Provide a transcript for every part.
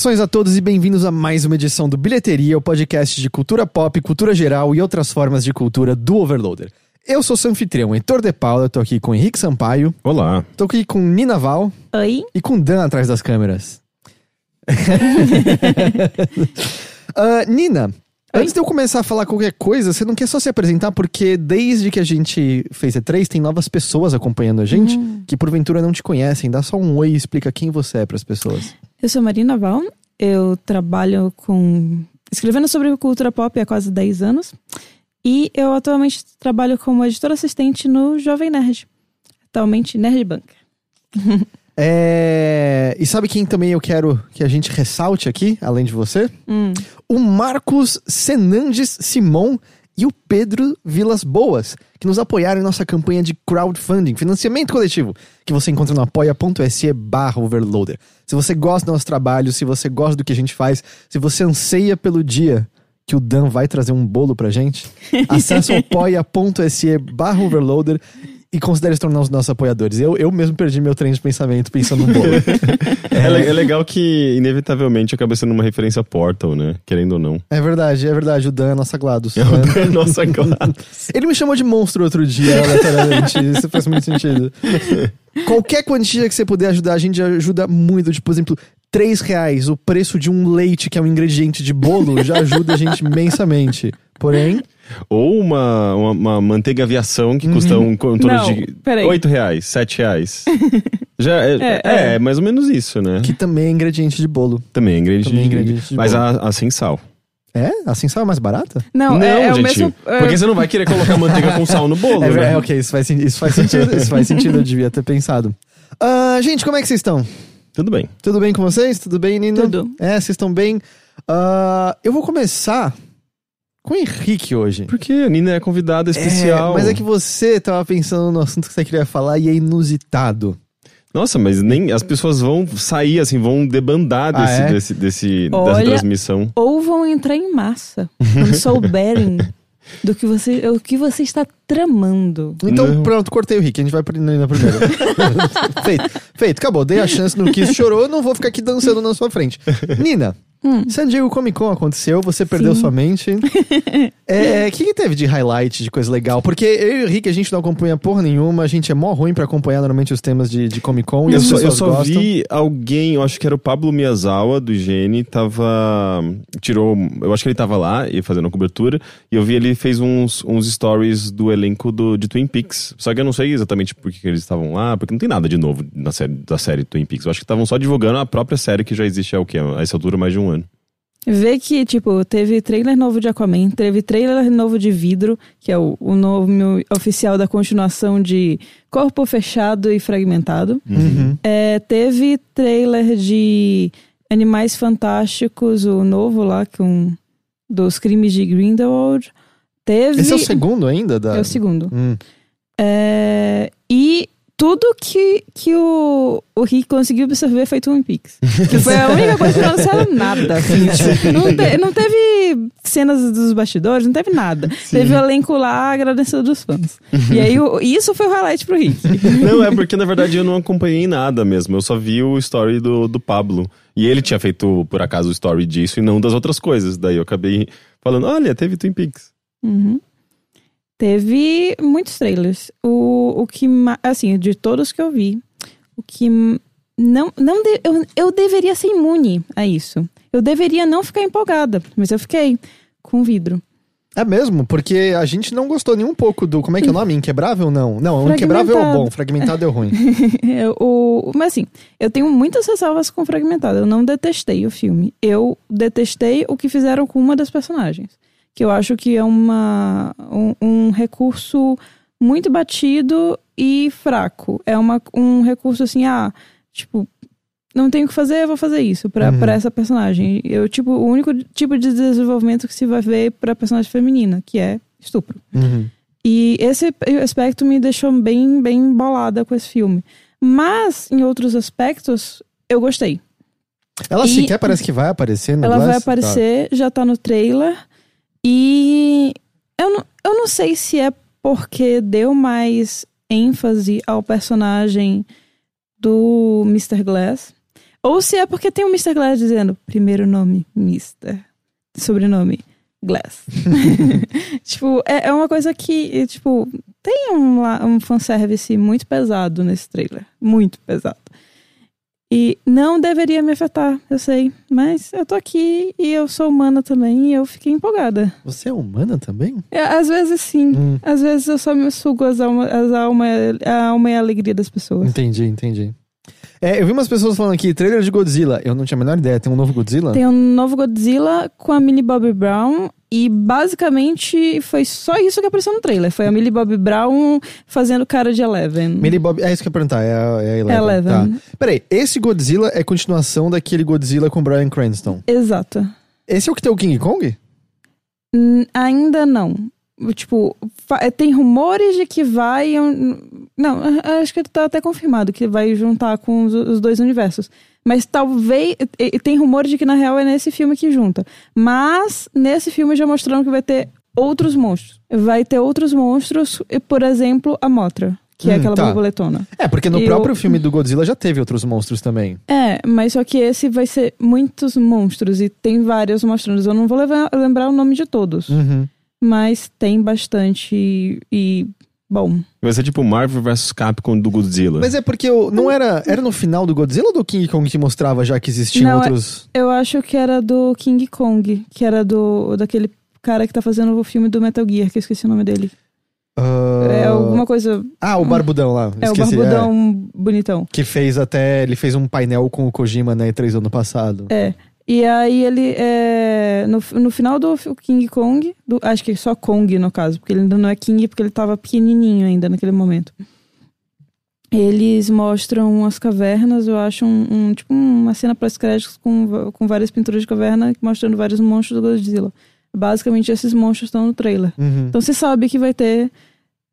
Saudações a todos e bem-vindos a mais uma edição do Bilheteria, o podcast de cultura pop, cultura geral e outras formas de cultura do Overloader. Eu sou seu anfitrião, Heitor de Paula, tô aqui com Henrique Sampaio, Olá. tô aqui com Nina Val Oi? e com Dan atrás das câmeras. Ah, Nina, antes de eu começar a falar qualquer coisa, você não quer só se apresentar porque desde que a gente fez E3 tem novas pessoas acompanhando a gente que porventura não te conhecem. Dá só um oi e explica quem você é pras pessoas. Eu sou Marina Val, eu trabalho com. escrevendo sobre cultura pop há quase 10 anos. E eu atualmente trabalho como editora assistente no Jovem Nerd. Atualmente Nerd Bunker. É... E sabe quem também eu quero que a gente ressalte aqui, além de você? Hum. O Marcos Senandes Simon e o Pedro Vilas Boas, que nos apoiaram em nossa campanha de crowdfunding, financiamento coletivo, que você encontra no apoia.se barra overloader. Se você gosta do nosso trabalho, se você gosta do que a gente faz, se você anseia pelo dia que o Dan vai trazer um bolo pra gente, acesse o apoia.se barra overloader e considere se tornar os nossos apoiadores. Eu, eu mesmo perdi meu trem de pensamento pensando no bolo. É, é legal que, inevitavelmente, acaba sendo uma referência a Portal, né? Querendo ou não. É verdade, é verdade. O Dan é nossa GLaDOS. É né? o Nossa, claro. Ele me chamou de monstro outro dia, aleatoriamente. Isso faz muito sentido. Qualquer quantia que você puder ajudar, a gente ajuda muito. Tipo, por exemplo, 3 reais, o preço de um leite, que é um ingrediente de bolo, já ajuda a gente imensamente. Porém, Ou uma, uma, uma manteiga aviação que custa um, em torno Não, de peraí. 8 reais, 7 reais. Já é, É, é, é. é mais ou menos isso, né? que também é ingrediente de bolo. Também é ingrediente, Também é de- ingrediente de Mas bolo. a, a sem sal. É? Assim só é mais barata? Não, é, é o gente. mesmo. é, Porque você não vai querer colocar manteiga com sal no bolo, É, né? é, ok, isso faz, isso faz sentido. Isso faz sentido, eu devia ter pensado. Ah, gente, como é que vocês estão? Tudo bem. Tudo bem com vocês? Tudo bem, Nina? Tudo. É, vocês estão bem? Ah, eu vou começar com o Henrique hoje. Porque a Nina é convidada especial. É, mas é que você tava pensando no assunto que você queria falar e é inusitado. Nossa, mas nem as pessoas vão sair, assim, vão debandar Ah, desse, é? desse, desse, dessa Olha- transmissão. Ou vão entrar em massa quando souberem do que você, o que você está tramando. Então, Não. pronto, cortei o Rick, a gente vai pra na primeira. feito, feito, acabou. Dei a chance, não quis, chorou, não vou ficar aqui dançando na sua frente. Nina, Hum. San Diego Comic Con aconteceu, você perdeu Sim. sua mente. É, O que, que teve de highlight, de coisa legal? Porque eu e o Rick, a gente não acompanha porra nenhuma, a gente é mó ruim pra acompanhar normalmente os temas de, de Comic Con. e Eu só, eu só vi alguém, eu acho que era o Pablo Miyazawa, do Gene, tava. Tirou. Eu acho que ele tava lá e fazendo a cobertura. E eu vi ele fez uns, uns stories do elenco do, de Twin Peaks. Só que eu não sei exatamente por que eles estavam lá, porque não tem nada de novo na série, da série Twin Peaks. Eu acho que estavam só divulgando a própria série que já existe há o quê? A essa altura, mais de um ano. Vê que, tipo, teve trailer novo de Aquaman, teve trailer novo de Vidro, que é o, o nome oficial da continuação de Corpo Fechado e Fragmentado. Uhum. É, teve trailer de Animais Fantásticos, o novo lá, com dos crimes de Grindelwald. Teve. Esse é o segundo ainda? Da... É o segundo. Hum. É, e tudo que, que o, o Rick conseguiu absorver foi Twin Peaks. Que foi a única coisa que não disseram nada. Assim, tipo, não, te- não teve cenas dos bastidores, não teve nada. Teve o elenco lá agradecendo os fãs. E aí, o- isso foi o highlight pro Rick. Não, é porque na verdade eu não acompanhei nada mesmo. Eu só vi o story do, do Pablo. E ele tinha feito, por acaso, o story disso e não das outras coisas. Daí eu acabei falando: olha, teve Twin Peaks. Uhum. Teve muitos trailers. O, o que, assim, de todos que eu vi, o que não, não de- eu, eu deveria ser imune a isso. Eu deveria não ficar empolgada, mas eu fiquei com vidro. É mesmo, porque a gente não gostou nem um pouco do. Como é que é o nome? Inquebrável não? Não, Inquebrável é bom, fragmentado é ruim. O, mas assim, eu tenho muitas ressalvas com Fragmentado. Eu não detestei o filme. Eu detestei o que fizeram com uma das personagens. Que eu acho que é uma, um, um recurso muito batido e fraco. É uma, um recurso assim, ah, tipo, não tenho o que fazer, eu vou fazer isso pra, Uhum. pra essa personagem. Eu, tipo, o único tipo de desenvolvimento que se vai ver pra personagem feminina, que é estupro. Uhum. E esse aspecto me deixou bem, bem bolada com esse filme. Mas, em outros aspectos, eu gostei. Ela E- sequer parece que vai aparecer no Ela vai Glass? Tá. aparecer, já tá no trailer. E eu não, eu não sei se é porque deu mais ênfase ao personagem do Mr. Glass. Ou se é porque tem o Mr. Glass dizendo primeiro nome, Mr. Sobrenome, Glass. tipo, é, é uma coisa que, tipo, tem um, um fanservice muito pesado nesse trailer. Muito pesado. E não deveria me afetar, eu sei. Mas eu tô aqui e eu sou humana também e eu fiquei empolgada. Você é humana também? É, às vezes sim. Hum. Às vezes eu só me sugo as alma, as alma, a alma e a alegria das pessoas. Entendi, entendi. É, eu vi umas pessoas falando aqui, trailer de Godzilla. Eu não tinha a menor ideia, tem um novo Godzilla? Tem um novo Godzilla com a Millie Bobby Brown. E basicamente foi só isso que apareceu no trailer. Foi a Millie Bobby Brown fazendo cara de Eleven. Millie Bob... É isso que eu ia perguntar, é a, é a Eleven. É Eleven. Tá. Peraí, esse Godzilla é continuação daquele Godzilla com Brian Cranston. Exato. Esse é o que tem o King Kong? Hum, ainda não. Tipo, fa- tem rumores de que vai. Não, a- acho que tá até confirmado que vai juntar com os, os dois universos. Mas talvez. e- e Tem rumores de que na real é nesse filme que junta. Mas nesse filme já mostraram que vai ter outros monstros. Vai ter outros monstros, e, por exemplo, a Motra, que é Hum, aquela tá. borboletona. É, porque no Eu- próprio filme do Godzilla já teve outros monstros também. É, mas só que esse vai ser muitos monstros e tem vários mostrando. Eu não vou levar- lembrar o nome de todos. Uhum. Mas tem bastante e, bom. Vai ser tipo Marvel vs Capcom do Godzilla. Mas é porque eu, não era. Era no final do Godzilla ou do King Kong que mostrava já que existiam Não, é- outros. Eu acho que era do King Kong, que era do daquele cara que tá fazendo o filme do Metal Gear, que eu esqueci o nome dele. Ah, É alguma coisa. Ah, o Barbudão lá. É esqueci, o barbudão bonitão. Que fez até. Ele fez um painel com o Kojima na E3 do ano passado. É. E aí ele é. No, no final do King Kong, do- acho que só Kong no caso, porque ele ainda não é King porque ele tava pequenininho ainda naquele momento. Eles mostram as cavernas, eu acho um, um- tipo uma cena pós-créditos com, va- com várias pinturas de caverna mostrando vários monstros do Godzilla. Basicamente esses monstros estão no trailer. Uhum. Então você sabe que vai ter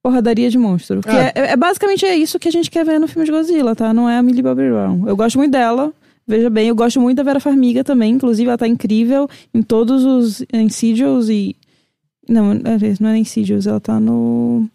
porradaria de monstro. Que Ah. é, é- basicamente é isso que a gente quer ver no filme de Godzilla, tá? Não é a Millie Bobby Brown. Eu gosto muito dela. Veja bem, eu gosto muito da Vera Farmiga também. Inclusive, ela tá incrível em todos os Insidious e... Não, aliás, não é Insidious. Ela tá no...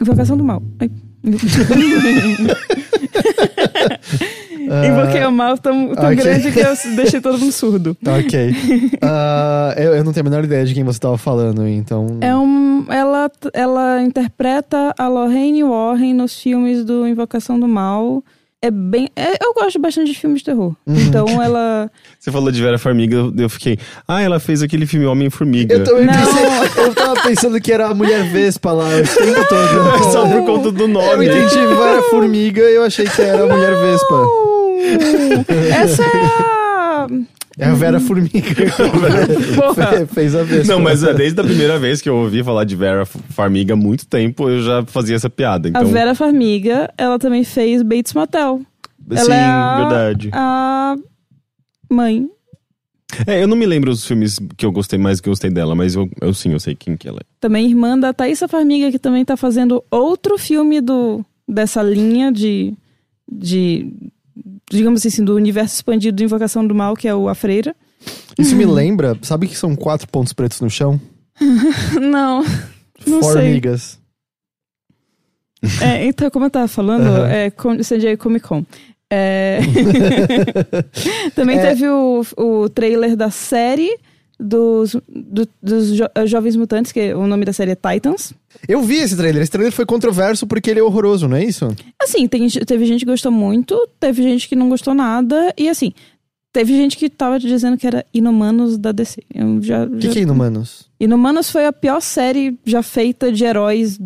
Invocação do Mal. Ai. Invoquei o mal tão, tão ok. grande que eu deixei todo mundo surdo. Ok. Ah, eu, eu não tenho a menor ideia de quem você tava falando, então. É um, ela, ela interpreta a Lorraine Warren nos filmes do Invocação do Mal. É bem. é- eu gosto bastante de filmes de terror. Uhum. Então ela. Você falou de Vera Farmiga, eu- eu fiquei. Ah, ela fez aquele filme Homem-Formiga. Eu também Não. pensei. Eu tava pensando que era a mulher Vespa lá o tempo todo. Só por conta do Eu nome. entendi, era formiga e eu achei que era a mulher Vespa. Essa é a. É a Vera Formiga. Fez a Vespa. Não, mas é, desde a primeira vez que eu ouvi falar de Vera Farmiga há muito tempo, eu já fazia essa piada. Então, A Vera Farmiga, ela também fez Bates Motel. Ela sim, é a- verdade. A mãe. É, eu não me lembro os filmes que eu gostei mais que eu gostei dela, mas eu, eu sim, eu sei quem que ela é. Também irmã da Thaisa Farmiga, que também tá fazendo outro filme do, dessa linha de. de digamos assim, do universo expandido de Invocação do Mal, que é o A Freira. Isso me lembra, sabe que são quatro pontos pretos no chão? Não. Não. Formigas. É, então, como eu tava falando, Aham. é San Diego Comic Con. É... Também É. teve o, o trailer da série dos, do- dos jo- Jovens Mutantes, que o nome da série é Titans. Eu vi esse trailer. Esse trailer foi controverso porque ele é horroroso, não é isso? Assim, tem, teve gente que gostou muito, teve gente que não gostou nada, e assim, teve gente que tava dizendo que era Inumanos da DC. Eu já, O que, já- que é Inumanos? Inumanos foi a pior série já feita de heróis,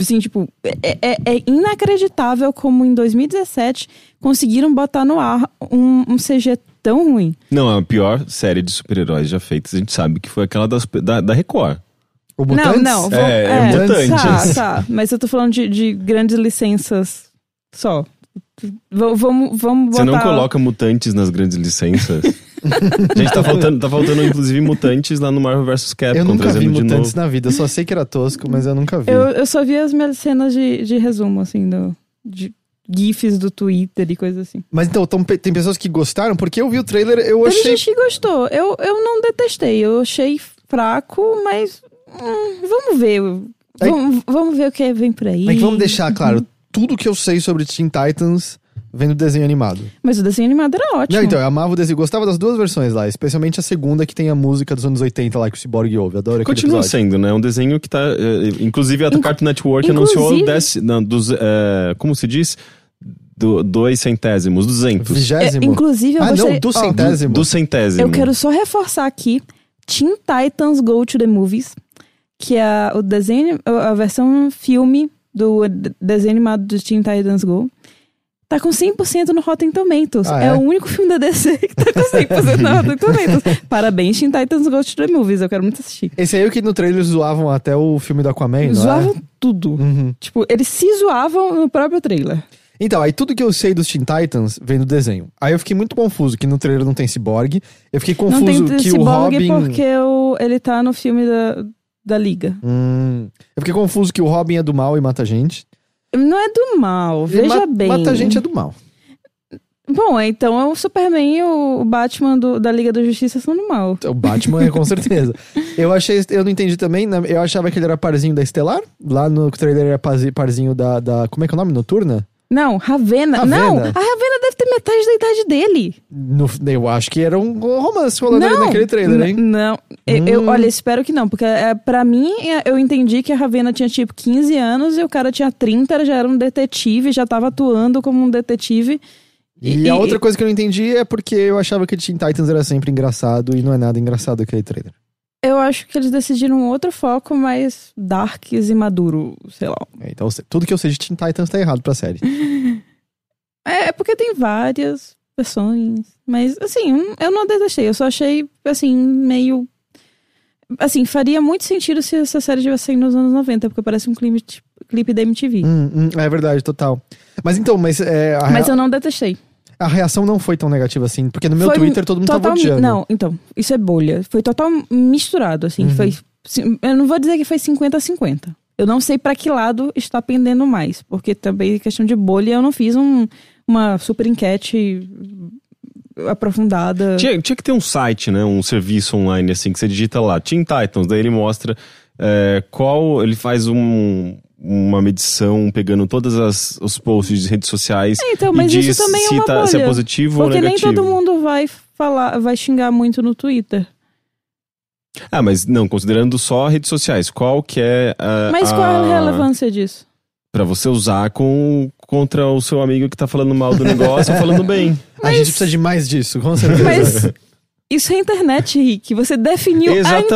assim, tipo, é, é- é inacreditável como em 2017 conseguiram botar no ar um, um CG tão ruim. Não, a pior série de super-heróis já feitas, a gente sabe que foi aquela das, da, da Record. O Mutantes? Não, não. vou- É, é Mutantes. Tá, tá. Mas eu tô falando de, de grandes licenças só. V- vamos, vamos botar... Você não coloca mutantes nas grandes licenças. gente, tá faltando, tá faltando inclusive mutantes lá no Marvel vs Capcom, Eu nunca vi Mutantes novo. na vida. Eu só sei que era tosco, mas eu nunca vi. Eu, eu só vi as minhas cenas de, de resumo, assim, do, de GIFs do Twitter e coisa assim. Mas então, tão tem pessoas que gostaram, porque eu vi o trailer, eu Teve achei. gente que gostou. Eu, eu não detestei. Eu achei fraco, mas hum, vamos ver. É- Vamos, vamos ver o que vem por aí. Mas vamos deixar claro, tudo que eu sei sobre Teen Titans vendo desenho animado. Mas o desenho animado era ótimo. Não, então, eu amava o desenho. Gostava das duas versões lá, especialmente a segunda que tem a música dos anos 80 lá que o Cyborg ouve. Adoro aquele Continua episódio. sendo, né? Um desenho que tá. eh, inclusive a Inclu- Cartoon Network inclusive- anunciou dez, não, dos. eh, como se diz? Do, dois centésimos, duzentos. É, Vigésimo. inclusive, eu ah, gostaria... não, do centésimo. Do centésimo. Eu quero só reforçar aqui Teen Titans Go to the Movies, que é a- o desenho, a versão filme do de- desenho animado do Teen Titans Go. Tá com 100% no Rotten Tomatoes. Ah, é? é? o único filme da DC que tá com 100% no Rotten Tomatoes. Parabéns, Teen Titans Go to the Movies. Eu quero muito assistir. Esse aí é o que no trailer zoavam até o filme do Aquaman, não Zoavam é? tudo. Uhum. Tipo, eles se zoavam no próprio trailer. Então, aí tudo que eu sei dos Teen Titans vem do desenho. Aí eu fiquei muito confuso que no trailer não tem Cyborg. Eu fiquei Não confuso tem que o Robin... porque o, ele tá no filme da, da Liga. Hum, eu fiquei confuso que o Robin é do mal e mata gente. Não é do mal, Ele veja ma- bem. Mata gente é do mal. Bom, então é o Superman e o Batman do- da Liga da Justiça são do mal. O Batman é com certeza. Eu achei, eu não entendi também, eu achava que ele era parzinho da Estelar. Lá no trailer era parzi- parzinho da, da. Como é que é o nome? Noturna? Não, Ravena. Ravena. Não, a Ravena deve ter metade da idade dele. No- eu acho que era um romance rolando ali naquele trailer, hein? Não, eu, eu- Hum. olha, espero que não, porque é, pra mim é, eu entendi que a Ravena tinha tipo 15 anos e o cara tinha 30, já era um detetive, já tava atuando como um detetive. E, a outra coisa que eu não entendi é porque eu achava que Teen Titans era sempre engraçado e não é nada engraçado aquele trailer. Eu acho que eles decidiram outro foco mais darks e maduro, sei lá. É, Então, tudo que eu sei de Teen Titans tá errado pra série. É, é porque tem várias versões. Mas, assim, eu- não detestei. Eu só achei, assim, meio. Assim, faria muito sentido se essa série tivesse saído nos anos 90, porque parece um clipe, clipe da MTV. Hum, hum, é verdade, total. Mas então, mas, é, Mas rea- eu não detestei. A reação não foi tão negativa assim, porque no meu Foi Twitter todo mundo tava total, odiando. Não, então, isso é bolha. Foi total misturado, assim. Uhum. Foi. sim, Eu não vou dizer que foi 50-50. Eu não sei pra que lado está pendendo mais, porque também é questão de bolha, eu não fiz um- uma super enquete aprofundada. Tinha, tinha que ter um site, né? Um serviço online, assim, que você digita lá, Teen Titans, daí ele mostra é, qual. Ele faz um- uma medição pegando todos os posts de redes sociais Então, e mas diz isso também é se, uma tá- se é positivo Porque ou nem negativo. todo mundo vai falar, vai xingar muito no Twitter. Ah, mas não, considerando só redes sociais, qual que é a. Mas qual é a relevância disso? Pra você usar com, contra o seu amigo que tá falando mal do negócio ou falando bem. A gente precisa de mais disso, com certeza. Mas isso é internet, Rick. Você definiu a Exatamente.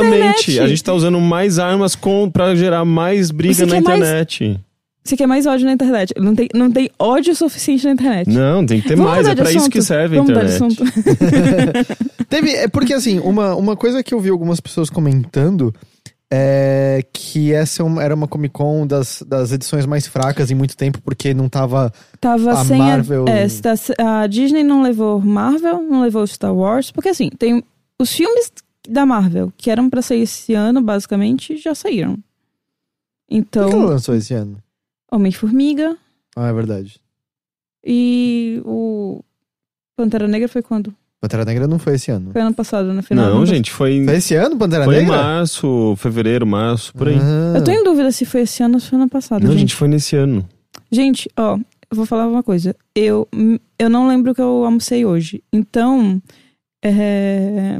internet. A gente tá usando mais armas pra gerar mais briga Você na quer mais- internet. Você quer mais ódio na internet? Não tem, não tem ódio suficiente na internet. Não, tem que ter Vamos mais. É pra isso que serve a Vamos mudar de internet. assunto. Teve, é porque assim, uma, uma coisa que eu vi algumas pessoas comentando é que essa é era uma Comic Con das, das edições mais fracas em muito tempo, porque não tava. Tava A sem Marvel- a, é, tá- a Disney não levou Marvel, não levou Star Wars, porque assim, tem os filmes da Marvel que eram pra sair esse ano, basicamente, já saíram. Então, ela lançou esse ano? Homem-Formiga Ah, é verdade. e o Pantera Negra foi quando? Pantera Negra não foi esse ano. Foi ano passado, no final. Não, ano gente, foi, Foi esse ano, Pantera foi em Negra? março, fevereiro, março, por aí. Ah. Eu tô em dúvida se foi esse ano ou se foi ano passado, Não, gente. gente, foi nesse ano. Gente, ó, eu vou falar uma coisa. Eu, eu não lembro o que eu almocei hoje. Então, é,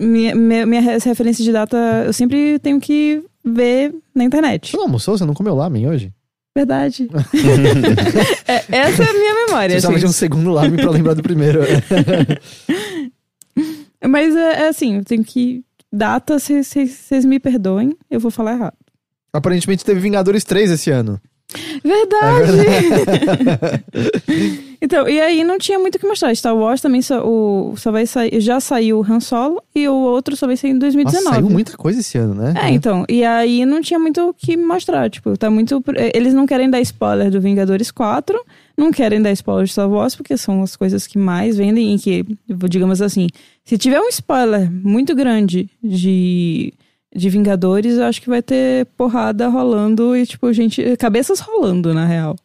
minha, minha, minha referência de data eu sempre tenho que ver na internet. Você não almoçou? Você não comeu lamen hoje? Verdade. É, essa é a minha memória. precisava de um segundo lamen pra lembrar do primeiro. Mas é, é assim, eu tenho que. Data, vocês me perdoem, eu vou falar errado. Aparentemente teve Vingadores 3 esse ano. Verdade! então, e aí não tinha muito o que mostrar. Star Wars também só, o, só vai sair. Já saiu o Han Solo e o outro só vai sair em Nossa, 2019. saiu muita coisa esse ano, né? É, então. E aí não tinha muito o que mostrar. Tipo, tá muito. Eles não querem dar spoiler do Vingadores 4, não querem dar spoiler de Star Wars, porque são as coisas que mais vendem e que, digamos assim, se tiver um spoiler muito grande de. De Vingadores, eu acho que vai ter porrada rolando e, tipo, gente. Cabeças rolando, na real.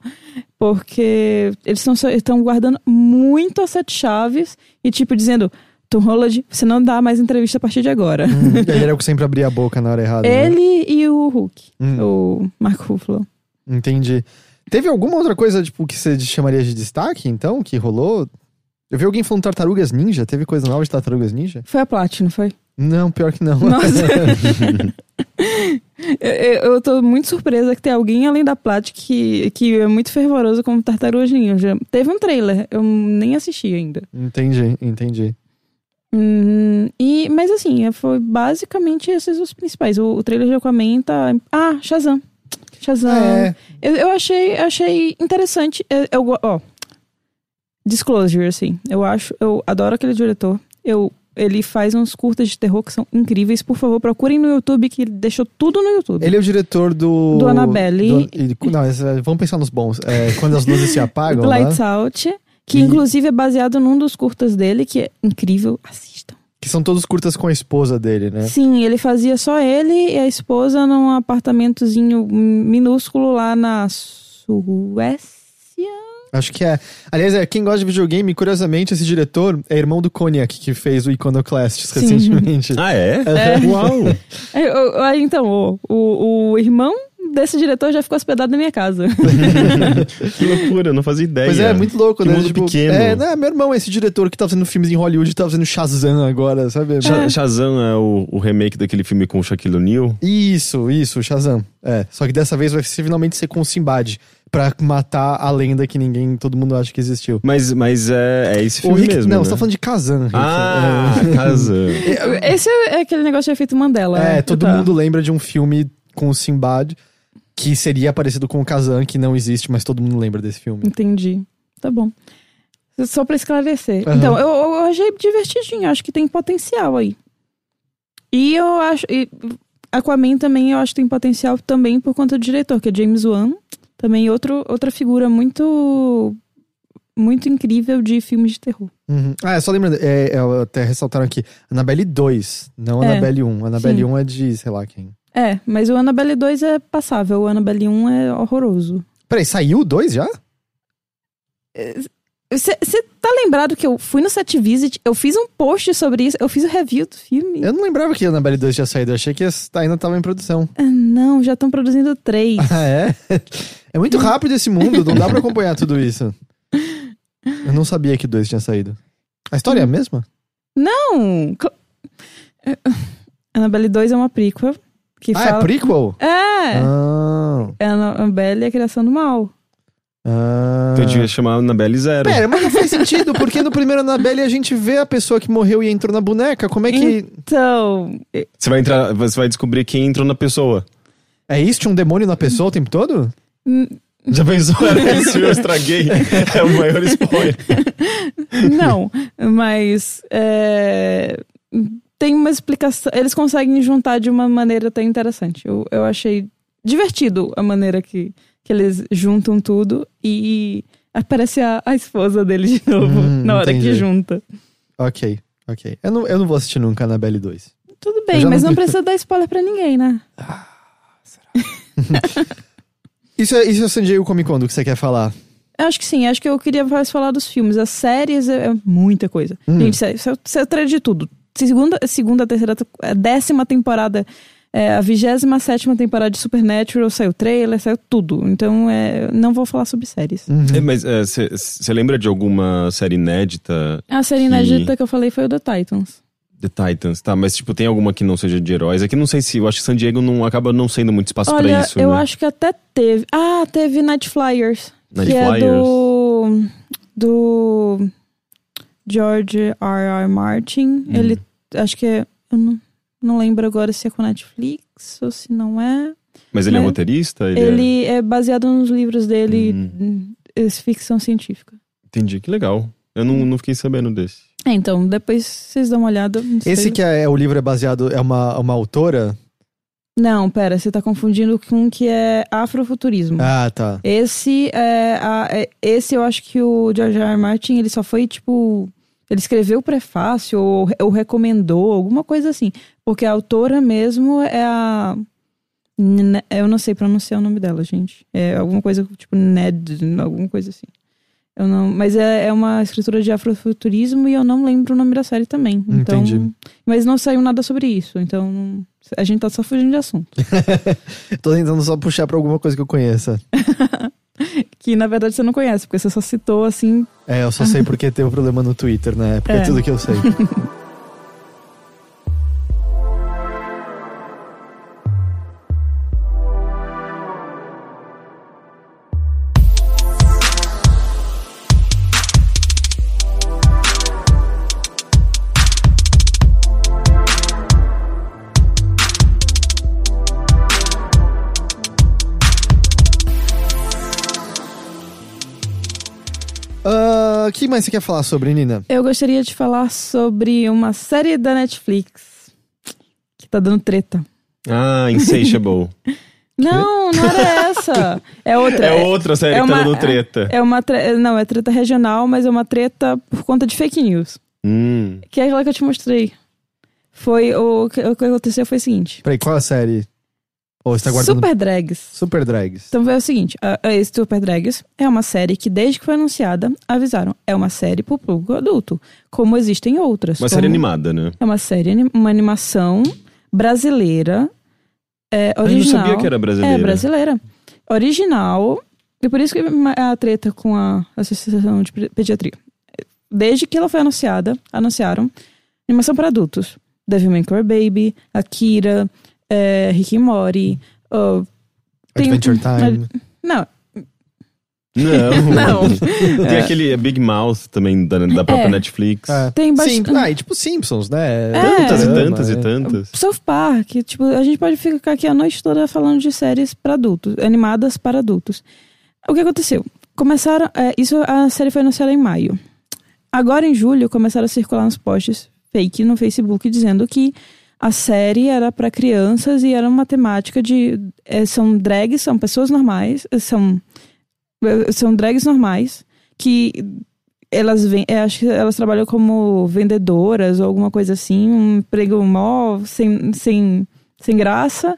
Porque eles estão guardando muito as sete chaves e, tipo, dizendo: Tom Holland, você não dá mais entrevista a partir de agora. Hum, ele era o que sempre abria a boca na hora errada. né? Ele e o Hulk, Hum, o Mark Ruffalo. Entendi. Teve alguma outra coisa, tipo, que você chamaria de destaque, então, que rolou? Eu vi alguém falando Tartarugas Ninja. Teve coisa nova de Tartarugas Ninja? Foi a Platinum, foi? Não, pior que não. Nossa. eu, eu tô muito surpresa que tem alguém além da Plat que, que é muito fervoroso como Tartarugas Ninja. Teve um trailer, eu nem assisti ainda. entendi, entendi. Hum, e, mas assim, é, foi basicamente esses os principais. O, o trailer de Aquaman tá... Ah, Shazam. Shazam. É, Eu, eu achei, achei interessante. Eu, eu ó, disclosure, assim. Eu acho, eu adoro aquele diretor. Eu, ele faz uns curtas de terror que são incríveis. Por favor, procurem no YouTube, que ele deixou tudo no YouTube. ele é o diretor do... Do Annabelle. do- não, esse- vamos pensar nos bons. É, quando as luzes se apagam, né? Lights Out, que E- inclusive é baseado num dos curtas dele, que é incrível. Assistam. Que são todos curtas com a esposa dele, né? Sim, ele fazia só ele e a esposa num apartamentozinho minúsculo lá na Suécia. Acho que é. Aliás, é, quem gosta de videogame, curiosamente, esse diretor é irmão do Cognac, que fez o Iconoclast Sim. recentemente. Ah, é? É. Uau! Aí, eu- aí, então, o, o, o irmão desse diretor já ficou hospedado na minha casa. que loucura, eu não fazia ideia. Pois é, muito louco, Que né? mundo pequeno. É, né, meu irmão é esse diretor que tá fazendo filmes em Hollywood, tá fazendo Shazam agora, sabe? Sha- Shazam é o, o remake daquele filme com o Shaquille O'Neal. Isso, isso, Shazam. É, só que dessa vez vai finalmente ser com o Simbad, pra matar a lenda que ninguém, todo mundo acha que existiu. Mas, mas é, é esse O filme Rick, mesmo. não, né? você tá falando de Kazan, Rick. Ah, É. Shazam. Esse é aquele negócio de efeito Mandela. É, né? todo Tá. mundo lembra de um filme com o Simbad que seria parecido com o Kazan, que não existe, mas todo mundo lembra desse filme. Entendi. Tá bom. Só pra esclarecer. Aham. Então, eu, eu achei divertidinho. Acho que tem potencial aí. E eu acho. E Aquaman também eu acho que tem potencial também por conta do diretor, que é James Wan. Também outro, outra figura muito. Muito incrível de filmes de terror. Uhum. Ah, só lembrando, é, é, até ressaltaram aqui, Annabelle 2, não É, Annabelle 1. Annabelle sim. 1 é de, sei lá quem. É, mas o Annabelle 2 é passável, o Annabelle 1 é horroroso. Peraí, saiu o 2 já? Você tá lembrado que eu fui no set visit, eu fiz um post sobre isso, eu fiz o review do filme. Eu não lembrava que Annabelle 2 tinha saído, eu achei que ainda tava em produção. Ah, não, já estão produzindo três. Ah, é? É muito rápido esse mundo, não dá pra acompanhar tudo isso. Eu não sabia que 2 tinha saído. A história é a mesma? Não! É, Annabelle 2 é uma prequel que ah, fala... é prequel? É! Ah, É a Annabelle e a criação do mal. ah. Então devia chamar Annabelle Zero. Pera, mas não faz sentido, porque no primeiro Annabelle a gente vê a pessoa que morreu e entrou na boneca. Como é que. Então, é- Você vai entrar, você vai descobrir quem entrou na pessoa. É isso? Tinha um demônio na pessoa o tempo todo? Hum, Já pensou? Era isso, eu estraguei. É o maior spoiler. não, mas é, tem uma explicação. Eles conseguem juntar de uma maneira até interessante. Eu, eu achei divertido a maneira que, que eles juntam tudo e aparece a, a esposa dele de novo Hum, na hora que entendi. junta. Ok, ok. Eu não, eu não vou assistir nunca Annabelle 2. Tudo bem, mas não- não precisa dar spoiler pra ninguém, né? Isso é, isso é o San Diego Comic Con do que você quer falar. Eu acho que sim, acho que eu queria mais falar dos filmes. As séries é, é muita coisa. Hum. Gente, isso é- isso é é de tudo. Segunda, segunda terceira, a décima temporada, é, a vigésima sétima temporada de Supernatural, saiu trailer, saiu tudo. Então, é, não vou falar sobre séries. Uhum. É, mas você lembra de alguma série inédita? A série Que- inédita que eu falei foi o The Titans. The Titans, tá? Mas, tipo, tem alguma que não seja de heróis? Aqui não sei se. Eu acho que San Diego não acaba não sendo muito espaço Olha, pra isso. eu né? acho que até teve. Ah, teve Night Flyers. Night que é Flyers. do. Do. George R. R. Martin. Hum. Ele. Acho que é. Eu não, não lembro agora se é com Netflix ou se não é. Mas ele é né? roteirista? Ele, Ele é baseado nos livros dele, Hum. hum, é ficção científica. É... Entendi, que legal. Eu não, não fiquei sabendo desse. É, então, depois vocês dão uma olhada. sei. Esse que é, o livro é baseado, é uma, uma autora? Não, pera, você tá confundindo com o que é afrofuturismo. Ah, tá. Esse é, a- é- esse eu acho que o George R. R. Martin, ele só foi tipo, ele escreveu o prefácio ou, ou recomendou, alguma coisa assim, porque a autora mesmo é a eu não sei pronunciar o nome dela, gente. É alguma coisa tipo Ned, alguma coisa assim. Eu não, mas é, é uma escritura de afrofuturismo e eu não lembro o nome da série também. Então, Entendi. Mas não saiu nada sobre isso, então a gente tá só fugindo de assunto. Tô tentando só puxar pra alguma coisa que eu conheça. que na verdade você não conhece, porque você só citou assim. É, eu só sei porque teve um problema no Twitter, né? Porque é, É. tudo que eu sei. O que mais você quer falar sobre, Nina? Eu gostaria de falar sobre uma série da Netflix que tá dando treta. Ah, Insatiable. Não, não era essa. É outra. é outra série é que tá uma- dando treta. É uma tre... Não, é treta regional, mas é uma treta por conta de fake news. Hum. Que é aquela que eu te mostrei. Foi o que, o que aconteceu foi o seguinte. Peraí, qual a série? Ou você tá guardando... Super Drags. Super Drags. Então foi o seguinte, a, a Super Drags é uma série que desde que foi anunciada, avisaram, é uma série pro público adulto, como existem outras. Uma como- série animada, né? É uma série, uma animação brasileira, é, Eu não original. sabia que era brasileira. É, brasileira. Original, e por isso que a treta com a Associação de Pe- Pediatria. Desde que ela foi anunciada, anunciaram animação para adultos. Devil May Cry Baby, Akira, é, Rick e Morty. ó, tem- Adventure Time. Não, Não. Não. Tem aquele Big Mouth também da, da própria É. Netflix. É. Tem Sim, bastante- ah, e tipo Simpsons, né? É. Tantas e tantas e é. tantas. South Park, tipo, a gente pode ficar aqui a noite toda falando de séries para adultos, animadas para adultos. O que aconteceu? Começaram, é, isso a série foi anunciada em maio. Agora em julho começaram a circular uns posts fake no Facebook dizendo que a série era para crianças e era uma temática de é, são drags, são pessoas normais, é, são é, são drags normais que elas vêm, é, acho que elas trabalham como vendedoras ou alguma coisa assim, um emprego mó sem, sem, sem graça.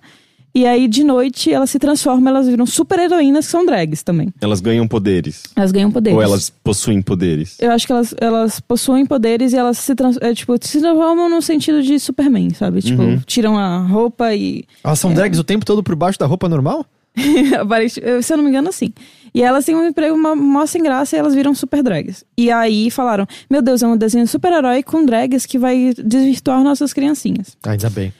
E aí, de noite, elas se transformam, elas viram super heroínas que são drags também. Elas ganham poderes. Elas ganham poderes. Ou elas possuem poderes. Eu acho que elas, elas possuem poderes e elas se, trans, é, tipo, se transformam no sentido de Superman, sabe? Tipo, Uhum. tiram a roupa e. Elas são drags o tempo todo por baixo da roupa normal? Se eu não me engano, assim. E elas têm um emprego uma, mó sem graça e elas viram super drags. E aí falaram: Meu Deus, é um desenho super-herói com drags que vai desvirtuar nossas criancinhas. Ainda bem.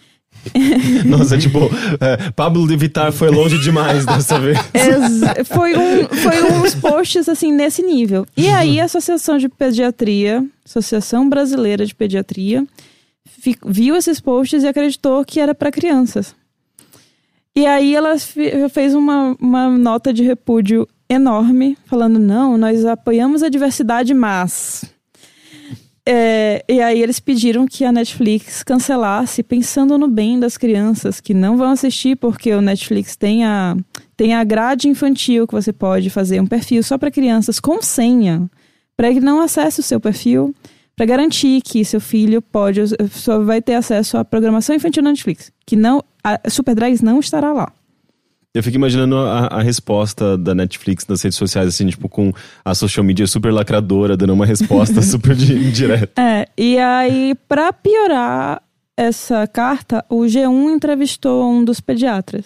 Nossa, tipo, é, Pablo de Vittar foi longe demais dessa vez. Foi, um, foi uns posts assim nesse nível. E aí a Associação de Pediatria, Associação Brasileira de Pediatria, viu esses posts e acreditou que era para crianças. E aí ela fez uma, uma nota de repúdio enorme, falando: não, nós apoiamos a diversidade, mas. É, e aí eles pediram que a Netflix cancelasse, pensando no bem das crianças que não vão assistir, porque o Netflix tem a, tem a grade infantil que você pode fazer um perfil só para crianças com senha, para que não acesse o seu perfil, para garantir que seu filho pode só vai ter acesso à programação infantil da Netflix, que não a Super Drags não estará lá. Eu fico imaginando a, a resposta da Netflix nas redes sociais, assim, tipo, com a social media super lacradora, dando uma resposta super di- direta. É, e aí, pra piorar essa carta, o G1 entrevistou um dos pediatras.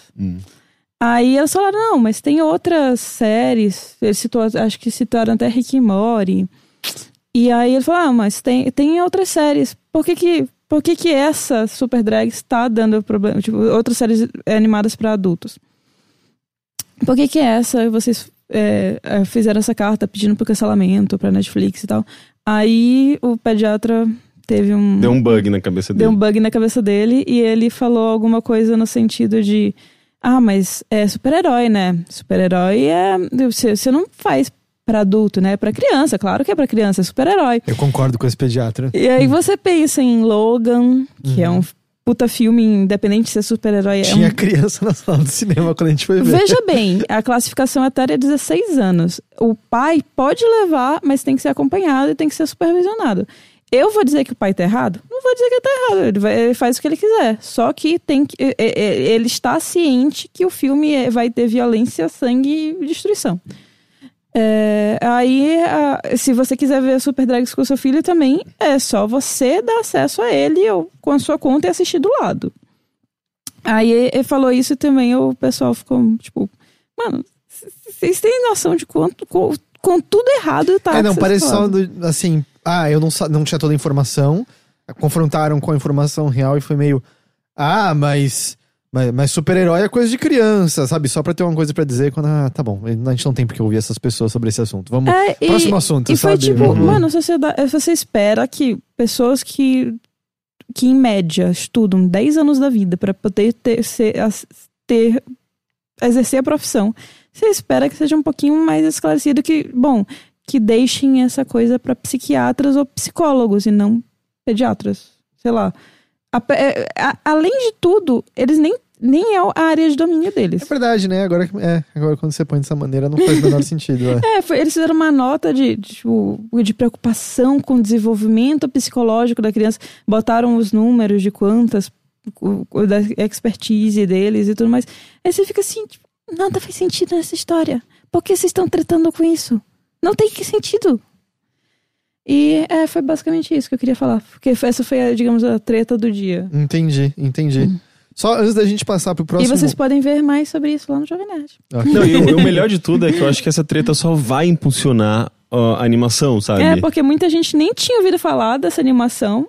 Aí eles falaram, não, mas tem outras séries. Ele citou, acho que citaram até Rick e Morty. E aí ele falou, ah, mas tem, tem outras séries. Por que que, por que que essa Super Drag está dando problema? Tipo, outras séries animadas para adultos. Por que que essa vocês é, é, fizeram essa carta pedindo pro cancelamento pra Netflix e tal? Aí o pediatra teve um Deu um bug na cabeça dele. deu um bug na cabeça dele e ele falou alguma coisa no sentido de ah, mas é super-herói, né? Super-herói é você, você não faz pra adulto, né? É pra criança, claro que é pra criança, é super-herói. Eu concordo com esse pediatra. E aí você pensa em Logan, que é um puta filme independente de ser super-herói, é um Tinha criança na sala do cinema quando a gente foi ver. Veja bem, a classificação etária é 16 anos. O pai pode levar, mas tem que ser acompanhado e tem que ser supervisionado. Eu vou dizer que o pai tá errado? Não vou dizer que ele tá errado. Ele, vai- ele faz o que ele quiser. Só que tem que. é- é- é- Ele está ciente que o filme é- vai ter violência, sangue e destruição. É, aí, a- se você quiser ver Super Drags com seu filho também, é só você dar acesso a ele ou com a sua conta e assistir do lado. Aí ele falou isso e também o pessoal ficou tipo, mano, Vocês têm noção de quanto. Com, com tudo errado tá? é, não, parece só do- assim, ah, eu não, não tinha toda a informação, confrontaram com a informação real e foi meio, ah, mas, mas, mas super-herói é coisa de criança, sabe? Só pra ter uma coisa pra dizer quando, ah, tá bom, a gente não tem porque ouvir essas pessoas sobre esse assunto. Vamos, É, e- próximo assunto, E foi sabe? tipo, Vamos- mano, sociedade, você espera que pessoas que, que em média estudam 10 anos da vida pra poder ter, ser, ter exercer a profissão, você espera que seja um pouquinho mais esclarecido que, bom, que deixem essa coisa pra psiquiatras ou psicólogos e não pediatras, sei lá. A- é- a- além de tudo, eles nem nem é a área de domínio deles. É verdade, né? Agora, é, agora quando você põe dessa maneira não faz o menor sentido. É. É, foi- eles fizeram uma nota de, de, tipo, de preocupação com o desenvolvimento psicológico da criança, botaram os números de quantas, o- o da expertise deles e tudo mais. Aí você fica assim, tipo, nada faz sentido nessa história. Por que vocês estão tratando com isso? Não tem que sentido. E é, foi basicamente isso que eu queria falar. Porque essa foi, a, digamos, a treta do dia. Entendi, entendi. Só antes da gente passar pro próximo. E vocês podem ver mais sobre isso lá no Jovem Nerd. Ok. Não, e o, o melhor de tudo é que eu acho que essa treta só vai impulsionar ó, a animação, sabe? É, porque muita gente nem tinha ouvido falar dessa animação.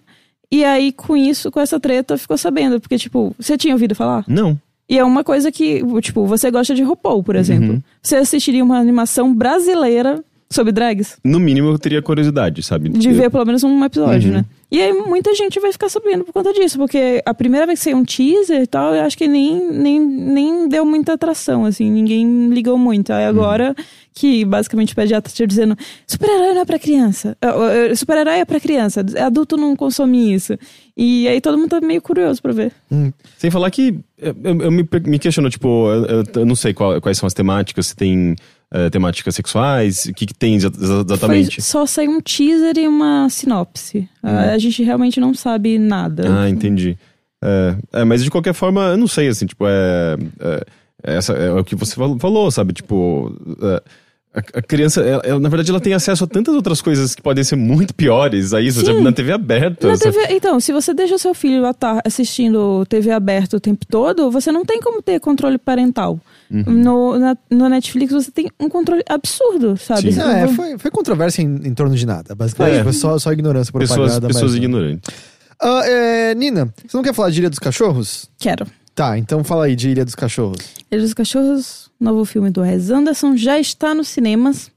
E aí, com isso, com essa treta, ficou sabendo. Porque, tipo, você tinha ouvido falar? Não. E é uma coisa que, tipo, você gosta de RuPaul, por exemplo. Uhum. Você assistiria uma animação brasileira sobre drags? No mínimo eu teria curiosidade, sabe? De ver pelo menos um episódio, Uhum. né? E aí muita gente vai ficar sabendo por conta disso, porque a primeira vez que saiu um teaser e tal, eu acho que nem, nem, nem deu muita atração, assim, ninguém ligou muito. Aí agora que basicamente o pediatra tá dizendo super-herói não é pra criança, eh, eh, super-herói é pra criança, adulto não consome isso. E aí todo mundo tá meio curioso pra ver. Sem falar que eu, eu- eu me, me questiono, tipo, eu, eu- eu não sei qual- quais são as temáticas, se tem eh, temáticas sexuais, o que, que tem exa- exa- exatamente. Foi só saiu um teaser e uma sinopse. A- A gente realmente não sabe nada. Ah, entendi. É, é, mas de qualquer forma, eu não sei, assim, tipo, é. é, essa, é o que você fal- falou, sabe? Tipo. A, a criança, ela- ela, na verdade, ela tem acesso a tantas outras coisas que podem ser muito piores a isso, sabe? na TV aberta. Na? TV, então, se você deixa o seu filho estar assistindo TV aberta o tempo todo, você não tem como ter controle parental. Uhum. No, na- no Netflix você tem um controle absurdo, sabe? Sim. É, foi, foi controvérsia em, em torno de nada, basicamente. É. Foi só, só ignorância Pessoas, propagada. pessoas mas- ignorantes. Ah, é, Nina, você não quer falar de Ilha dos Cachorros? Quero. Tá, então fala aí de Ilha dos Cachorros. Ilha dos Cachorros, novo filme do Wes Anderson, já está nos cinemas.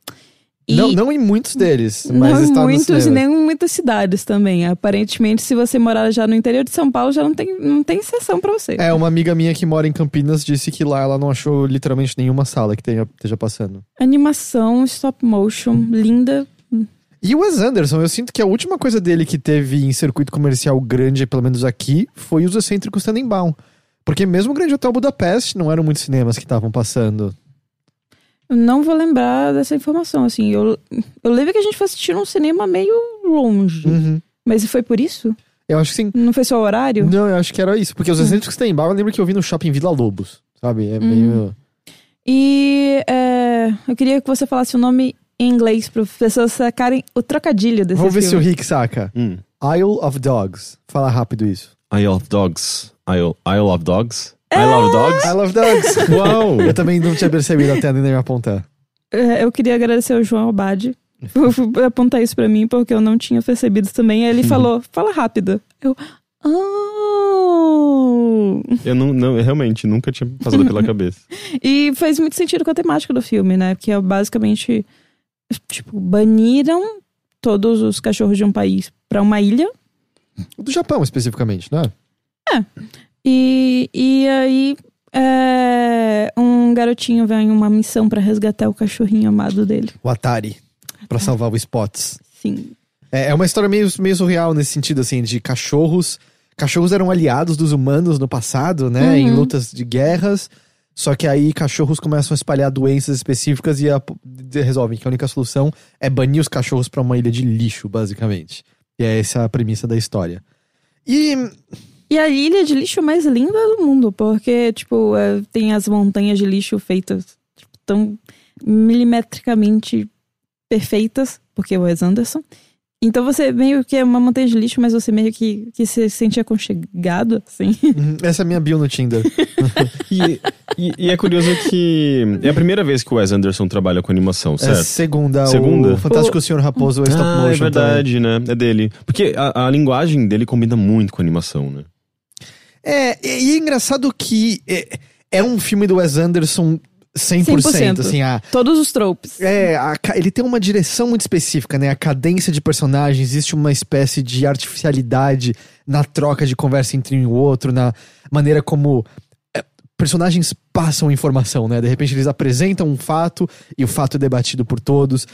E Não, não em muitos deles, mas não em está no muitos, nem em muitas cidades também. Aparentemente, se você morar já no interior de São Paulo, já não tem, não tem sessão pra você. É, uma amiga minha que mora em Campinas disse que lá ela não achou literalmente nenhuma sala que tenha, esteja passando. Animação, stop motion, linda. E o Wes Anderson, eu sinto que a última coisa dele que teve em circuito comercial grande, pelo menos aqui, foi os excêntricos Tannenbaum. Porque mesmo o Grande Hotel Budapeste não eram muitos cinemas que estavam passando. Eu não vou lembrar dessa informação, assim. Eu, eu lembro que a gente foi assistir num cinema meio longe. Uhum. Mas foi por isso? Eu acho que sim. Não foi só o horário? Não, eu acho que era isso. Porque os excêntricos Tannenbaum, eu lembro que eu vi no shopping Vila Lobos, sabe? É meio... E é, eu queria que você falasse o nome em inglês para as pessoas sacarem o trocadilho desse Vamos ver se o. Rick saca. Hum. Isle of Dogs. Fala rápido isso. Isle of Dogs. Isle, Isle of Dogs? I love dogs? I love dogs. Uau! eu também não tinha percebido até nem me apontar. É, eu queria agradecer ao João Abad por apontar isso pra mim, porque eu não tinha percebido também. Aí ele falou, fala rápido. Eu, oh! Eu não, não, eu realmente nunca tinha passado pela cabeça. E faz muito sentido com a temática do filme, né? Porque é basicamente, tipo, baniram todos os cachorros de um país pra uma ilha. Do Japão, especificamente, não é? E, e aí, é, um garotinho vem em uma missão pra resgatar o cachorrinho amado dele. O Atari. Pra salvar o Spots. Sim. É, é uma história meio, meio surreal nesse sentido, assim, de cachorros. Cachorros eram aliados dos humanos no passado, né? Em Uhum. lutas de guerras. Só que aí cachorros começam a espalhar doenças específicas e a- resolvem que a única solução é banir os cachorros pra uma ilha de lixo, basicamente. E é essa a premissa da história. E E a ilha de lixo mais linda do mundo, porque, tipo, é, tem as montanhas de lixo feitas tipo, tão milimetricamente perfeitas, porque é o Wes Anderson. Então você meio que é uma montanha de lixo, mas você meio que, que se sente aconchegado, assim. Uhum, Essa é a minha bio no Tinder. E, E, e é curioso que é a primeira vez que o Wes Anderson trabalha com animação, É certo? segunda, Segunda? o Fantástico Senhor Raposo é stop ah, motion. é verdade, né? É dele. Porque a, a linguagem dele combina muito com a animação, né? É, e é engraçado que é, é um filme do Wes Anderson 100%, 100%. assim, a, Todos os tropes. É, a ele tem uma direção muito específica, né? A cadência de personagens, existe uma espécie de artificialidade na troca de conversa entre um e o outro, na maneira como é, personagens passam informação, né? De repente eles apresentam um fato e o fato é debatido por todos.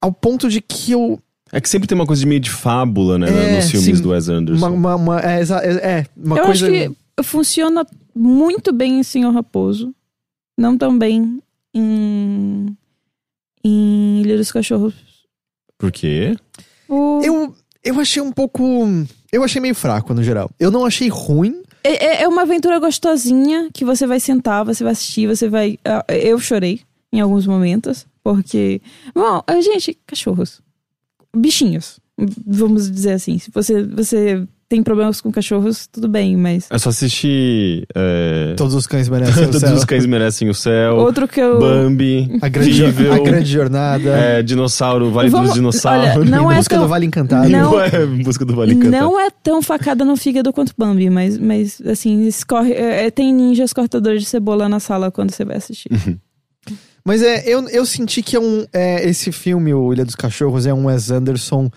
Ao ponto de que eu. É que sempre tem uma coisa de meio de fábula, né? É, nos filmes sim. do Wes Anderson. Uma, uma, uma- é, é, é, uma eu coisa. acho que funciona muito bem em Senhor Raposo. Não tão bem em. Em Ilha dos Cachorros. Por quê? O- Eu, eu achei um pouco. Eu achei meio fraco no geral. Eu não achei ruim. É, é- é uma aventura gostosinha que você vai sentar, você vai assistir, você vai. ah, Eu chorei em alguns momentos, porque. Bom, gente, cachorros. Bichinhos. Vamos dizer assim. Se você, você tem problemas com cachorros, tudo bem, mas. É só assistir. é, Todos os cães merecem o Todos céu. os cães merecem o céu. Outro que eu. Bambi. A grande, a grande jornada. é, dinossauro, Vale Vamos- dos Dinossauros. olha, não em é busca tão- do Vale Encantado. Não. é busca do Vale Encantado. Não é tão facada no fígado quanto Bambi, mas, mas assim, escorre, é, é, tem ninjas cortadores de cebola na sala quando você vai assistir. Mas é, eu, eu senti que é um, é, esse filme, o Ilha dos Cachorros, é um Wes Anderson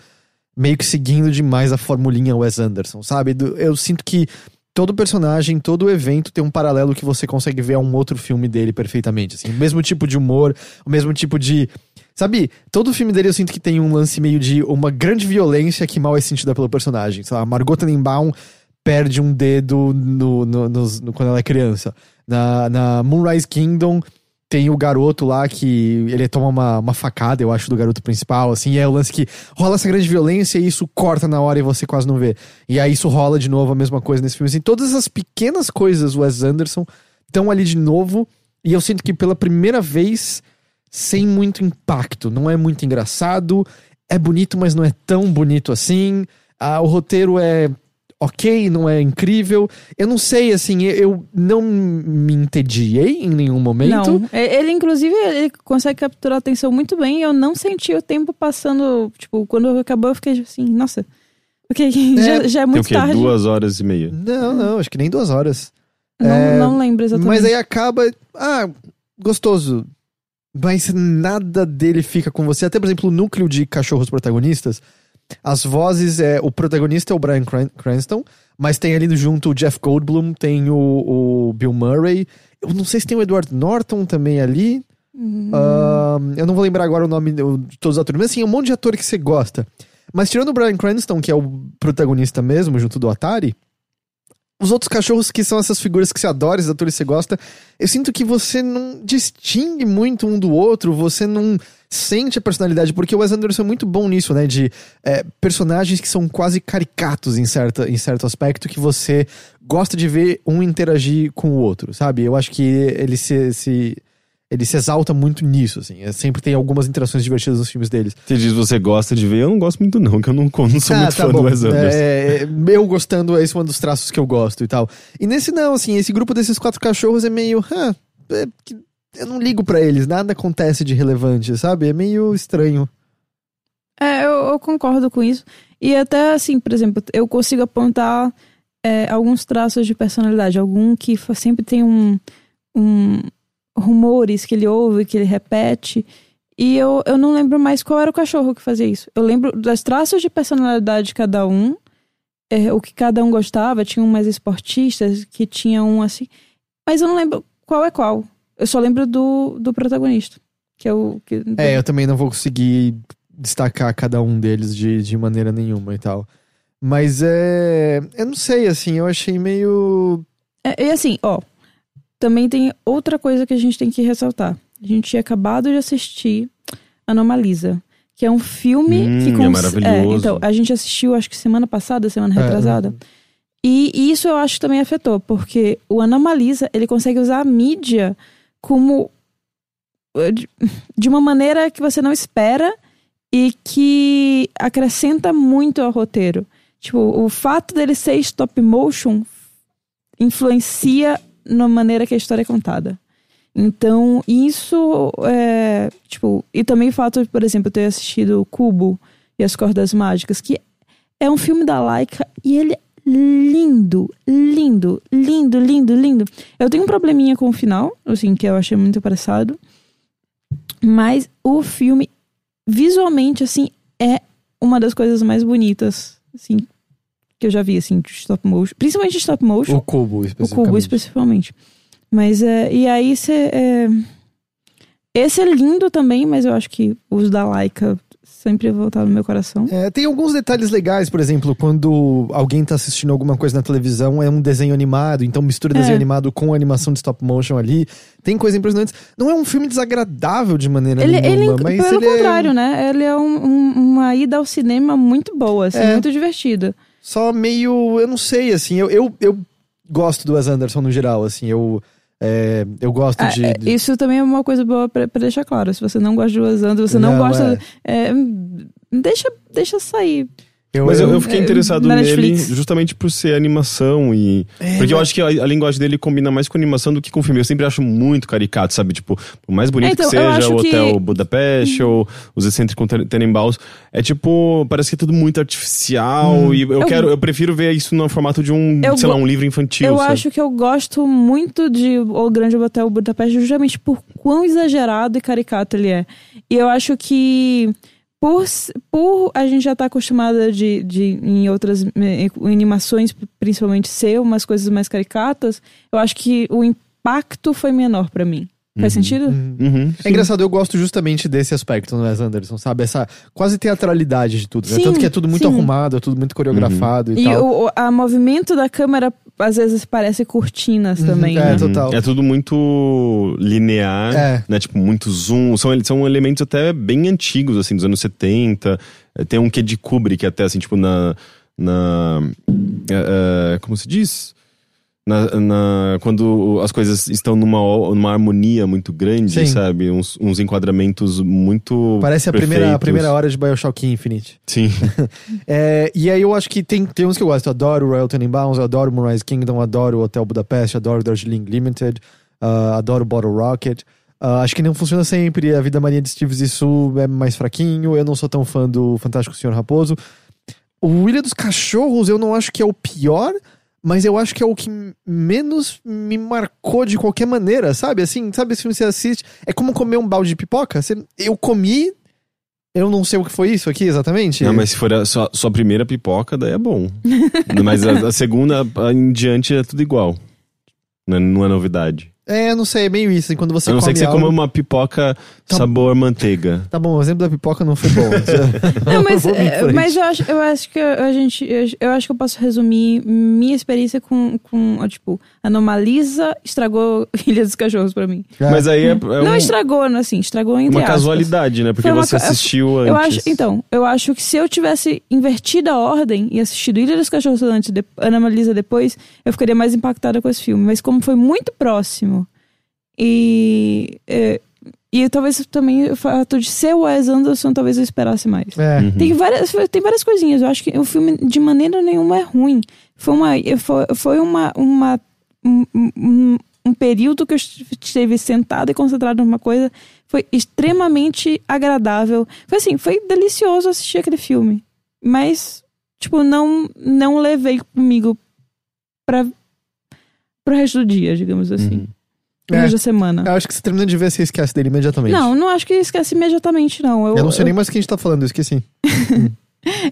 meio que seguindo demais a formulinha Wes Anderson, sabe? Do- eu sinto que todo personagem, todo evento tem um paralelo que você consegue ver a um outro filme dele perfeitamente. Assim, o mesmo tipo de humor, o mesmo tipo de. Sabe, todo filme dele eu sinto que tem um lance meio de uma grande violência que mal é sentida pelo personagem. Sei lá, Margot Tenenbaum perde um dedo no, no- nos- no- quando ela é criança. Na, na Moonrise Kingdom tem o garoto lá que ele toma uma, uma facada, eu acho, do garoto principal, assim, e é o lance que rola essa grande violência e isso corta na hora e você quase não vê. E aí isso rola de novo a mesma coisa nesse filme. Assim, todas essas pequenas coisas, Wes Anderson, estão ali de novo, e eu sinto que pela primeira vez, sem muito impacto. Não é muito engraçado, é bonito, mas não é tão bonito assim. Ah, o roteiro é ok, não é incrível. Eu não sei, assim, eu- não me entediei em nenhum momento. Não, é- ele inclusive ele consegue capturar a atenção muito bem eu não senti o tempo passando, tipo, quando acabou eu fiquei assim, nossa, ok, já, já é Tem o muito quê? tarde. Duas horas e meia. Não, não, acho que nem duas horas. Não, É, não lembro exatamente. Mas aí acaba. Ah, gostoso. Mas nada dele fica com você. Até, por exemplo, o núcleo de cachorros protagonistas. As vozes é. O protagonista é o Brian Cran- Cranston, mas tem ali junto o Jeff Goldblum, tem o, o Bill Murray. Eu não sei se tem o Edward Norton também ali. Hum. Ahn, eu não vou lembrar agora o nome de de todos os atores, mas assim, é um monte de ator que você gosta. Mas tirando o Brian Cranston, que é o protagonista mesmo, junto do Atari, os outros cachorros que são essas figuras que você adora, esses atores que você gosta, eu sinto que você não distingue muito um do outro, você não sente a personalidade, porque o Wes Anderson é muito bom nisso, né? De é, personagens que são quase caricatos em, certa, em certo aspecto, que você gosta de ver um interagir com o outro, sabe? Eu acho que ele se, se- ele se exalta muito nisso, assim. É, sempre tem algumas interações divertidas nos filmes deles. Você diz você gosta de ver, eu não gosto muito não, que eu não, não sou muito fã do Wes Anderson. Ah, É, eu gostando, esse é um dos traços que eu gosto e tal. E nesse não, assim, esse grupo desses quatro cachorros é meio. ah, é que eu não ligo pra eles, nada acontece de relevante, sabe? É meio estranho. É, eu, eu concordo com isso. E até assim, por exemplo, eu consigo apontar é, alguns traços de personalidade. Algum que sempre tem um, um rumores que ele ouve, que ele repete. E eu, eu não lembro mais qual era o cachorro que fazia isso. Eu lembro das traços de personalidade de cada um, é, o que cada um gostava. Tinha um mais esportistas, que tinha um assim. Mas eu não lembro qual é qual. Eu só lembro do, do protagonista. Que é o. Que, É, eu também não vou conseguir destacar cada um deles de, de maneira nenhuma e tal. Mas é. Eu não sei, assim, eu achei meio. É, e assim, ó, também tem outra coisa que a gente tem que ressaltar. A gente tinha acabado de assistir Anomalisa, que é um filme Hum, que é cons- maravilhoso. então, a gente assistiu acho que semana passada, semana É, retrasada. E, e isso eu acho que também afetou, porque o Anomalisa, ele consegue usar a mídia como eh, de- de uma maneira que você não espera e que acrescenta muito ao roteiro. Tipo, o fato dele ser stop motion influencia na maneira que a história é contada. Então, isso é. Tipo, e também o fato de, por exemplo, eu ter assistido Cubo e as Cordas Mágicas, que é um filme da Laika e ele é lindo, lindo, lindo, lindo, lindo. Eu tenho um probleminha com o final, assim, que eu achei muito apressado. Mas o filme, visualmente, assim, é uma das coisas mais bonitas, assim, que eu já vi, assim, de stop motion. Principalmente de stop motion. O cubo, O especificamente. cubo, especificamente. Mas, é, e aí, você... É... Esse é lindo também, mas eu acho que os da Laika sempre voltaram no meu coração. É, tem alguns detalhes legais, por exemplo, quando alguém tá assistindo alguma coisa na televisão, é um desenho animado, então mistura desenho É. animado com animação de stop motion ali. Tem coisas impressionantes. Não é um filme desagradável de maneira Ele, ele, nenhuma, mas pelo ele é contrário, né? Ele é um- um- uma ida ao cinema muito boa, assim, É. muito divertida. Só meio, eu não sei, assim, eu, eu, eu gosto do Wes Anderson no geral, assim, eu é, eu gosto Ah, de, é, de- Isso também é uma coisa boa pra, pra deixar claro. Se você não gosta de Wes Anderson, você não, Não, gosta. é, deixa, deixa sair. Eu, Mas eu, eu- fiquei é, interessado nele Netflix. justamente por ser animação e. É, porque eu acho que a, a linguagem dele combina mais com animação do que com filme. Eu sempre acho muito caricato, sabe? Tipo, o mais bonito É, então, que seja, o que- Hotel Budapeste ou os excêntricos Ten- Tenenbaums. É tipo, parece que é tudo muito artificial. E eu, Eu- quero, eu prefiro ver isso no formato de um, Eu sei lá, go- um livro infantil. eu sabe? acho que eu gosto muito de O Grande Hotel Budapeste justamente por quão exagerado e caricato ele é. E eu acho que por, por a gente já estar acostumada de, de em outras eh, em animações principalmente ser umas coisas mais caricatas, eu acho que o impacto foi menor pra mim. Faz sentido? Uhum, É engraçado, eu gosto justamente desse aspecto no Wes Anderson, sabe? Essa quase teatralidade de tudo. né? Tanto que é tudo muito sim. arrumado, é tudo muito coreografado e, E tal. o, o a movimento da câmera às vezes parece cortinas Uhum, também. é, né? total. É tudo muito linear, É. né? Tipo, muito zoom. São, são elementos até bem antigos, assim, dos anos 70. É, Tem um quê de Kubrick até, assim, tipo, na... na é, é, como se diz? Na, na- quando as coisas estão numa, numa harmonia muito grande, Sim. sabe? Uns, uns enquadramentos muito Parece a primeira, a primeira hora de Bioshock Infinite. Sim. É, e aí eu acho que tem, tem uns que eu gosto. Eu adoro Royal Tenenbaums, eu adoro Moonrise Kingdom, adoro Hotel Budapeste, adoro Darjeeling Limited, ah, adoro Bottle Rocket. Ah, acho que não funciona sempre. A Vida Maria de Steves, isso é mais fraquinho. Eu não sou tão fã do Fantástico Senhor Raposo. O Ilha dos Cachorros eu não acho que é o pior, mas eu acho que é o que menos me marcou de qualquer maneira, sabe? Assim, sabe esse filme que você assiste? É como comer um balde de pipoca. Você- eu comi, eu não sei o que foi isso aqui exatamente. Não, mas se for a sua, sua primeira pipoca, daí é bom. mas a, a segunda a- em diante é tudo igual. Não é, não é novidade. É, não sei, é meio isso. Quando você a não come ser que você algo... coma uma pipoca Tá- sabor manteiga. Tá bom, o exemplo da pipoca não foi bom. Não, mas, é, mas eu, acho, eu acho que a gente. Eu, eu acho que eu posso resumir minha experiência com, com tipo, Anomalisa estragou Ilha dos Cachorros pra mim. É. Mas aí é, é não um- estragou, assim, estragou entre uma aspas. casualidade, né? Porque uma você assistiu antes. Eu acho, então, eu acho que se eu tivesse invertido a ordem e assistido Ilha dos Cachorros antes, de, Anomalisa depois, eu ficaria mais impactada com esse filme. Mas como foi muito próximo e é, e talvez também o fato de ser o Wes Anderson, talvez eu esperasse mais. É. Uhum. Tem várias, tem várias coisinhas. Eu acho que o filme de maneira nenhuma é ruim. Foi uma, foi, foi uma, uma um, um, um período que eu esteve sentado e concentrado numa coisa. Foi extremamente agradável. Foi assim, foi delicioso assistir aquele filme. Mas, tipo, não, não levei comigo para pro resto do dia, digamos assim. Uhum. Pro É. semana. Eu acho que você termina de ver, você esquece dele imediatamente. Não, não acho que esquece imediatamente, não. Eu, Eu não sei nem mais o que a gente tá falando, eu esqueci.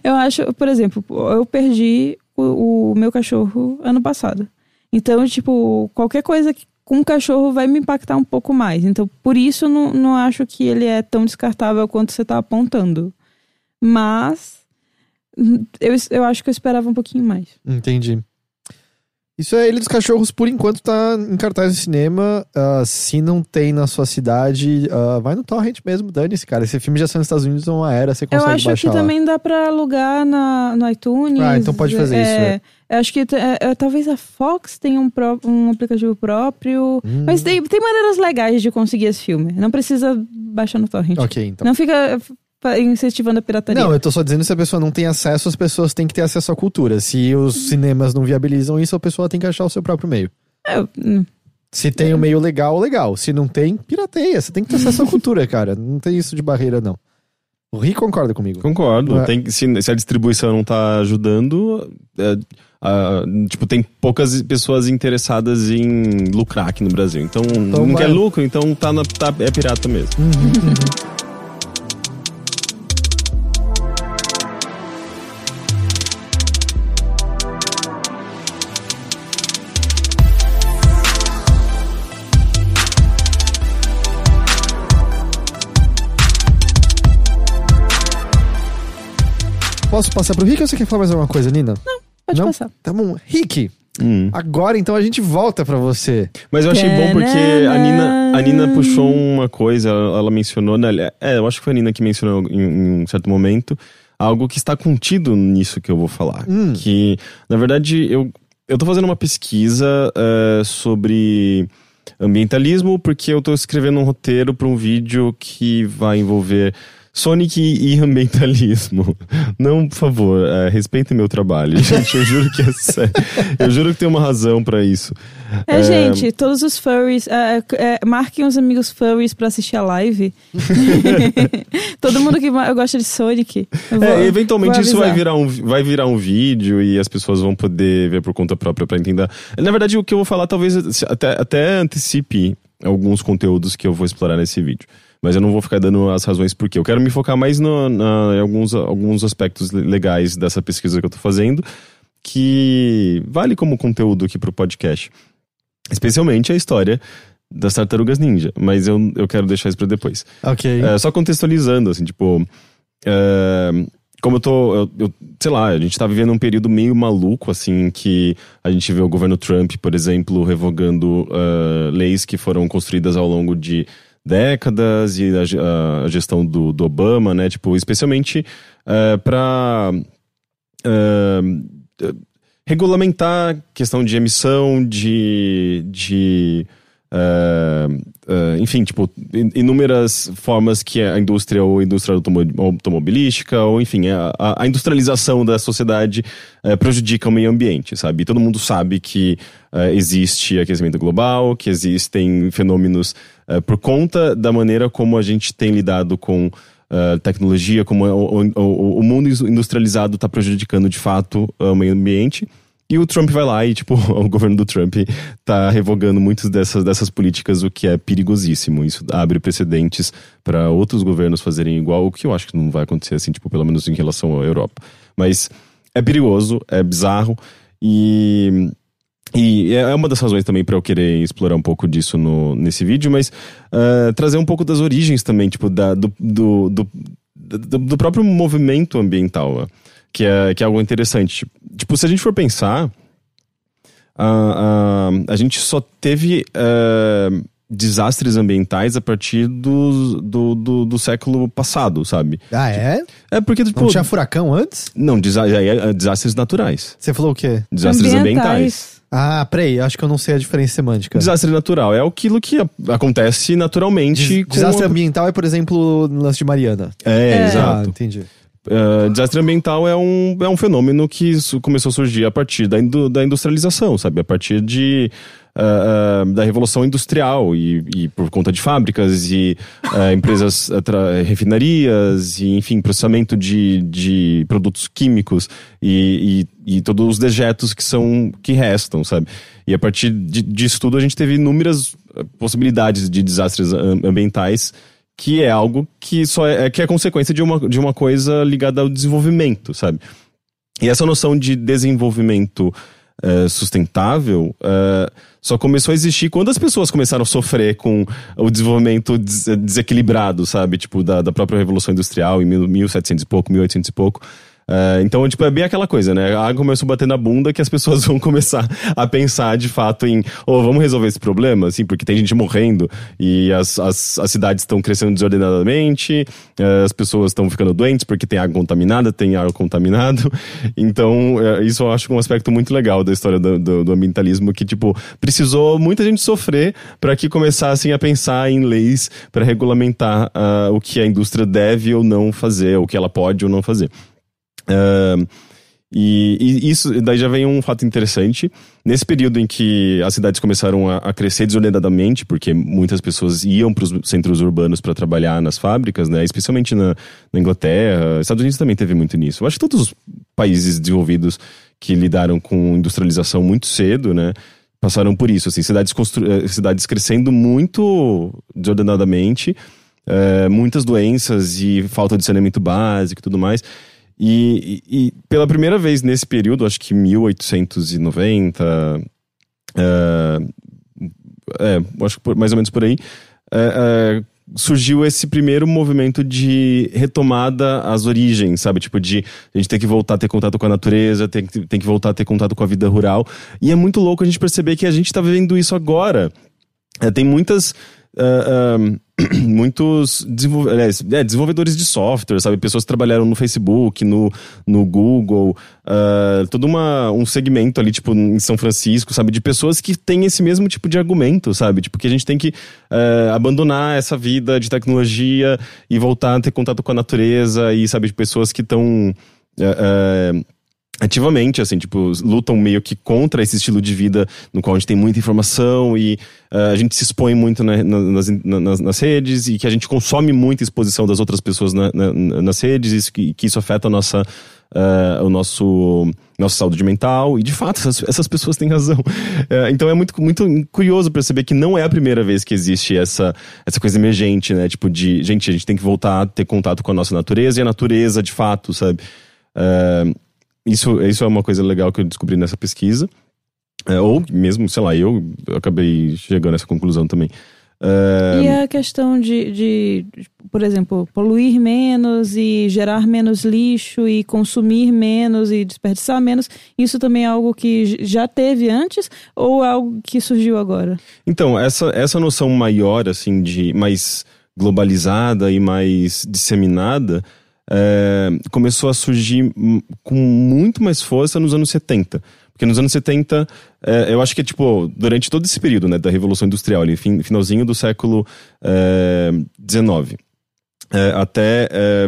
Eu acho, por exemplo, eu perdi o, o meu cachorro ano passado. Então, tipo, qualquer coisa com um cachorro vai me impactar um pouco mais. Então, por isso, não, não acho que ele é tão descartável quanto você tá apontando. Mas, eu, eu acho que eu esperava um pouquinho mais. Entendi. Isso é Ilha dos Cachorros, por enquanto, tá em cartaz de cinema. Ah, se não tem na sua cidade, ah, vai no Torrent mesmo, dane-se, cara. Esse filme já saiu nos Estados Unidos há uma era, você Eu consegue acho baixar que lá. também dá pra alugar na, no iTunes. Ah, então pode fazer isso, é. Eu acho que é, é, talvez a Fox tenha um, pró- um aplicativo próprio. Hum. Mas tem, tem maneiras legais de conseguir esse filme. Não precisa baixar no torrent. Ok, então. Não fica incentivando a pirataria. Não, eu tô só dizendo que se a pessoa não tem acesso, as pessoas têm que ter acesso à cultura. Se os cinemas não viabilizam isso, a pessoa tem que achar o seu próprio meio. Eu- hum, Se tem o meio legal, legal. Se não tem, pirateia. Você tem que ter acesso à cultura, cara. Não tem isso de barreira, não. O Ri concorda comigo. Concordo. É. Tem, se, se a distribuição não tá ajudando, é, a- tipo, tem poucas pessoas interessadas em lucrar aqui no Brasil. Então, Então não vai. quer lucro, então tá, na- tá- é pirata mesmo. Posso passar pro Rick ou você quer falar mais alguma coisa, Nina? Pode Não? passar. Tá bom. Rick, Hum. agora então a gente volta pra você. Mas eu achei bom porque a Nina, a Nina puxou uma coisa, ela, ela mencionou, né? É, eu acho que foi a Nina que mencionou em, em um certo momento, algo que está contido nisso que eu vou falar. Hum. Que, na verdade, eu, eu tô fazendo uma pesquisa eh, sobre ambientalismo porque eu tô escrevendo um roteiro para um vídeo que vai envolver Sonic e ambientalismo. Não, por favor, eh, respeitem meu trabalho. Gente, eu juro que é sério. Eu juro que tem uma razão para isso. É, gente, todos os furries, é, é, marquem os amigos furries pra assistir a live. Todo mundo que gosta de Sonic. eu vou- É, eventualmente isso vai virar, um, vai virar um vídeo e as pessoas vão poder ver por conta própria pra entender. Na verdade, o que eu vou falar talvez até, até antecipe alguns conteúdos que eu vou explorar nesse vídeo. Mas eu não vou ficar dando as razões por quê. Eu quero me focar mais no, na, em alguns, alguns aspectos legais dessa pesquisa que eu tô fazendo, que vale como conteúdo aqui pro podcast. Especialmente a história das tartarugas ninja. Mas eu, eu quero deixar isso pra depois. Ok. É, só contextualizando, assim, tipo. é, como eu tô. Eu, eu- sei lá, a gente tá vivendo um período meio maluco, assim, que a gente vê o governo Trump, por exemplo, revogando é, leis que foram construídas ao longo de décadas e a, a gestão do, do Obama, né? Tipo, especialmente é, pra. é, é, regulamentar questão de emissão de. de é, é, enfim, tipo, in- inúmeras formas que a indústria ou a indústria automo- automobilística, ou enfim, a, a industrialização da sociedade é, prejudica o meio ambiente, sabe? E todo mundo sabe que é, existe aquecimento global, que existem fenômenos é, por conta da maneira como a gente tem lidado com uh, tecnologia, como o, o- o- mundo industrializado está prejudicando de fato uh, o meio ambiente. E o Trump vai lá e, tipo, o governo do Trump tá revogando muitas dessas, dessas políticas, o que é perigosíssimo. Isso abre precedentes para outros governos fazerem igual, o que eu acho que não vai acontecer assim, tipo, pelo menos em relação à Europa. Mas é perigoso, é bizarro e. E é uma das razões também para eu querer explorar um pouco disso no, nesse vídeo, mas uh, trazer um pouco das origens também, tipo, da, do, do, do, do, próprio movimento ambiental, que é, que é algo interessante. Tipo, se a gente for pensar, a, a, a gente só teve uh, desastres ambientais a partir do, do, do, do século passado, sabe? Ah, é? É porque, tipo. Não tinha furacão antes? Não, desa é, é desastres naturais. Você falou o quê? Desastres ambientais. Ah, peraí, acho que eu não sei a diferença semântica. Desastre natural é aquilo que a- acontece naturalmente Des- com Desastre a- ambiental é, por exemplo, no lance de Mariana. É, É. Ah, exato. entendi. Uh, desastre ambiental é um, é um fenômeno que começou a surgir a partir da, indu- da industrialização, sabe? A partir de, uh, uh, da revolução industrial e, e por conta de fábricas e empresas, refinarias e, enfim, processamento de, de produtos químicos e, e, e todos os dejetos que são que restam, sabe? E a partir de, disso tudo a gente teve inúmeras possibilidades de desastres am- ambientais que é algo que só é, que é consequência de uma, de uma coisa ligada ao desenvolvimento, sabe? E essa noção de desenvolvimento eh, sustentável eh, só começou a existir quando as pessoas começaram a sofrer com o desenvolvimento des- desequilibrado, sabe? Tipo, da, da própria Revolução Industrial em mil- 1700 e pouco, 1800 e pouco. Eh, então, tipo, é bem aquela coisa, né? A água começou a bater na bunda que as pessoas vão começar a pensar de fato em, oh, vamos resolver esse problema, assim, porque tem gente morrendo e as, as, as cidades estão crescendo desordenadamente, eh, as pessoas estão ficando doentes porque tem água contaminada, tem ar contaminado. Então, eh, isso eu acho um aspecto muito legal da história do, do, do ambientalismo, que, tipo, precisou muita gente sofrer para que começassem a pensar em leis para regulamentar ah, o que a indústria deve ou não fazer, o que ela pode ou não fazer. Ahn, E, e, isso daí já vem um fato interessante. Nesse período em que as cidades começaram a, a crescer desordenadamente, porque muitas pessoas iam para os centros urbanos para trabalhar nas fábricas, né? Especialmente na, na, Inglaterra, Estados Unidos também teve muito nisso. Eu acho que todos os países desenvolvidos que lidaram com industrialização muito cedo, né? Passaram por isso, assim, cidades, constru... Eh, cidades crescendo muito desordenadamente, é, muitas doenças e falta de saneamento básico e tudo mais. E, e, e, pela primeira vez nesse período, acho que 1890, é, é, acho que mais ou menos por aí, é, é, surgiu esse primeiro movimento de retomada às origens, sabe? Tipo, de a gente ter que voltar a ter contato com a natureza, tem tem que voltar a ter contato com a vida rural. E é muito louco a gente perceber que a gente está vivendo isso agora. É, tem muitas. Uh, muitos desenvolve é, desenvolvedores de software, sabe? Pessoas que trabalharam no Facebook, no, no Google, uh, todo uma, um segmento ali, tipo, em São Francisco, sabe? De pessoas que têm esse mesmo tipo de argumento, sabe? Tipo, que a gente tem que uh, abandonar essa vida de tecnologia e voltar a ter contato com a natureza e, sabe, de pessoas que estão. Uh, ativamente, assim, tipo, lutam meio que contra esse estilo de vida no qual a gente tem muita informação e uh, a gente se expõe muito na, nas, nas, nas, redes e que a gente consome muita exposição das outras pessoas na, nas redes e que, que, isso afeta a nossa, uh, o nosso, nossa saúde mental e de fato essas, essas pessoas têm razão. Uh, então é muito, muito curioso perceber que não é a primeira vez que existe essa, essa coisa emergente, né? Tipo de, gente, a gente tem que voltar a ter contato com a nossa natureza e a natureza de fato, sabe? Uh, isso, isso é uma coisa legal que eu descobri nessa pesquisa. É, ou mesmo, sei lá, eu, eu acabei chegando a essa conclusão também. É... E a questão de, de, por exemplo, poluir menos e gerar menos lixo e consumir menos e desperdiçar menos, isso também é algo que já teve antes ou é algo que surgiu agora? Então, essa, essa noção maior, assim, de mais globalizada e mais disseminada, é, começou a surgir com muito mais força nos anos 70. Porque nos anos 70, é, eu acho que, tipo, durante todo esse período, né, da Revolução Industrial, ali, finalzinho do século XIX, é, é, até é,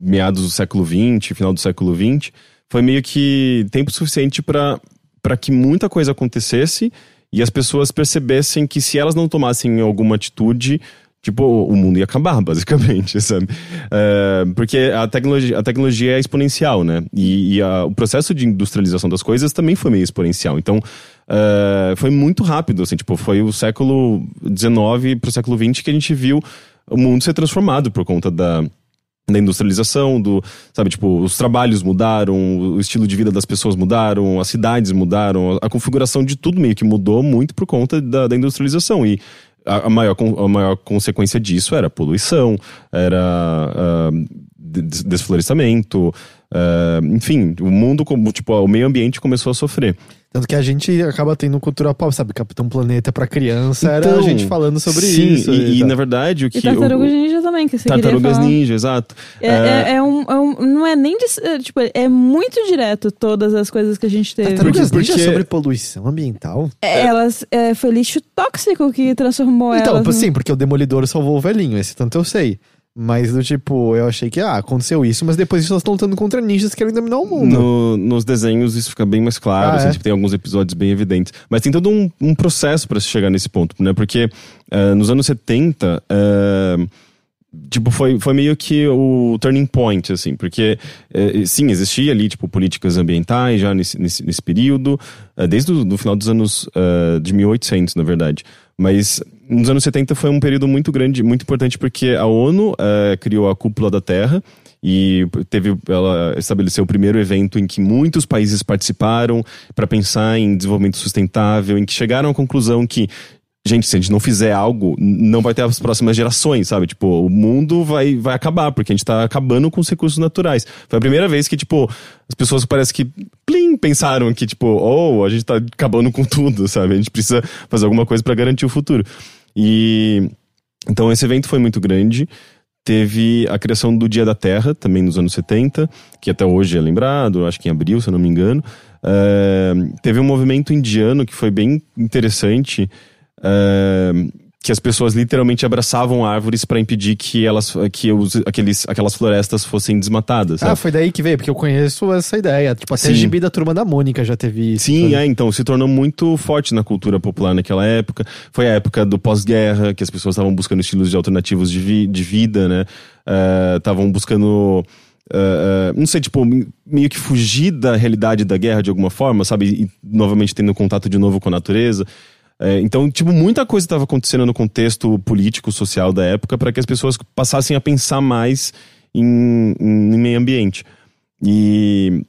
meados do século XX, final do século XX, foi meio que tempo suficiente para que muita coisa acontecesse e as pessoas percebessem que se elas não tomassem alguma atitude, Tipo, o mundo ia acabar, basicamente, sabe? É, porque a tecnologia, a tecnologia é exponencial, né? E, e a, o processo de industrialização das coisas também foi meio exponencial. Então, é, foi muito rápido, assim, tipo, foi o século XIX pro século XX que a gente viu o mundo ser transformado por conta da, da industrialização, do, sabe, tipo, os trabalhos mudaram, o estilo de vida das pessoas mudaram, as cidades mudaram, a configuração de tudo meio que mudou muito por conta da, da industrialização. E a, a, maior, a maior consequência disso era poluição, era uh, desflorestamento, uh, enfim, o mundo, tipo, o meio ambiente começou a sofrer. Tanto que a gente acaba tendo cultura pop, sabe? Capitão Planeta pra criança então, era a gente falando sobre sim, isso. E, e, na verdade o que. E Tartarugas Ninja também, que você Tartarugas Ninja, exato. É, é, é, é, um, é, um, Não é nem. De, é, tipo, é muito direto todas as coisas que a gente teve. Tartarugas porque, Ninja sobre poluição ambiental? É, elas. É, foi lixo tóxico que transformou então, elas. Então, sim, porque o Demolidor salvou o velhinho, esse tanto eu sei. Mas do tipo, eu achei que, ah, aconteceu isso, mas depois eles estão lutando contra ninjas que querem dominar o mundo. No, nos desenhos isso fica bem mais claro, ah, assim, é? tipo, tem alguns episódios bem evidentes. Mas tem todo um, um processo para se chegar nesse ponto, né? Porque uh, nos anos 70, uh, eh, tipo, foi, foi meio que o turning point, assim, porque uh, sim, existia ali, tipo, políticas ambientais já nesse, nesse, nesse período, desde o final dos anos de 1800, na verdade. Mas nos anos 70 foi um período muito grande, muito importante, porque a ONU é, criou a Cúpula da Terra e teve ela estabeleceu o primeiro evento em que muitos países participaram para pensar em desenvolvimento sustentável, em que chegaram à conclusão que gente, se a gente não fizer algo, não vai ter as próximas gerações, sabe? Tipo, o mundo vai, vai acabar, porque a gente tá acabando com os recursos naturais. Foi a primeira vez que, tipo, as pessoas parece que, plim, pensaram que, tipo, oh, a gente tá acabando com tudo, sabe? A gente precisa fazer alguma coisa para garantir o futuro. E. Então, esse evento foi muito grande. Teve a criação do Dia da Terra, também nos anos 70, que até hoje é lembrado, acho que em abril, se eu não me engano. Uh, teve um movimento indiano que foi bem interessante, uh, que as pessoas literalmente abraçavam árvores para impedir que elas que os, aqueles, aquelas florestas fossem desmatadas. Ah, sabe? foi daí que veio, porque eu conheço essa ideia. Tipo, até Sim. gibi da Turma da Mônica já teve isso. Sim, é, então se tornou muito forte na cultura popular naquela época. Foi a época do pós-guerra, que as pessoas estavam buscando estilos de alternativos de, vi- de vida, né? Eh, Estavam buscando. eh, não sei, tipo, meio que fugir da realidade da guerra de alguma forma, sabe? E novamente tendo contato de novo com a natureza. Eh, então, tipo, muita coisa estava acontecendo no contexto político, social da época para que as pessoas passassem a pensar mais em, em meio ambiente. E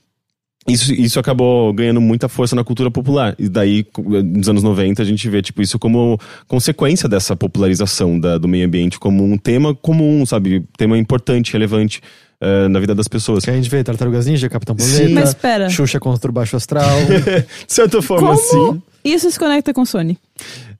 isso, isso acabou ganhando muita força na cultura popular. E daí, nos anos 90, a gente vê tipo, isso como consequência dessa popularização da- do meio ambiente como um tema comum, sabe? Tema importante, relevante eh, na vida das pessoas. Que a gente vê Tartarugas Ninja, Capitão Sim. Planeta, Mas espera. Xuxa contra o Baixo Astral. De certa forma, Como sim. Isso se conecta com Sonic?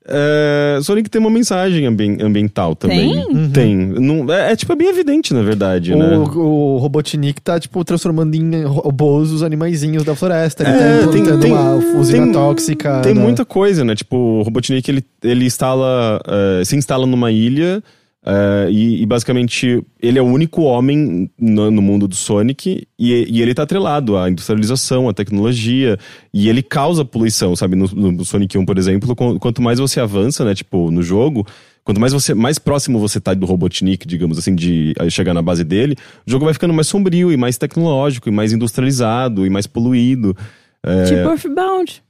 É, Sonic tem uma mensagem ambien- ambiental também. Tem? Tem. Não, é, é, tipo, é bem evidente, na verdade, né? o, o Robotnik tá, tipo, transformando em robôs os animaizinhos da floresta. Ele É, tá tem- tem- uma usina tem- tóxica. Tem da- muita coisa, né? Tipo, o Robotnik, ele, ele instala... eh, se instala numa ilha eh, e, e, basicamente, ele é o único homem no, no mundo do Sonic e, e ele tá atrelado à industrialização, à tecnologia e ele causa poluição, sabe? No, no Sonic 1, por exemplo, qu- quanto mais você avança, né? Tipo, no jogo... Quanto mais você mais próximo você tá do Robotnik, digamos assim, de chegar na base dele, o jogo vai ficando mais sombrio e mais tecnológico e mais industrializado e mais poluído. É. Tipo Earthbound.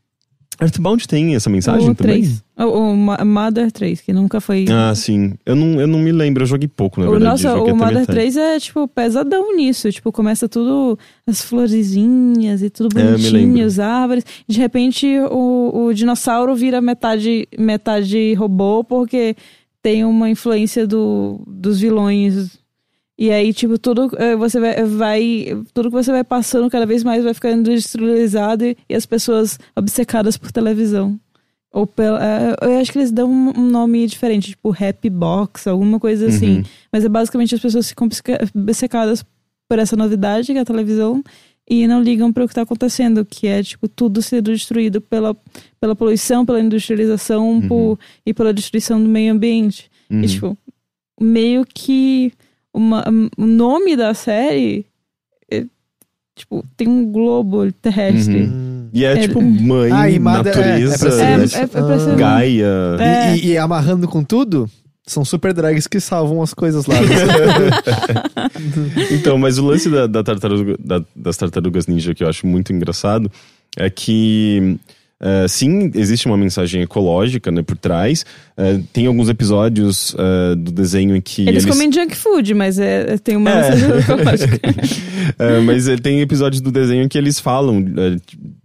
Earthbound tem essa mensagem o também? 3. O, o Mother 3, que nunca foi. Ah, sim. Eu não, eu não me lembro, eu joguei pouco, na o verdade. nossa, o Mother metade. 3 é, tipo, pesadão nisso. Tipo, começa tudo, as florezinhas e tudo É, bonitinho, lembro. as árvores. De repente, o, o dinossauro vira metade, metade robô, porque tem uma influência do, dos vilões. E aí, tipo, tudo eh, você vai, vai. Tudo que você vai passando cada vez mais vai ficando industrializado e, e as pessoas obcecadas por televisão. Ou pela, eh, eu acho que eles dão um nome diferente, tipo Happy Box, alguma coisa assim. Uhum. Mas é basicamente as pessoas ficam obceca- obcecadas por essa novidade que é a televisão e não ligam para o que está acontecendo, que é tipo tudo sendo destruído pela, pela poluição, pela industrialização por- e pela destruição do meio ambiente. Uhum. E tipo, meio que uma, o nome da série é, tipo, tem um globo terrestre. Uhum. Hum. E é, É- tipo mãe, Ah, e é, é natureza, É, é, é ser- Gaia. É. E, e- e amarrando com tudo, são super drags que salvam as coisas lá. Então, mas o lance da, da tartaruga- da- das tartarugas ninja que eu acho muito engraçado é que. Eh, sim, existe uma mensagem ecológica né, por trás. Eh, tem alguns episódios eh, do desenho em que Eles, eles, comem junk food, mas é, é- tem uma É. mensagem ecológica. Mas eh, tem episódios do desenho que eles falam, eh,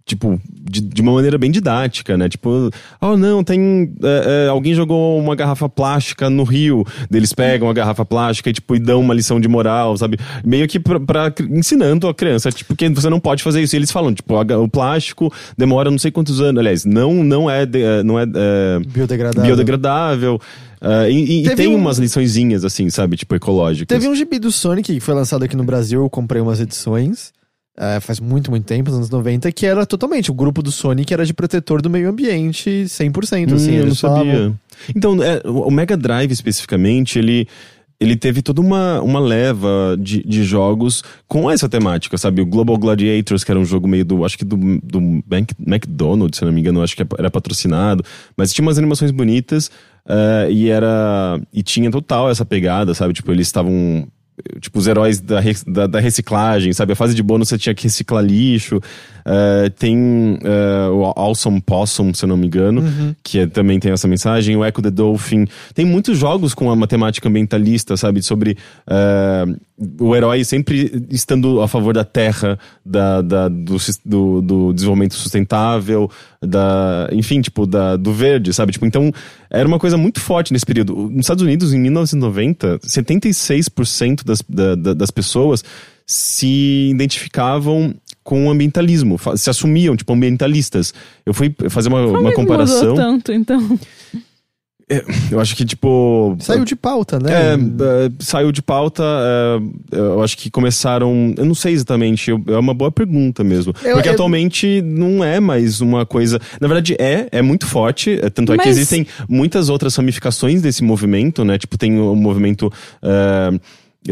tipo, de, de uma maneira bem didática, né? Tipo, oh não, tem. eh, eh, alguém jogou uma garrafa plástica no rio. Eles pegam a garrafa plástica e, tipo, e dão uma lição de moral, sabe? Meio que pra, pra- ensinando a criança, tipo, que você não pode fazer isso. E eles falam, tipo, a o plástico demora não sei quantos anos. Aliás, não, não é. de- eh, não é eh, Biodegradável. biodegradável. Ah, e e- tem um- umas liçõezinhas, assim, sabe? Tipo, ecológicas. Teve um gibi do Sonic que foi lançado aqui no Brasil, eu comprei umas edições. É, faz muito, muito tempo, nos anos 90, que era totalmente. O grupo do Sonic era de protetor do meio ambiente 100%. assim, Hum, eu não falavam- sabia. Então, é, o Mega Drive especificamente, ele, ele teve toda uma, uma leva de, de jogos com essa temática, sabe? O Global Gladiators, que era um jogo meio do, acho que do, do McDonald's, se não me engano, acho que era patrocinado, mas tinha umas animações bonitas eh, e era. E tinha total essa pegada, sabe? Tipo, eles estavam. Tipo, os heróis da, da, da reciclagem, sabe? A fase de bônus você tinha que reciclar lixo. Eh, tem eh, o Awesome Possum, se eu não me engano, que é- também tem essa mensagem. O Echo the Dolphin. Tem muitos jogos com a matemática ambientalista, sabe? Sobre eh, o herói sempre estando a favor da terra, da, da- do, do, do desenvolvimento sustentável, da, enfim, tipo, da, do verde, sabe? Tipo, então, era uma coisa muito forte nesse período. Nos Estados Unidos, em 1990, 76% das, da- da- das pessoas se identificavam com o ambientalismo, se assumiam, tipo, ambientalistas. Eu fui fazer uma, uma Como é comparação. mudou tanto, então? é, eu acho que, tipo. Saiu de pauta, né? É, é, saiu de pauta. é, eu acho que começaram. Eu não sei exatamente. eu- é uma boa pergunta mesmo. Eu- porque eu- atualmente não é mais uma coisa. Na verdade, é, é muito forte. é, Tanto é que Mas- existem muitas outras ramificações desse movimento, né? Tipo, tem o movimento. é,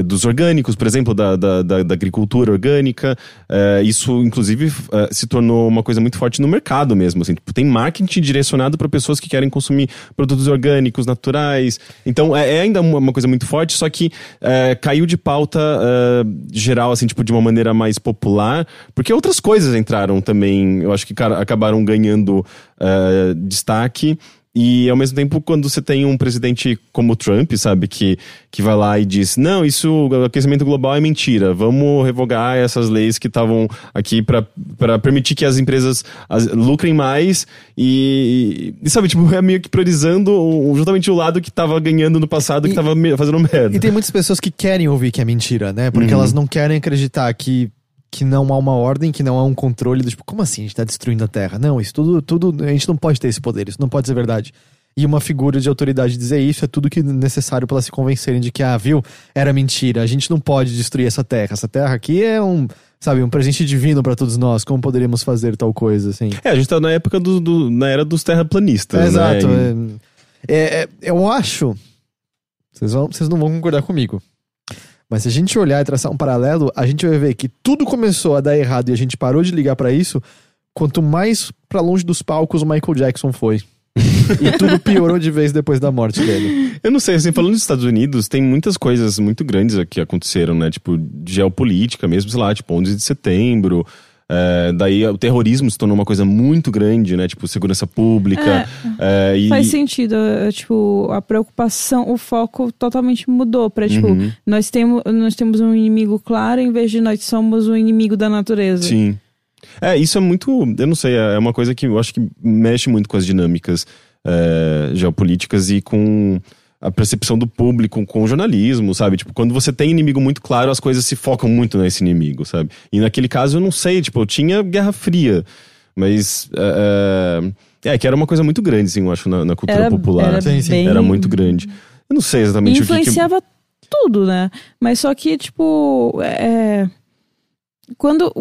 dos orgânicos, por exemplo, da, da, da- da agricultura orgânica. É, isso, inclusive, é, se tornou uma coisa muito forte no mercado mesmo. Assim. Tipo, tem marketing direcionado para pessoas que querem consumir produtos orgânicos, naturais. Então, é, é ainda uma, coisa muito forte, só que caiu de pauta geral, assim, tipo, de uma maneira mais popular, porque outras coisas entraram também, eu acho que cara, acabaram ganhando destaque. E ao mesmo tempo, quando você tem um presidente como o Trump, sabe, que, que vai lá e diz: não, isso, o aquecimento global é mentira, vamos revogar essas leis que estavam aqui para permitir que as empresas as- lucrem mais e, e, sabe, tipo, é meio que priorizando justamente o lado que tava ganhando no passado, E- que tava me- fazendo merda. E tem muitas pessoas que querem ouvir que é mentira, né? Porque Uhum. elas não querem acreditar que, que não há uma ordem, que não há um controle do tipo, como assim a gente tá destruindo a Terra? Não, isso tudo, tudo, a gente não pode ter esse poder, isso não pode ser verdade. E uma figura de autoridade dizer isso é tudo que é necessário para elas se convencerem de que, ah, viu, era mentira, a gente não pode destruir essa Terra. Essa Terra aqui é um, sabe, um presente divino para todos nós, como poderíamos fazer tal coisa, assim? É, a gente tá na época do, do- na era dos terraplanistas, né? Exato. E- É, é- eu acho. Vocês, vão, vocês não vão concordar comigo. Mas se a gente olhar e traçar um paralelo, a gente vai ver que tudo começou a dar errado e a gente parou de ligar pra isso. Quanto mais pra longe dos palcos o Michael Jackson foi. e tudo piorou de vez depois da morte dele. Eu não sei, assim, falando dos Estados Unidos, tem muitas coisas muito grandes que aconteceram, né? Tipo, geopolítica mesmo, sei lá, tipo, 11 de setembro. É, daí o terrorismo se tornou uma coisa muito grande, né? Tipo, segurança pública. é, e, Faz sentido, é, tipo, a preocupação, o foco totalmente mudou pra, tipo, Uhum. nós, temos, nós temos um inimigo claro em vez de nós somos o inimigo da natureza. Sim. É, isso é muito. Eu não sei, é uma coisa que eu acho que mexe muito com as dinâmicas é, geopolíticas e com a percepção do público, com o jornalismo, sabe? Tipo, quando você tem inimigo muito claro, as coisas se focam muito nesse inimigo, sabe? E naquele caso eu não sei, tipo, eu tinha Guerra Fria, mas. É, é, é, que era uma coisa muito grande, assim, eu acho, na, na cultura Era, popular. era, Sim, sim. bem... Era muito grande. Eu não sei exatamente o que influenciava tudo, né? Mas só que, tipo, é... quando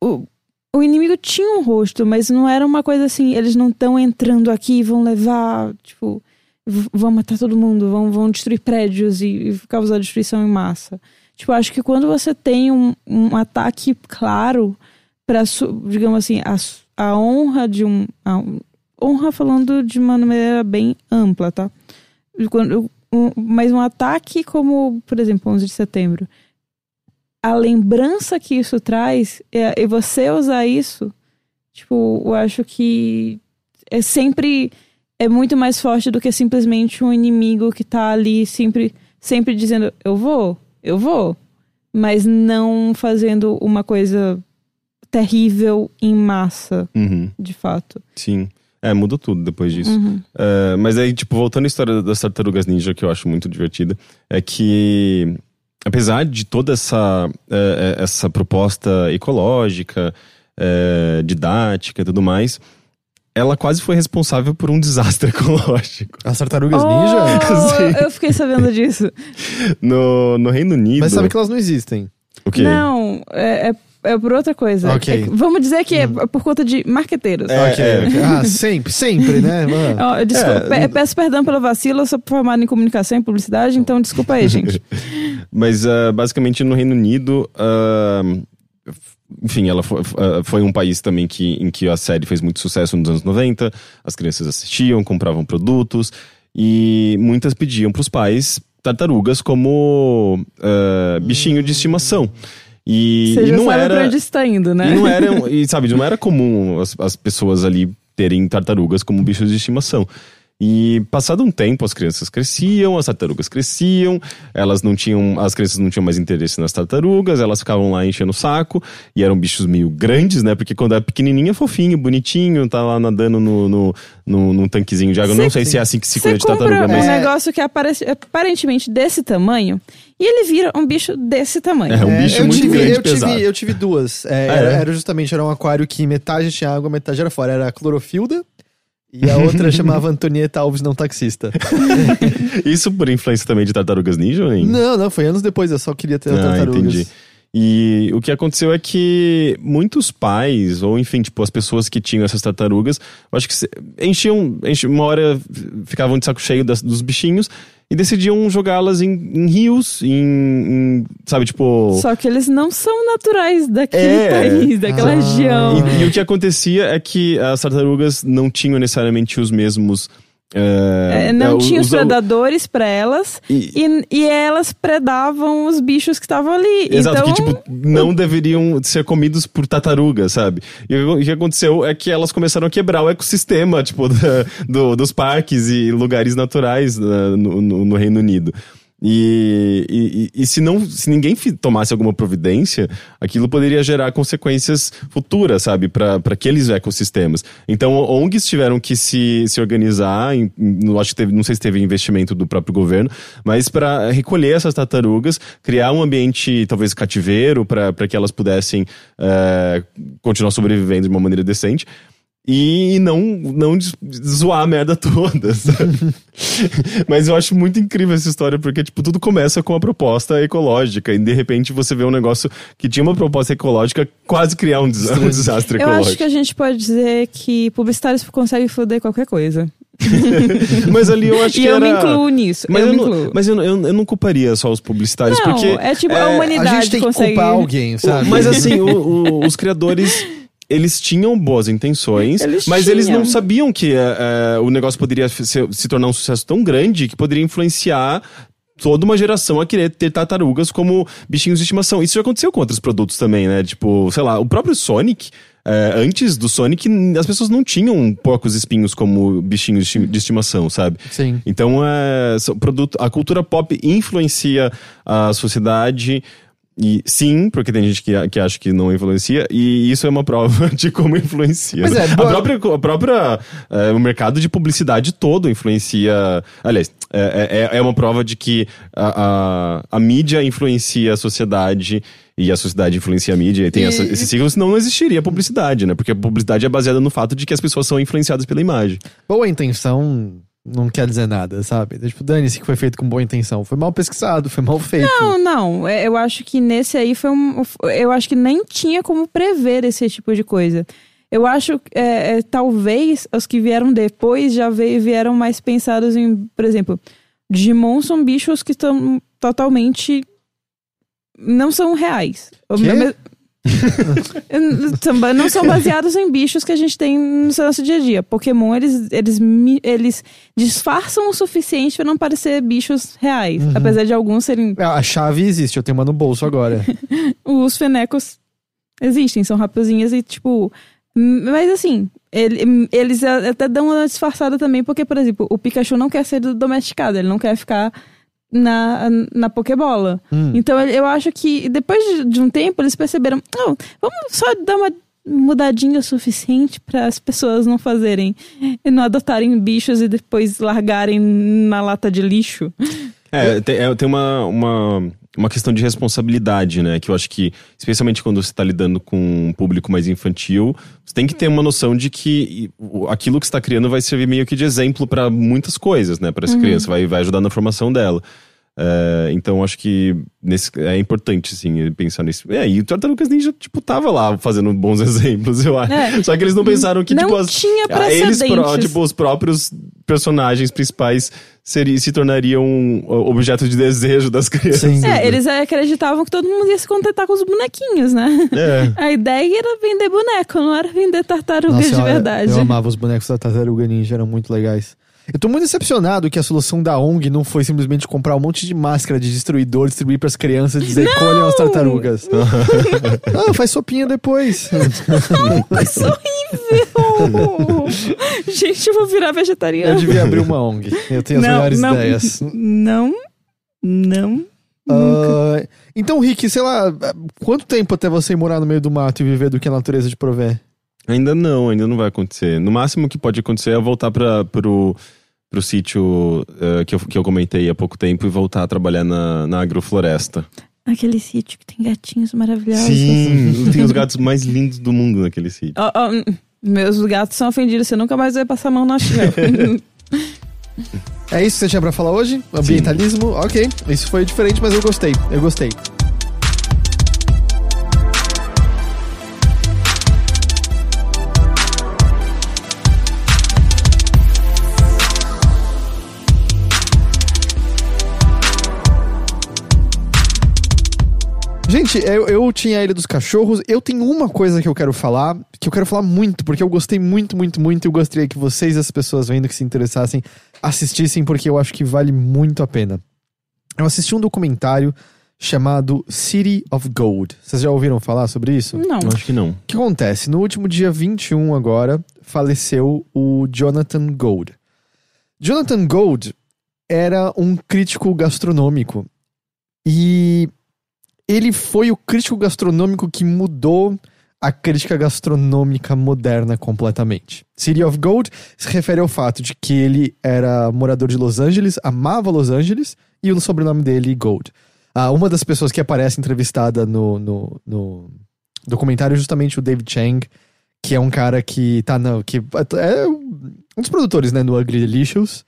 o, o, inimigo tinha um rosto, mas não era uma coisa assim, eles não estão entrando aqui e vão levar, tipo, vão matar todo mundo, vão, vão destruir prédios e, e causar destruição em massa. Tipo, acho que quando você tem um, um ataque claro para, digamos assim, a, a honra de um, a honra falando de uma maneira bem ampla, tá? Quando, um, mas um ataque como, por exemplo, 11 de setembro, a lembrança que isso traz é, e você usar isso, tipo, eu acho que é sempre é muito mais forte do que simplesmente um inimigo que tá ali sempre sempre dizendo eu vou, eu vou, mas não fazendo uma coisa terrível em massa, Uhum, de fato. sim. É, mudou tudo depois disso. Uhum. É, mas aí, tipo, voltando à história das tartarugas ninja, que eu acho muito divertida, é que, apesar de toda essa, é, é, essa proposta ecológica, didática e tudo mais, ela quase foi responsável por um desastre ecológico. As tartarugas Oh, ninja? eu fiquei sabendo disso. No, no Reino Unido. Mas sabe que elas não existem. o quê? Não, é, é, é por outra coisa. Ok. É vamos dizer que é por conta de marqueteiros. É, ok, é. ok. Ah, sempre, sempre, né? Mano. Ó, desculpa, É, pe- peço perdão pelo vacilo, eu sou formado em comunicação e publicidade, então desculpa aí, gente. Mas ah, basicamente no Reino Unido, ah, enfim, ela foi, ah, foi um país também que, em que a série fez muito sucesso nos anos 90. As crianças assistiam, compravam produtos e muitas pediam para os pais tartarugas como ah, bichinho de estimação. E, Você e não sabe era. pra onde está indo, né? E não era, e sabe, não era comum as, as pessoas ali terem tartarugas como bichos de estimação. E passado um tempo, as crianças cresciam, as tartarugas cresciam, elas não tinham, as crianças não tinham mais interesse nas tartarugas, elas ficavam lá enchendo o saco, e eram bichos meio grandes, né? Porque quando é pequenininho é fofinho, bonitinho, tá lá nadando no, no, no, num tanquezinho de água. Cê- não sei se é assim que se cuida de compra tartaruga, um mas... É. negócio que aparece aparentemente desse tamanho e ele vira um bicho desse tamanho. É, um bicho eu muito tive, grande eu pesado. tive, eu tive duas. É, Ah, era, é? era justamente era um aquário que metade tinha água, metade era fora. Era a clorofilda E a outra chamava Antonieta Alves Não Taxista. Isso por influência também de Tartarugas Ninja, hein? não, não, foi anos depois, eu só queria ter Ah, tartarugas. entendi. E o que aconteceu é que muitos pais, ou enfim, tipo, as pessoas que tinham essas tartarugas, eu acho que enchiam, enchiam uma hora ficavam de saco cheio das- dos bichinhos e decidiam jogá-las em, em rios, em, em, sabe, tipo. Só que eles não são naturais daquele É. país, daquela Ah. região. E, e o que acontecia é que as tartarugas não tinham necessariamente os mesmos. É, É, não é, tinha os os- predadores pra elas E- e, e elas predavam os bichos que estavam ali. Exato, então, que tipo, não deveriam ser comidos por tartarugas, sabe? E o que aconteceu é que elas começaram a quebrar o ecossistema, tipo, da- do- dos parques e lugares naturais né, no, no- no Reino Unido. E, e- e- se não se ninguém tomasse alguma providência, aquilo poderia gerar consequências futuras, sabe, para aqueles ecossistemas. Então, ONGs tiveram que se, se organizar, em, em- não acho que teve, não sei se teve investimento do próprio governo, mas para recolher essas tartarugas, criar um ambiente talvez cativeiro para que elas pudessem eh, continuar sobrevivendo de uma maneira decente. E não, não zoar a merda toda, sabe? Mas eu acho muito incrível essa história, porque, tipo, tudo começa com a proposta ecológica, e de repente você vê um negócio que tinha uma proposta ecológica quase criar um, des- um desastre eu ecológico. acho que a gente pode dizer que publicitários conseguem foder qualquer coisa. Mas ali eu acho e que eu era... me incluo nisso. Mas eu, eu, não, mas eu, eu, eu não culparia só os publicitários, não, porque... é tipo, é, a A humanidade gente tem que consegue... culpar alguém, sabe? Mas assim, o- o- os criadores. Eles tinham boas intenções, Eles mas eles tinham. não sabiam que é, é, o negócio poderia se, se tornar um sucesso tão grande que poderia influenciar toda uma geração a querer ter tartarugas como bichinhos de estimação. Isso já aconteceu com outros produtos também, né? Tipo, sei lá, o próprio Sonic. é, antes do Sonic, as pessoas não tinham porcos espinhos como bichinhos de esti- de estimação, sabe? Sim. Então, é, produto, a cultura pop influencia a sociedade. E sim, porque tem gente que, que acha que não influencia, e isso é uma prova de como influencia. Mas é, a própria, a própria é, o mercado de publicidade todo influencia. Aliás, é, é, é uma prova de que a, a, a mídia influencia a sociedade e a sociedade influencia a mídia. E tem E- essa, esse ciclo, senão não existiria publicidade, né? Porque a publicidade é baseada no fato de que as pessoas são influenciadas pela imagem. Boa intenção não quer dizer nada, sabe? Tipo, dane-se que foi feito com boa intenção. Foi mal pesquisado, foi mal feito. Não, não. é, Eu acho que nesse aí foi um. Eu acho que nem tinha como prever esse tipo de coisa. Eu acho que é, é, talvez os que vieram depois já veio, vieram mais pensados em, por exemplo, Digimon são bichos que estão totalmente. não são reais. Quê? São- não são baseados em bichos que a gente tem no nosso dia a dia. Pokémon, eles, eles, eles disfarçam o suficiente para não parecer bichos reais. Uhum. Apesar de alguns serem A chave existe, eu tenho uma no bolso agora. os fenecos existem, são raposinhas e tipo. Mas assim, ele- eles até dão uma disfarçada também, porque, por exemplo, o Pikachu não quer ser domesticado, ele não quer ficar na, na Pokébola. Hum. Então eu acho que depois de, de um tempo eles perceberam, vamos só dar uma mudadinha o suficiente para as pessoas não fazerem e não adotarem bichos e depois largarem na lata de lixo. É, tem, é, tem uma, uma, uma questão de responsabilidade, né? Que eu acho que, especialmente quando você está lidando com um público mais infantil, você tem que ter uma noção de que aquilo que você está criando vai servir meio que de exemplo para muitas coisas, né? Para essa criança, vai, vai ajudar na formação dela. É, então, acho que nesse, é importante, sim, pensar nisso. É, e o Tartarugas Ninja, tipo, tava lá fazendo bons exemplos, eu acho. É. Só que eles não pensaram que, Não tipo, as, tinha ah, eles, pró- tipo, os próprios personagens principais seri- se tornariam um objeto de desejo das crianças. Sim. É, eles acreditavam que todo mundo ia se contentar com os bonequinhos, né? É. A ideia era vender boneco, não era vender tartarugas Nossa, de eu- verdade. Eu amava os bonecos da Tartaruga Ninja, eram muito legais. Eu tô muito decepcionado que a solução da ONG não foi simplesmente comprar um monte de máscara de destruidor, distribuir pras crianças e dizer colham as tartarugas. ah, faz sopinha depois. Coisa horrível! Gente, eu vou virar Eu vegetariano. devia abrir uma ONG. Eu tenho as melhores não, ideias. Não, não. Ah, então, Rick, sei lá, quanto tempo até você ir morar no meio do mato e viver do que a natureza te provê? Ainda não, ainda não vai acontecer. No máximo que pode acontecer é voltar para pro, pro sítio eh, que, eu, que eu comentei há pouco tempo e voltar a trabalhar na, na agrofloresta. Aquele sítio que tem gatinhos maravilhosos. Sim, tem os gatos mais lindos do mundo naquele sítio. Ó, hum, Meus gatos são ofendidos, você nunca mais vai passar a mão na chave. É isso que você tinha pra falar hoje? Ambientalismo? Ok. Isso foi diferente, mas eu gostei. Eu gostei. Gente, eu, eu tinha a Ilha dos Cachorros. Eu tenho uma coisa que eu quero falar, que eu quero falar muito, porque eu gostei muito, muito, muito. E eu gostaria que vocês, as pessoas vendo que se interessassem, assistissem, porque eu acho que vale muito a pena. Eu assisti um documentário chamado City of Gold. Vocês já ouviram falar sobre isso? Não. Eu acho que não. O que acontece? No último dia 21 agora, faleceu o Jonathan Gold. Jonathan Gold era um crítico gastronômico. E ele foi o crítico gastronômico que mudou a crítica gastronômica moderna completamente. City of Gold se refere ao fato de que ele era morador de Los Angeles, amava Los Angeles, e o sobrenome dele, Gold. Ah, uma das pessoas que aparece entrevistada no, no, no documentário é justamente o David Chang, que é um cara que tá na. que é um dos produtores, né, no Ugly Delicious.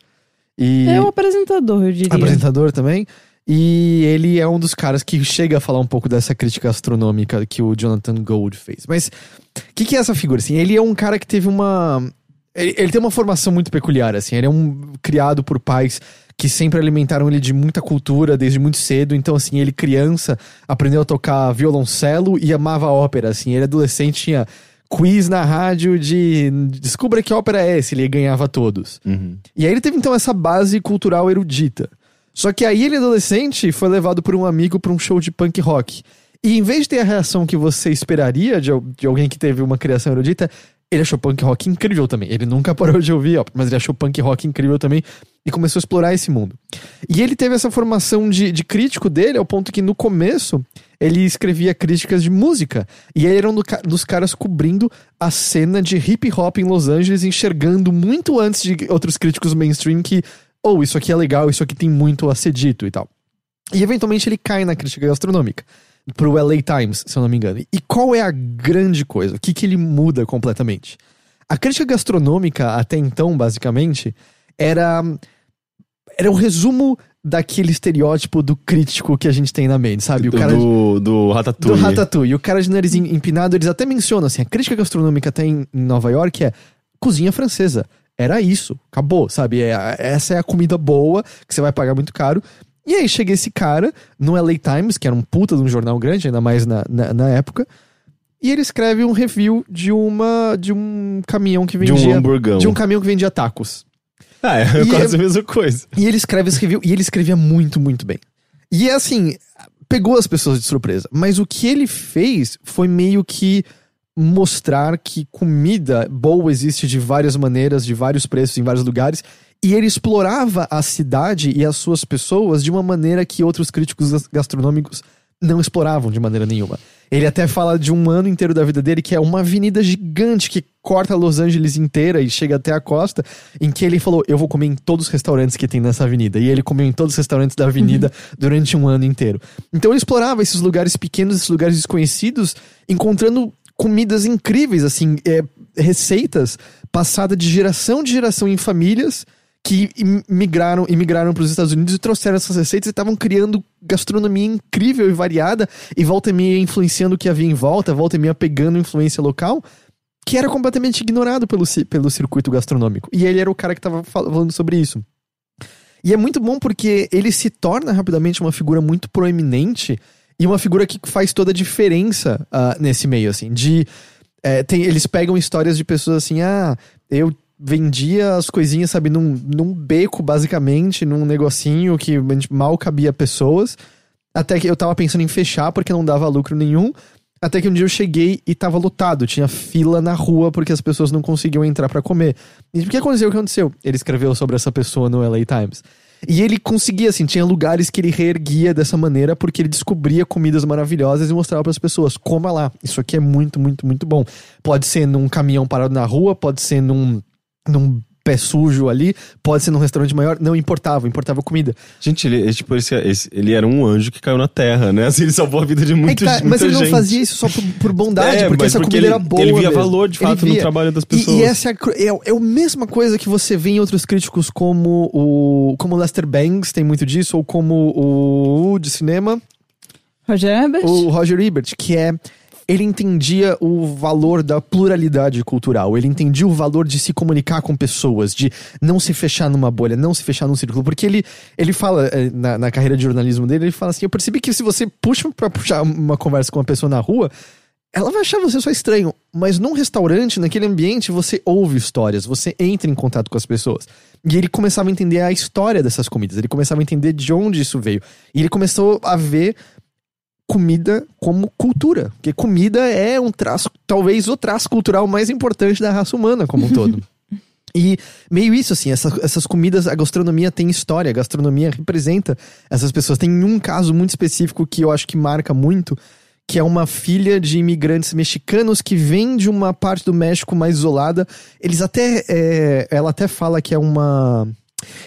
E É o apresentador, eu diria. apresentador também. E ele é um dos caras que chega a falar um pouco dessa crítica astronômica que o Jonathan Gold fez. Mas o que, que é essa figura? Assim, ele é um cara que teve uma. Ele, ele tem uma formação muito peculiar, assim. Ele é um criado por pais que sempre alimentaram ele de muita cultura desde muito cedo. Então, assim, ele criança aprendeu a tocar violoncelo e amava ópera, assim. Ele adolescente tinha quiz na rádio de descubra que ópera é essa, ele ganhava todos. Uhum. E aí ele teve então essa base cultural erudita. Só que aí ele, adolescente, foi levado por um amigo para um show de punk rock. E em vez de ter a reação que você esperaria de, de alguém que teve uma criação erudita, ele achou punk rock incrível também. Ele nunca parou de ouvir, ó, mas ele achou punk rock incrível também e começou a explorar esse mundo. E ele teve essa formação de, de crítico dele ao ponto que no começo ele escrevia críticas de música. E ele era um do dos caras cobrindo a cena de hip hop em Los Angeles, enxergando muito antes de outros críticos mainstream que, oh, isso aqui é legal, isso aqui tem muito a ser dito e tal. E eventualmente ele cai na crítica gastronômica. Pro LA Times, se eu não me engano. E qual é a grande coisa? O que, que ele muda completamente? A crítica gastronômica, até então, basicamente, era. Era um resumo daquele estereótipo do crítico que a gente tem na mente, sabe? do, o cara de- do, do Ratatouille. do Ratatouille. O cara de nariz em- empinado, eles até mencionam assim, a crítica gastronômica até em Nova York é cozinha francesa. Era isso, acabou, sabe? É, essa é a comida boa, que você vai pagar muito caro. E aí chega esse cara no LA Times, que era um puta de um jornal grande, ainda mais na, na, na época, e ele escreve um review de uma de um caminhão que De vendia um hamburgão. de um caminhão que vendia tacos. Ah, é E quase é- a mesma coisa. E ele escreve esse review, e ele escrevia muito, muito bem. E é assim, pegou as pessoas de surpresa. Mas o que ele fez foi meio que mostrar que comida boa existe de várias maneiras, de vários preços, em vários lugares. E ele explorava a cidade e as suas pessoas de uma maneira que outros críticos gas- gastronômicos não exploravam de maneira nenhuma. Ele até fala de um ano inteiro da vida dele que é uma avenida gigante que corta Los Angeles inteira e chega até a costa, em que ele falou: Eu vou comer em todos os restaurantes que tem nessa avenida. E ele comeu em todos os restaurantes da avenida durante um ano inteiro. Então ele explorava esses lugares pequenos, esses lugares desconhecidos, encontrando comidas incríveis, assim, é, receitas passadas de geração de geração em famílias que migraram, imigraram para os Estados Unidos e trouxeram essas receitas e estavam criando gastronomia incrível e variada e volta e meia influenciando o que havia em volta, volta e meia pegando influência local, que era completamente ignorado pelo, pelo circuito gastronômico. E ele era o cara que estava falando sobre isso. E é muito bom porque ele se torna rapidamente uma figura muito proeminente e uma figura que faz toda a diferença ah, nesse meio, assim. De. é, tem, eles pegam histórias de pessoas assim, ah, eu vendia as coisinhas, sabe, num, num beco, basicamente, num negocinho que mal cabia pessoas. Até que eu tava pensando em fechar porque não dava lucro nenhum. Até que um dia eu cheguei e tava lotado, tinha fila na rua porque as pessoas não conseguiam entrar pra comer. E o que aconteceu? O que aconteceu? Ele escreveu sobre essa pessoa no LA Times. E ele conseguia, assim, tinha lugares que ele reerguia dessa maneira porque ele descobria comidas maravilhosas e mostrava para as pessoas: coma lá, isso aqui é muito, muito, muito bom. Pode ser num caminhão parado na rua, pode ser num, num pé sujo ali, pode ser num restaurante maior, não importava, importava comida. Gente, ele, ele, tipo, esse, esse- ele era um anjo que caiu na terra, né? Assim, ele salvou a vida de É muita, que tá, muita mas ele não gente. fazia isso só por, por bondade, É, porque essa porque comida ele- era boa. ele via mesmo. valor, de Ele fato, no trabalho das E- pessoas. E, essa é a, é, é a mesma coisa que você vê em outros críticos, como o como o Lester Bangs tem muito disso, ou como o de cinema, Roger Ebert? o Roger Ebert, que é ele entendia o valor da pluralidade cultural, ele entendia o valor de se comunicar com pessoas, de não se fechar numa bolha, não se fechar num círculo, porque ele, ele fala, eh, na, na carreira de jornalismo dele, ele fala assim, eu percebi que se você puxa pra puxar uma conversa com uma pessoa na rua, ela vai achar você só estranho, mas num restaurante, naquele ambiente, você ouve histórias, você entra em contato com as pessoas. E ele começava a entender a história dessas comidas, ele começava a entender de onde isso veio. E ele começou a ver comida como cultura. Porque comida é um traço, talvez o traço cultural mais importante da raça humana como um todo. E meio isso, assim, essa- essas comidas, a gastronomia tem história, a gastronomia representa essas pessoas. Tem um caso muito específico que eu acho que marca muito, que é uma filha de imigrantes mexicanos que vem de uma parte do México mais isolada. Eles até. é, ela até fala que é uma.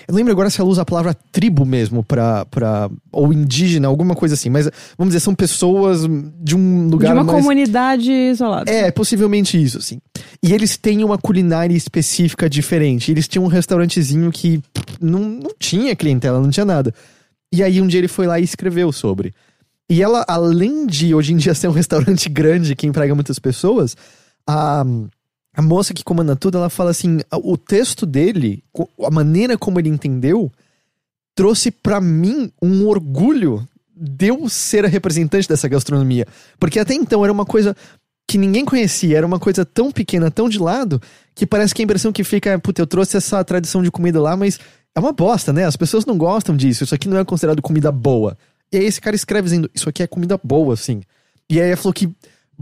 Eu não lembro agora se ela usa a palavra tribo mesmo pra, pra. ou indígena, alguma coisa assim. Mas vamos dizer, são pessoas de um De lugar uma mais. comunidade isolada. É, possivelmente isso, assim. E eles têm uma culinária específica diferente. Eles tinham um restaurantezinho que pff, não, não tinha clientela, não tinha nada. E aí um dia ele foi lá e escreveu sobre. E ela, além de hoje em dia ser um restaurante grande que emprega muitas pessoas, a, a moça que comanda tudo, ela fala assim: "a- o texto dele, a maneira como ele entendeu, trouxe pra mim um orgulho de eu ser a representante dessa gastronomia. Porque até então era uma coisa que ninguém conhecia, era uma coisa tão pequena, tão de lado, que parece que a impressão que fica é, puta, eu trouxe essa tradição de comida lá, mas é uma bosta, né? As pessoas não gostam disso, isso aqui não é considerado comida boa. E aí esse cara escreve dizendo, isso aqui é comida boa, assim. E aí ela falou que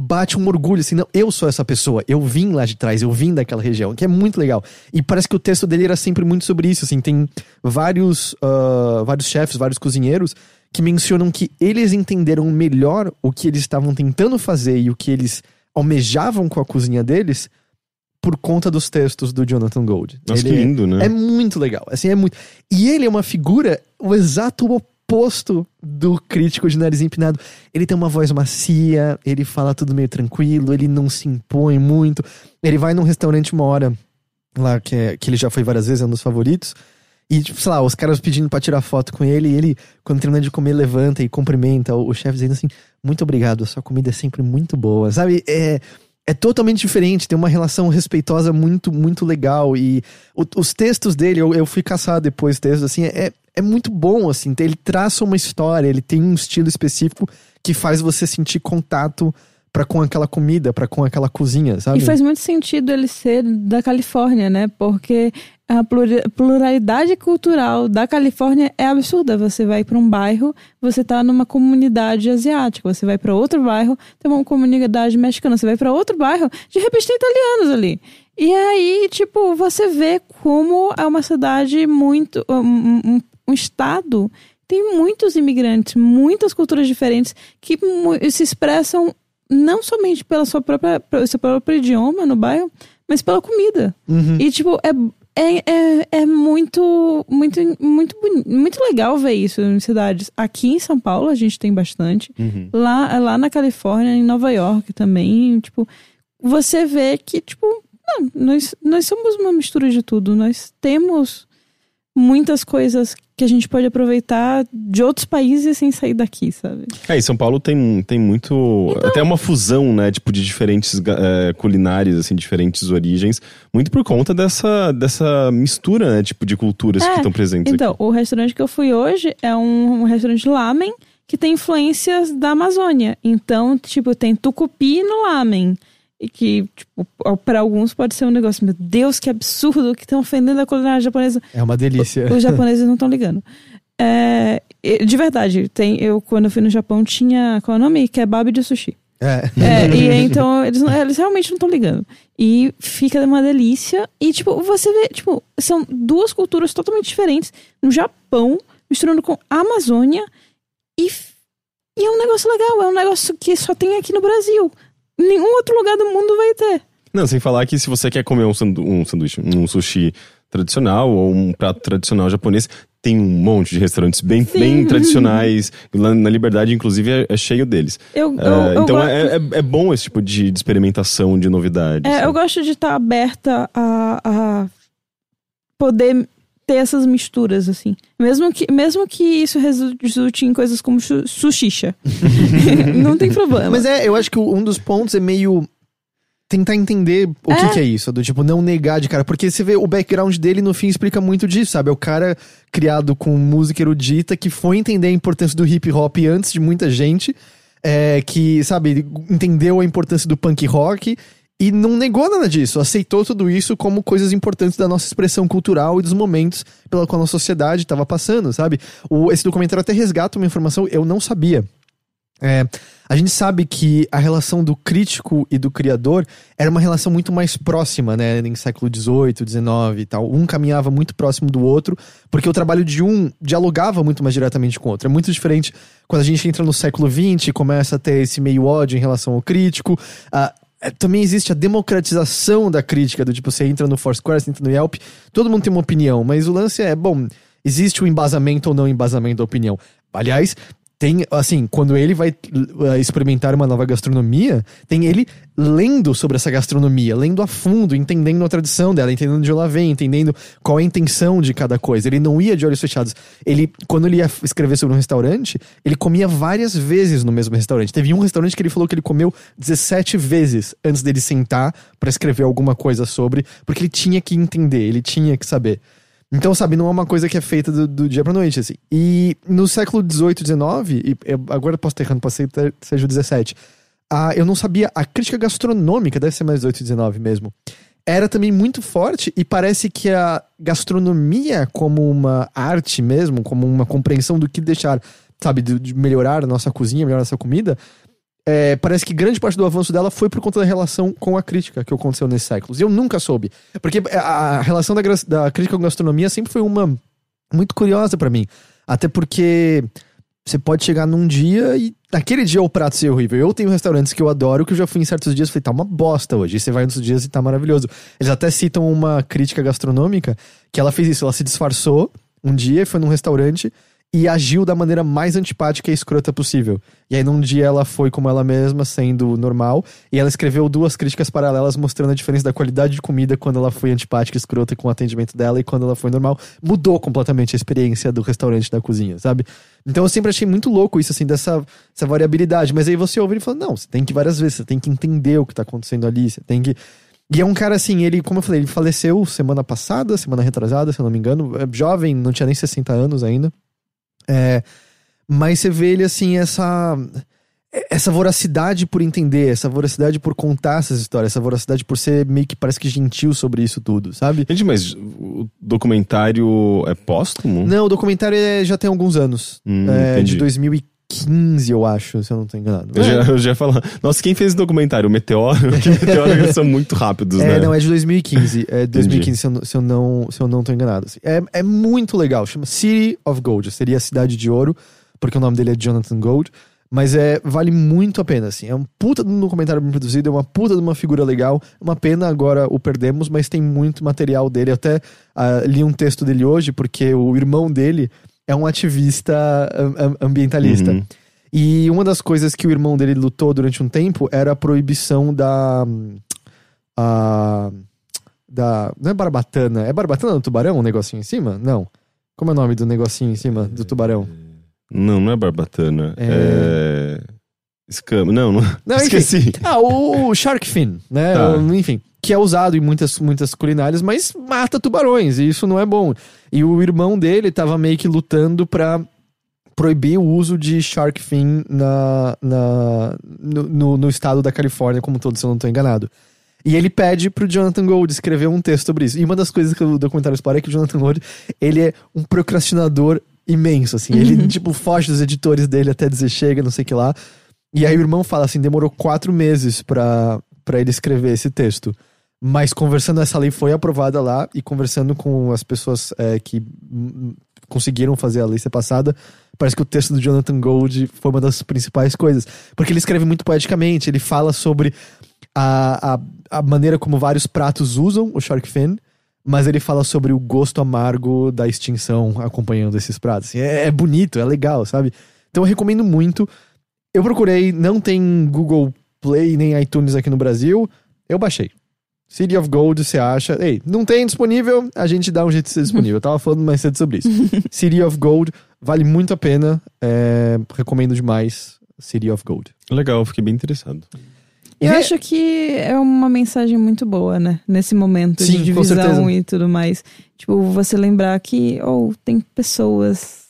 bate um orgulho, assim, não, eu sou essa pessoa, eu vim lá de trás, eu vim daquela região, que é muito legal. E parece que o texto dele era sempre muito sobre isso, assim, tem vários, ah, vários chefes, vários cozinheiros que mencionam que eles entenderam melhor o que eles estavam tentando fazer e o que eles almejavam com a cozinha deles por conta dos textos do Jonathan Gold. Nossa, Ele que é- lindo, né? é muito legal. Assim, é muito. E ele é uma figura, o exato oposto do crítico de nariz empinado. Ele tem uma voz macia, ele fala tudo meio tranquilo, ele não se impõe muito. Ele vai num restaurante uma hora, lá que, é- que ele já foi várias vezes, é um dos favoritos. E, tipo, sei lá, os caras pedindo pra tirar foto com ele, e ele, quando termina de comer, levanta e cumprimenta o, o chefe, dizendo assim: Muito obrigado, a sua comida é sempre muito boa. Sabe? É, é totalmente diferente, tem uma relação respeitosa muito, muito legal. E o- os textos dele, eu, eu fui caçar depois textos, assim, é, é muito bom, assim. Ele traça uma história, ele tem um estilo específico que faz você sentir contato pra com aquela comida, pra com aquela cozinha, sabe? E faz muito sentido ele ser da Califórnia, né? Porque a pluralidade cultural da Califórnia é absurda. Você vai para um bairro, você tá numa comunidade asiática. Você vai para outro bairro, tem uma comunidade mexicana. Você vai para outro bairro, de repente tem italianos ali. E aí, tipo, você vê como é uma cidade muito. um, um- um estado. Tem muitos imigrantes, muitas culturas diferentes que se expressam não somente pela sua própria, pelo seu próprio idioma no bairro, mas pela comida. Uhum. E, tipo, é, é, é, é muito, muito, muito, muito legal ver isso em cidades. Aqui em São Paulo a gente tem bastante. Uhum. Lá, lá na Califórnia, em Nova York também, tipo, você vê que, tipo, não, nós, nós somos uma mistura de tudo. Nós temos muitas coisas que a gente pode aproveitar de outros países sem sair daqui, sabe? É, e São Paulo tem, tem muito. Até uma fusão, né? Tipo, de diferentes eh, culinárias, assim, diferentes origens. Muito por conta dessa, dessa mistura, né? Tipo, de culturas É, que estão presentes Então, aqui. o restaurante que eu fui hoje é um, um restaurante lamen que tem influências da Amazônia. Então, tipo, tem tucupi no lamen. E que, tipo, para alguns pode ser um negócio, meu Deus, que absurdo, que estão ofendendo a culinária japonesa. É uma delícia. Os japoneses não estão ligando. É, de verdade, tem, eu quando eu fui no Japão tinha, qual é o nome? Kebab de sushi. É. É, e então eles, eles realmente não estão ligando. E fica uma delícia. E, tipo, você vê, tipo, são duas culturas totalmente diferentes no Japão, misturando com a Amazônia. E, e é um negócio legal, é um negócio que só tem aqui no Brasil. Nenhum outro lugar do mundo vai ter. Não, sem falar que se você quer comer um, sandu um sanduíche, um sushi tradicional ou um prato tradicional japonês. Tem um monte de restaurantes bem, Sim. bem tradicionais. Na Liberdade, inclusive, é, é cheio deles. Eu, eu, É, eu então go- é, é, é bom esse tipo de, de experimentação, de novidade. É, eu gosto de estar aberta a, a poder ter essas misturas, assim. Mesmo que, mesmo que isso resulte em coisas como sushicha. Não tem problema. Mas é, eu acho que um dos pontos é meio tentar entender o que, É. que é isso, do tipo, não negar de cara. Porque você vê o background dele no fim explica muito disso, sabe? É o cara criado com música erudita que foi entender a importância do hip hop antes de muita gente, é, que, sabe, entendeu a importância do punk rock. E não negou nada disso, aceitou tudo isso como coisas importantes da nossa expressão cultural e dos momentos pela qual a nossa sociedade estava passando, sabe? O, esse documentário até resgata uma informação eu não sabia. É, a gente sabe que a relação do crítico e do criador era uma relação muito mais próxima, né? Em século XVIII, XIX e tal. Um caminhava muito próximo do outro, porque o trabalho de um dialogava muito mais diretamente com o outro. É muito diferente quando a gente entra no século XX e começa a ter esse meio ódio em relação ao crítico. Ah, é, também existe a democratização da crítica, do tipo, você entra no Foursquare, você entra no Yelp, todo mundo tem uma opinião, mas o lance é, bom, existe o embasamento ou não embasamento da opinião. Aliás, tem, assim, quando ele vai uh, experimentar uma nova gastronomia, tem ele lendo sobre essa gastronomia, lendo a fundo, entendendo a tradição dela, entendendo de onde ela vem, entendendo qual é a intenção de cada coisa. Ele não ia de olhos fechados. Ele, quando ele ia escrever sobre um restaurante, ele comia várias vezes no mesmo restaurante. Teve um restaurante que ele falou que ele comeu 17 vezes antes dele sentar pra escrever alguma coisa sobre, porque ele tinha que entender, ele tinha que saber. Então, sabe, não é uma coisa que é feita do, do dia pra noite, assim. E no século XVIII, XIX, e eu- agora eu posso estar errando, que seja o XVII, ah, eu não sabia, a crítica gastronômica, deve ser mais XVIII, XIX mesmo, era também muito forte e parece que a gastronomia como uma arte mesmo, como uma compreensão do que deixar, sabe, de, de melhorar a nossa cozinha, melhorar a nossa comida, é, parece que grande parte do avanço dela foi por conta da relação com a crítica que aconteceu nesses séculos. E eu nunca soube. Porque a, relação da, da crítica com gastronomia sempre foi uma muito curiosa pra mim. Até porque você pode chegar num dia e naquele dia o prato ser horrível. Eu tenho restaurantes que eu adoro, que eu já fui em certos dias e falei, tá uma bosta hoje. E você vai nos dias e tá maravilhoso. Eles até citam uma crítica gastronômica que ela fez isso. Ela se disfarçou um dia e foi num restaurante e agiu da maneira mais antipática e escrota possível. E aí num dia ela foi como ela mesma, sendo normal, e ela escreveu duas críticas paralelas mostrando a diferença da qualidade de comida quando ela foi antipática e escrota com o atendimento dela e quando ela foi normal. Mudou completamente a experiência do restaurante da cozinha, sabe? Então eu sempre achei muito louco isso, assim, dessa essa variabilidade. Mas aí você ouve ele falando, não, você tem que várias vezes, você tem que entender o que tá acontecendo ali, você tem que. E é um cara assim, ele, como eu falei, ele faleceu semana passada, semana retrasada, se eu não me engano. É jovem, não tinha nem 60 anos ainda. É, mas você vê ele assim, essa. Essa voracidade por entender, essa voracidade por contar essas histórias, essa voracidade por ser meio que parece que gentil sobre isso tudo, sabe? Gente, mas o documentário é póstumo? Não, o documentário é- já tem alguns anos. Hum, é, entendi. de 2015, eu acho, se eu não tô enganado. Eu já, eu já ia falar. Nossa, quem fez esse documentário? O Meteoro? Que Meteoro são muito rápidos, É, né? não, é de 2015. É de 2015, se eu, não- se eu não, se eu não tô enganado. assim. É, é muito legal. Chama City of Gold. Seria a Cidade de Ouro, porque o nome dele é Jonathan Gold. Mas é, vale muito a pena, assim. É um puta de um documentário bem produzido, é uma puta de uma figura legal. Uma pena agora o perdemos, mas tem muito material dele. Eu até ah, li um texto dele hoje, porque o irmão dele é um ativista am- am- ambientalista. Uhum. E uma das coisas que o irmão dele lutou durante um tempo era a proibição da. a- da. Não é barbatana. É barbatana do tubarão, um negocinho em cima? Não. Como é o nome do negocinho em cima do tubarão? Não, não é barbatana. É- É. Escama. Não, não. Não, enfim. Esqueci. Ah, o shark fin, né? Tá. Enfim, que é usado em muitas, muitas culinárias, mas mata tubarões, e isso não é bom. E o irmão dele tava meio que lutando pra proibir o uso de shark fin na, na, no, no, no estado da Califórnia, como todo, se eu não tô enganado. E ele pede pro Jonathan Gold escrever um texto sobre isso. E uma das coisas que o documentário explora é que o Jonathan Gold, ele é um procrastinador imenso, assim. Ele, tipo, foge dos editores dele até dizer chega, não sei o que lá. E aí o irmão fala assim, demorou quatro meses pra ele escrever esse texto. Mas conversando, essa lei foi aprovada lá e conversando com as pessoas é, que conseguiram fazer a lei ser passada, parece que o texto do Jonathan Gold foi uma das principais coisas. Porque ele escreve muito poeticamente, ele fala sobre a, a, a maneira como vários pratos usam o shark fin, mas ele fala sobre o gosto amargo da extinção acompanhando esses pratos. Assim, é, é bonito, é legal, sabe? Então eu recomendo muito. Eu procurei, não tem Google Play nem iTunes aqui no Brasil. Eu baixei. City of Gold, você acha. Ei, não tem disponível, a gente dá um jeito de ser disponível. Eu tava falando mais cedo sobre isso. City of Gold vale muito a pena. é, recomendo demais City of Gold. Legal, fiquei bem interessado. Eu E- acho que é uma mensagem muito boa, né? Nesse momento Sim, de divisão e tudo mais. Tipo, você lembrar que, oh, tem pessoas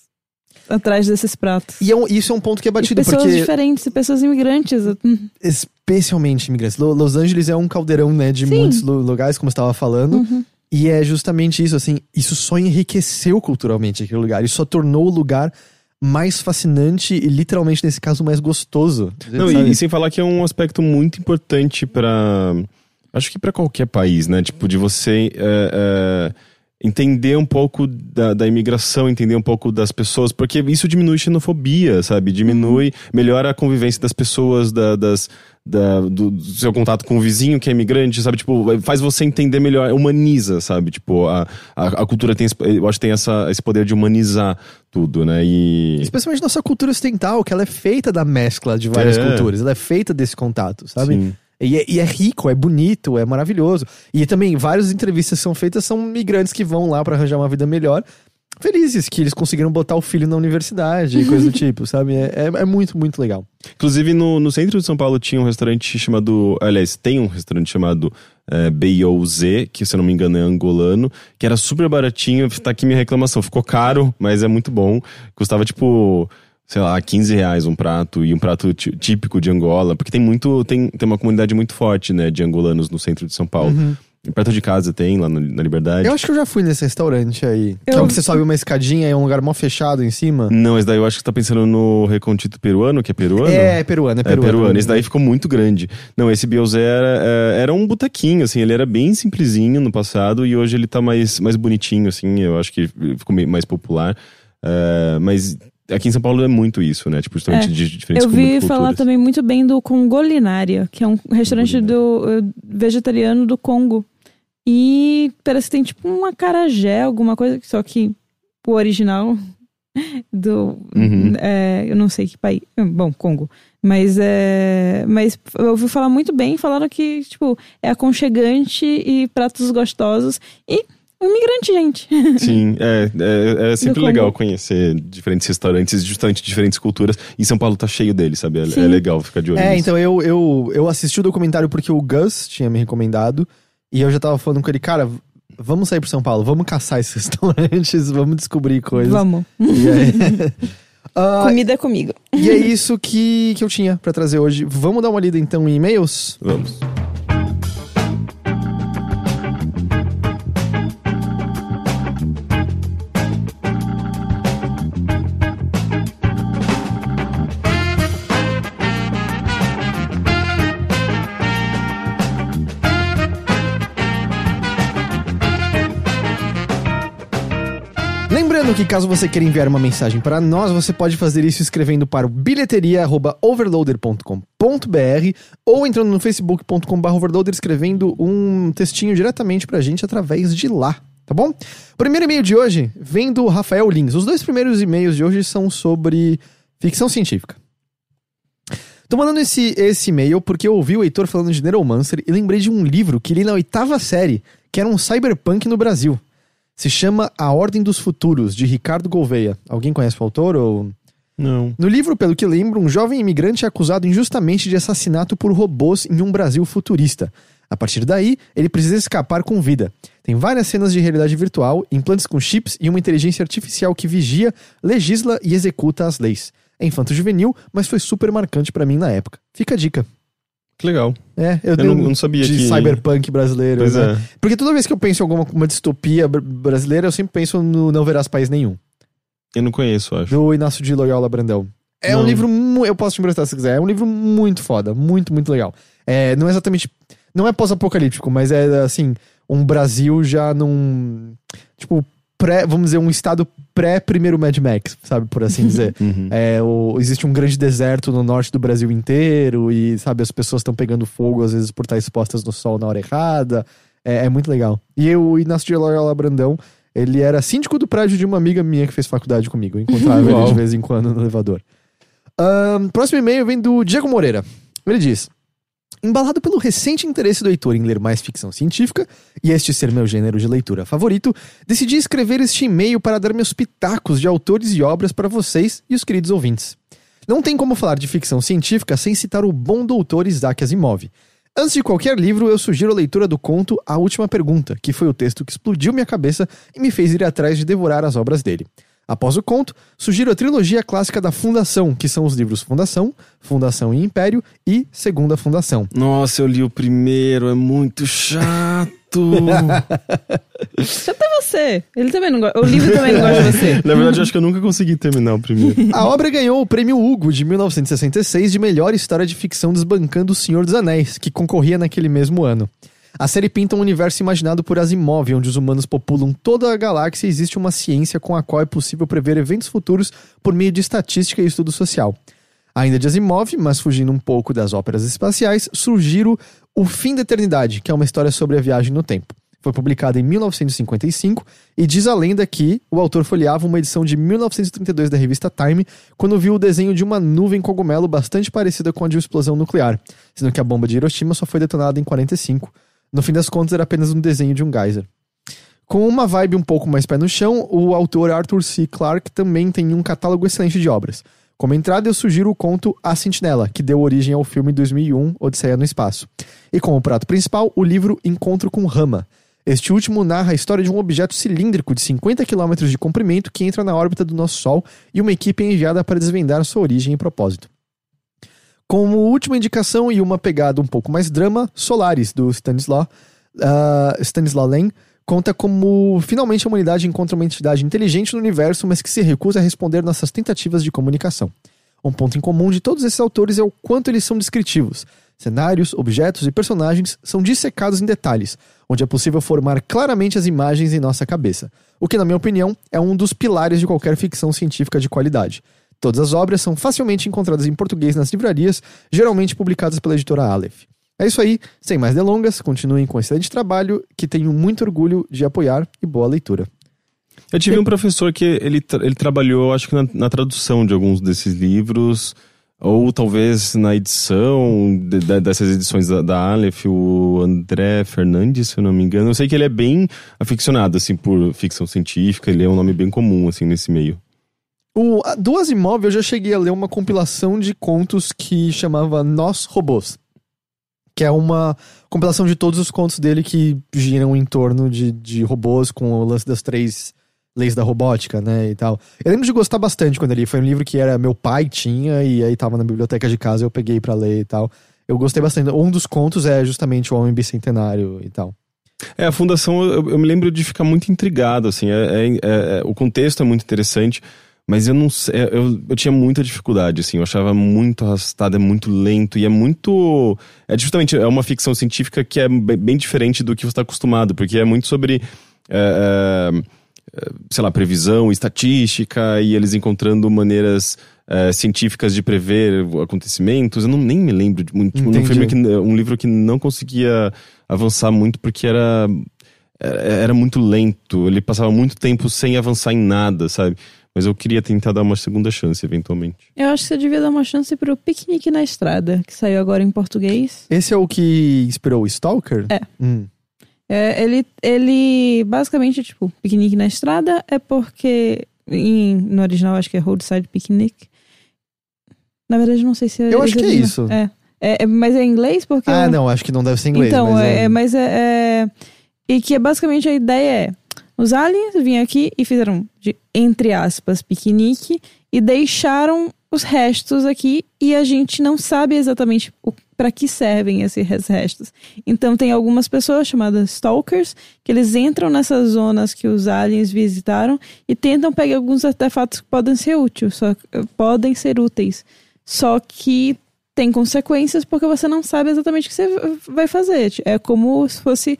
atrás desses pratos. E é um- isso é um ponto que é E batido, pessoas porque diferentes, e pessoas imigrantes. Hum, especialmente imigrantes. Lo- Los Angeles é um caldeirão, né, de Sim. muitos lu- lugares, como eu estava falando. uhum. E é justamente isso, assim, isso só enriqueceu culturalmente aquele lugar. Isso só tornou o lugar mais fascinante e, literalmente, nesse caso, mais gostoso. Não, e, e sem falar que é um aspecto muito importante pra. Acho que pra qualquer país, né? Tipo, de você é, é, entender um pouco da, da imigração, entender um pouco das pessoas, porque isso diminui xenofobia, sabe? Diminui, melhora a convivência das pessoas, da- das. da- do, do seu contato com o vizinho que é imigrante, sabe? Tipo, faz você entender melhor, humaniza, sabe? Tipo, a, a, a cultura tem, eu acho que tem essa, esse poder de humanizar tudo, né? E. Especialmente nossa cultura ocidental, que ela é feita da mescla de várias É. culturas. Ela é feita desse contato, sabe? Sim. E é, e é rico, é bonito, é maravilhoso. E também, várias entrevistas que são feitas são migrantes que vão lá pra arranjar uma vida melhor. Felizes que eles conseguiram botar o filho na universidade e coisa do tipo, sabe? É, é, é muito, muito legal. Inclusive, no, no centro de São Paulo tinha um restaurante chamado. Aliás, tem um restaurante chamado é, B.O.Z., que se eu não me engano é angolano, que era super baratinho. Tá aqui minha reclamação. Ficou caro, mas é muito bom. Custava tipo. Sei lá, 15 reais um prato e um prato tí- típico de Angola, porque tem muito. Tem, tem uma comunidade muito forte, né, de angolanos no centro de São Paulo. E Perto de casa tem, lá na, na Liberdade. Eu acho que eu já fui nesse restaurante aí. Que é Eu- um que você sobe uma escadinha e é um lugar mó fechado em cima. Não, esse daí eu acho que você tá pensando no Recontito Peruano, que é peruano? É, é peruano, é É peruano. peruano. Esse daí ficou muito grande. Não, esse Biozé era, é, era um botequinho, assim. Ele era bem simplesinho no passado e hoje ele tá mais, mais bonitinho, assim. Eu acho que ficou meio mais popular. É, mas aqui em São Paulo é muito isso, né? Tipo, justamente É. de diferentes Eu vi falar também muito bem do Congolinária, que é um restaurante do eh, vegetariano do Congo. E parece que tem tipo um acarajé, alguma coisa, só que o original do. Uhum. é, eu não sei que país. Bom, Congo. Mas é. Mas eu ouvi falar muito bem, falaram que, tipo, é aconchegante e pratos gostosos. E um imigrante, gente. Sim, é, é, é sempre Congo. legal conhecer diferentes restaurantes, justamente de diferentes culturas. E São Paulo tá cheio deles, sabe? É, é legal ficar de olho É, nisso. então eu, eu, eu assisti o documentário porque o Gus tinha me recomendado. E eu já tava falando com ele, cara, vamos sair pro São Paulo, vamos caçar esses restaurantes, vamos descobrir coisas. Vamos. E aí- Ah, Comida é comigo. e é isso que, que eu tinha pra trazer hoje. Vamos dar uma lida então em e-mails? Vamos. Lembrando que caso você queira enviar uma mensagem para nós, você pode fazer isso escrevendo para o bilheteria@overloader.com.br ou entrando no facebook.com/overloader escrevendo um textinho diretamente pra gente através de lá, tá bom? Primeiro e-mail de hoje vem do Rafael Lins. Os dois primeiros e-mails de hoje são sobre ficção científica. Tô mandando esse, esse e-mail porque eu ouvi o Heitor falando de Neuromancer e lembrei de um livro que li na oitava série, que era um cyberpunk no Brasil. Se chama A Ordem dos Futuros, de Ricardo Gouveia. Alguém conhece o autor? Ou... Não. No livro, pelo que lembro, um jovem imigrante é acusado injustamente de assassinato por robôs em um Brasil futurista. A partir daí, ele precisa escapar com vida. Tem várias cenas de realidade virtual, implantes com chips e uma inteligência artificial que vigia, legisla e executa as leis. É infanto-juvenil, mas foi super marcante pra mim na época. Fica a dica. Que legal. É, eu, Eu não, um não sabia de que... cyberpunk brasileiro. Pois né? é. Porque toda vez que eu penso em alguma uma distopia br- brasileira, eu sempre penso no Não Verás País Nenhum, Eu não conheço, acho. do Inácio de Loyola Brandão. É um Não. livro, mu- eu posso te emprestar se quiser, é um livro muito foda, muito, muito legal. É, não é exatamente, não é pós-apocalíptico, mas é assim, um Brasil já num, tipo, pré, vamos dizer, um estado pré-primeiro Mad Max, sabe, por assim dizer. Uhum. É, o- existe um grande deserto no norte do Brasil inteiro e, sabe, as pessoas estão pegando fogo às vezes por estar expostas no sol na hora errada. É, é muito legal. E o Inácio de Loyola Brandão, ele era síndico do prédio de uma amiga minha que fez faculdade comigo. Eu encontrava ele de vez em quando no elevador. Ahn, próximo e-mail vem do Diego Moreira. Ele diz: Embalado pelo recente interesse do Heitor em ler mais ficção científica, e este ser meu gênero de leitura favorito, decidi escrever este e-mail para dar meus pitacos de autores e obras para vocês e os queridos ouvintes. Não tem como falar de ficção científica sem citar o bom doutor Isaac Asimov. Antes de qualquer livro, eu sugiro a leitura do conto A Última Pergunta, que foi o texto que explodiu minha cabeça e me fez ir atrás de devorar as obras dele. Após o conto, sugiro a trilogia clássica da Fundação, que são os livros Fundação, Fundação e Império e Segunda Fundação. Nossa, eu li o primeiro, é muito chato. Até você. Ele também não gosta. O livro também não gosta de você. Na verdade, eu acho que eu nunca consegui terminar o primeiro. A obra ganhou o prêmio Hugo de 1966 de melhor história de ficção desbancando O Senhor dos Anéis, que concorria naquele mesmo ano. A série pinta um universo imaginado por Asimov, onde os humanos populam toda a galáxia e existe uma ciência com a qual é possível prever eventos futuros por meio de estatística e estudo social. Ainda de Asimov, mas fugindo um pouco das óperas espaciais, surgiram O Fim da Eternidade, que é uma história sobre a viagem no tempo. Foi publicada em 1955 e diz a lenda que o autor folheava uma edição de 1932 da revista Time quando viu o desenho de uma nuvem cogumelo bastante parecida com a de uma explosão nuclear, sendo que a bomba de Hiroshima só foi detonada em 45. No fim das contas, era apenas um desenho de um geyser. Com uma vibe um pouco mais pé no chão, o autor Arthur C. Clarke também tem um catálogo excelente de obras. Como entrada, eu sugiro o conto A Sentinela, que deu origem ao filme 2001 Odisseia no Espaço. E como prato principal, o livro Encontro com Rama. Este último narra a história de um objeto cilíndrico de 50 km de comprimento que entra na órbita do nosso Sol e uma equipe é enviada para desvendar sua origem e propósito. Como última indicação e uma pegada um pouco mais drama, Solaris, do Stanislaw, ah, Stanislaw Lem, conta como finalmente a humanidade encontra uma entidade inteligente no universo, mas que se recusa a responder nossas tentativas de comunicação. Um ponto em comum de todos esses autores é o quanto eles são descritivos. Cenários, objetos e personagens são dissecados em detalhes, onde é possível formar claramente as imagens em nossa cabeça, o que, na minha opinião, é um dos pilares de qualquer ficção científica de qualidade. Todas as obras são facilmente encontradas em português nas livrarias, geralmente publicadas pela editora Aleph. É isso aí, sem mais delongas, continuem com excelente trabalho, que tenho muito orgulho de apoiar e boa leitura. Eu tive um professor que ele, ele trabalhou, acho que na, na tradução de alguns desses livros, ou talvez na edição de- de- dessas edições da, da Aleph, o André Fernandes, se eu não me engano. Eu sei que ele é bem aficionado, assim, por ficção científica, ele é um nome bem comum, assim, nesse meio. O, a- do Asimov, eu já cheguei a ler uma compilação de contos que chamava Nós Robôs. Que é uma compilação de todos os contos dele que giram em torno de, de robôs com o lance das três leis da robótica, né, e tal. Eu lembro de gostar bastante quando ele foi um livro que era meu pai tinha e aí tava na biblioteca de casa eu peguei pra ler e tal. Eu gostei bastante. Um dos contos é justamente o Homem Bicentenário e tal. É, a fundação, eu, eu me lembro de ficar muito intrigado, assim, é- é- é- o contexto é muito interessante, mas eu não sei, eu, eu tinha muita dificuldade, assim, eu achava muito arrastado, é muito lento, e é muito, é justamente, é uma ficção científica que é bem, diferente do que você está acostumado, porque é muito sobre, é, é, sei lá, previsão, estatística, e eles encontrando maneiras é, científicas de prever acontecimentos, eu não, nem me lembro de muito, tipo, um, Entendi. filme que, um livro que não conseguia avançar muito porque era era era muito lento, ele passava muito tempo sem avançar em nada, sabe? Mas eu queria tentar dar uma segunda chance, eventualmente. Eu acho que você devia dar uma chance pro Piquenique na Estrada, que saiu agora em português. Esse é o que inspirou o Stalker? É. Hum. É, ele, ele, basicamente, tipo, Piquenique na Estrada é porque, em- no original acho que é Roadside Picnic. Na verdade, não sei se é Eu acho que é isso. É. É, é, mas é em inglês porque... Ah, eu- não, acho que não deve ser inglês. Então, mas é, é, mas é, é- E que é basicamente a ideia é: os aliens vinham aqui e fizeram, de, entre aspas, piquenique e deixaram os restos aqui e a gente não sabe exatamente para que servem esses restos. Então, tem algumas pessoas chamadas stalkers que eles entram nessas zonas que os aliens visitaram e tentam pegar alguns artefatos que podem ser úteis, só, podem ser úteis. Só que tem consequências porque você não sabe exatamente o que você vai fazer. É como se fosse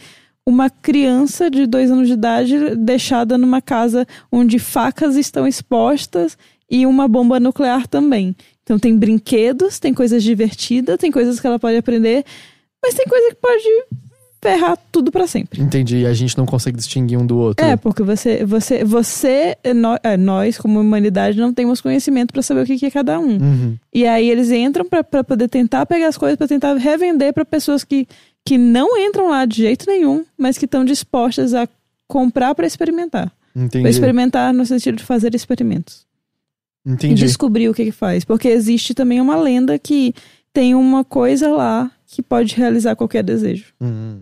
uma criança de dois anos de idade deixada numa casa onde facas estão expostas e uma bomba nuclear também. Então tem brinquedos, tem coisas divertidas, tem coisas que ela pode aprender, mas tem coisa que pode ferrar tudo pra sempre. Entendi. E a gente não consegue distinguir um do outro. É, porque você, você, você, nó- é, nós como humanidade não temos conhecimento pra saber o que, é cada um. Uhum. E aí eles entram pra poder tentar pegar as coisas pra tentar revender pra pessoas que, que não entram lá de jeito nenhum, mas que estão dispostas a comprar pra experimentar. Entendi. Pra experimentar no sentido de fazer experimentos. E Entendi. descobrir o que que faz. Porque existe também uma lenda que tem uma coisa lá que pode realizar qualquer desejo. Uhum.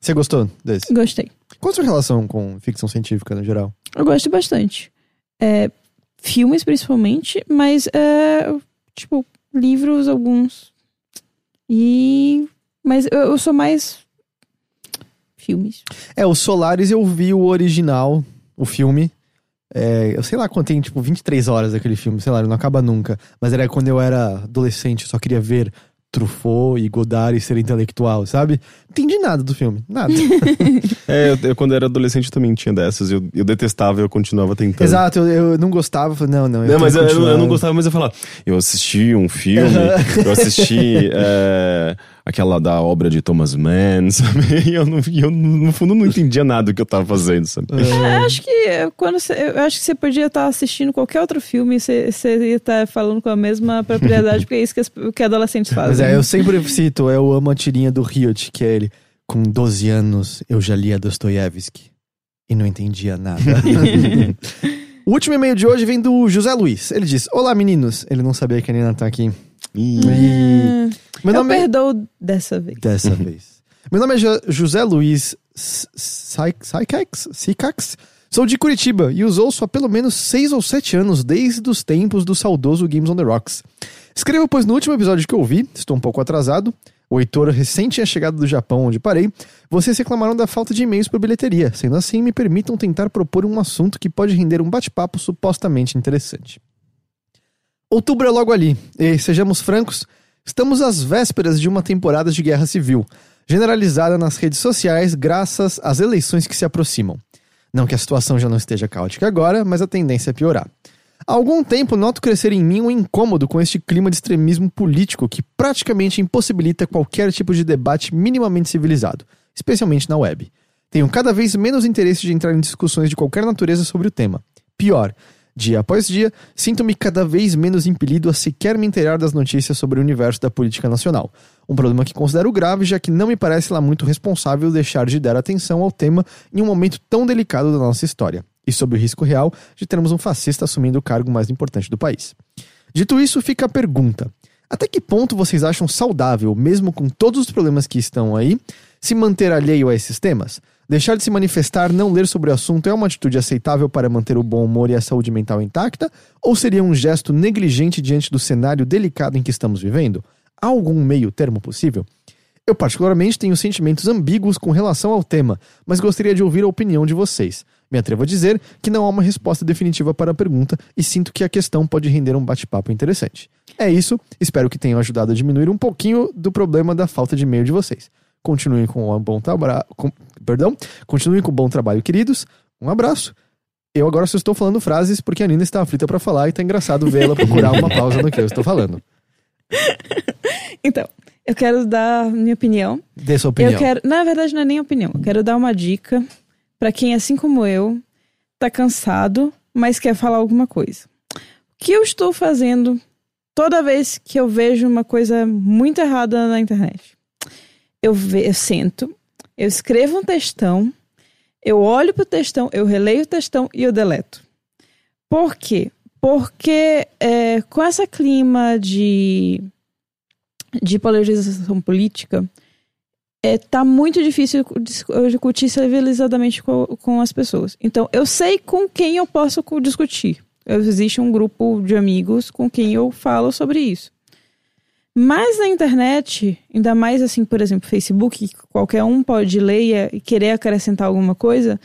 Você gostou desse? Gostei. Qual a sua relação com ficção científica no geral? Eu gosto bastante. É, filmes, principalmente, mas, é, tipo, livros, alguns. E. Mas eu, eu sou mais. Filmes. É, o Solaris eu vi o original, o filme. É, eu sei lá quanto tem, tipo, 23 horas aquele filme, sei lá, não acaba nunca. Mas era quando eu era adolescente, eu só queria ver Truffaut e Godard e ser intelectual, sabe? Não entendi nada do filme, nada. É, eu, eu, quando era adolescente também tinha dessas. Eu, eu detestava e eu continuava tentando. Exato, eu, eu não gostava, eu falei, não, não. eu Não, mas eu, não gostava, mas eu falava. Eu assisti um filme, eu assisti é, aquela da obra de Thomas Mann, sabe? E eu, não, eu, no fundo, não entendia nada do que eu tava fazendo, sabe? É, acho que é, quando você, eu acho que você podia estar assistindo qualquer outro filme e você, ia estar falando com a mesma propriedade, porque é isso que, as, que adolescentes Mas fazem. é, eu sempre cito, eu amo a tirinha do Riot, que é ele. Com 12 anos, eu já lia Dostoiévski e não entendia nada. o último e-mail de hoje vem do José Luiz. Ele diz: Olá, meninos. Ele não sabia que a Nina tá aqui. Hum, Meu eu nome é... perdoo dessa vez. Dessa vez. Meu nome é Jo- José Luiz? Sicax? Sou de Curitiba e os ouço há pelo menos 6 ou 7 anos, desde os tempos do saudoso Games on the Rocks. Escrevo, pois no último episódio que eu ouvi, estou um pouco atrasado, o Heitor recém tinha chegado do Japão, onde parei, vocês reclamaram da falta de e-mails por bilheteria. Sendo assim, me permitam tentar propor um assunto que pode render um bate-papo supostamente interessante. Outubro é logo ali, e sejamos francos, estamos às vésperas de uma temporada de guerra civil, generalizada nas redes sociais graças às eleições que se aproximam. Não que a situação já não esteja caótica agora, mas a tendência é piorar. Há algum tempo noto crescer em mim um incômodo com este clima de extremismo político que praticamente impossibilita qualquer tipo de debate minimamente civilizado, especialmente na web. Tenho cada vez menos interesse de entrar em discussões de qualquer natureza sobre o tema. Pior, dia após dia, sinto-me cada vez menos impelido a sequer me inteirar das notícias sobre o universo da política nacional. Um problema que considero grave, já que não me parece lá muito responsável deixar de dar atenção ao tema em um momento tão delicado da nossa história, e sob o risco real de termos um fascista assumindo o cargo mais importante do país. Dito isso, fica a pergunta: até que ponto vocês acham saudável, mesmo com todos os problemas que estão aí, se manter alheio a esses temas? Deixar de se manifestar, não ler sobre o assunto é uma atitude aceitável para manter o bom humor e a saúde mental intacta? Ou seria um gesto negligente diante do cenário delicado em que estamos vivendo? Há algum meio termo possível? Eu, particularmente, tenho sentimentos ambíguos com relação ao tema, mas gostaria de ouvir a opinião de vocês. Me atrevo a dizer que não há uma resposta definitiva para a pergunta e sinto que a questão pode render um bate-papo interessante. É isso, espero que tenham ajudado a diminuir um pouquinho do problema da falta de e-mail de vocês. Continuem com um bom trabalho. Perdão, continuem com o bom trabalho, queridos. Um abraço. Eu agora só estou falando frases porque a Nina está aflita para falar e tá engraçado ver ela procurar uma pausa no que eu estou falando. Então, eu quero dar minha opinião. Dê sua opinião. Eu quero, na verdade, não é nem opinião. Eu quero dar uma dica pra quem, assim como eu, tá cansado, mas quer falar alguma coisa. O que eu estou fazendo toda vez que eu vejo uma coisa muito errada na internet? Eu, ve- eu sento, eu escrevo um textão, eu olho pro textão, eu releio o textão e eu deleto. Por quê? Porque é, com essa clima de, de polarização política, é, tá muito difícil eu discutir civilizadamente com, com as pessoas. Então, eu sei com quem eu posso discutir. Existe um grupo de amigos com quem eu falo sobre isso. Mas na internet, ainda mais assim, por exemplo, Facebook, que qualquer um pode ler e- e querer acrescentar alguma coisa,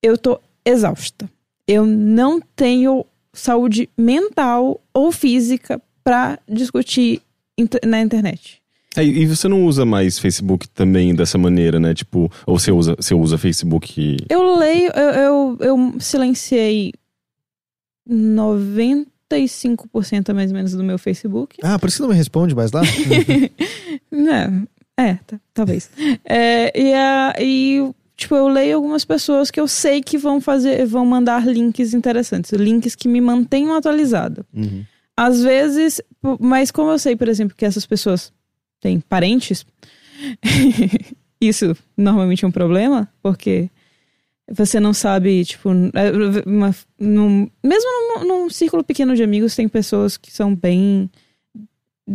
eu tô exausta. Eu não tenho saúde mental ou física para discutir inter- na internet. É, e você não usa mais Facebook também dessa maneira, né? Tipo, ou você usa, você usa Facebook. Eu leio, eu, eu, eu silenciei 95% mais ou menos do meu Facebook. Ah, por isso que não me responde mais lá? Não, É, tá- talvez. É, e, a, e, tipo, eu leio algumas pessoas que eu sei que vão fazer, vão mandar links interessantes, links que me mantenham atualizada. Às vezes, mas como eu sei, por exemplo, que essas pessoas têm parentes, isso normalmente é um problema, porque você não sabe, tipo, é, uma- num- mesmo num, num círculo pequeno de amigos, tem pessoas que são bem.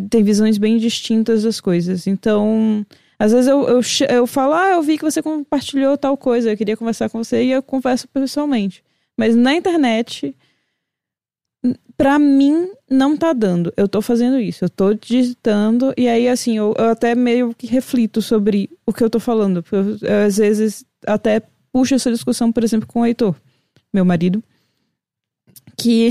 têm visões bem distintas das coisas. Então, às vezes eu, eu, eu falo, ah, eu vi que você compartilhou tal coisa, eu queria conversar com você e eu converso pessoalmente. Mas na internet, pra mim, não tá dando. Eu tô fazendo isso, eu tô digitando, e aí, assim, eu, eu até meio que reflito sobre o que eu tô falando. Porque eu, eu, às vezes até puxo essa discussão, por exemplo, com o Heitor, meu marido, que.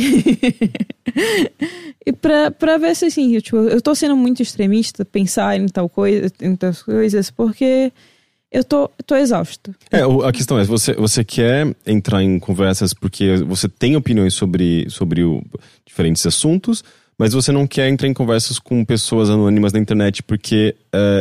e pra, pra ver se assim, eu, tipo, eu tô sendo muito extremista, pensar em tal coisa, em tais coisas, porque eu tô, tô exausta. É, a questão é, você, você quer entrar em conversas porque você tem opiniões sobre, sobre o- diferentes assuntos, mas você não quer entrar em conversas com pessoas anônimas na internet porque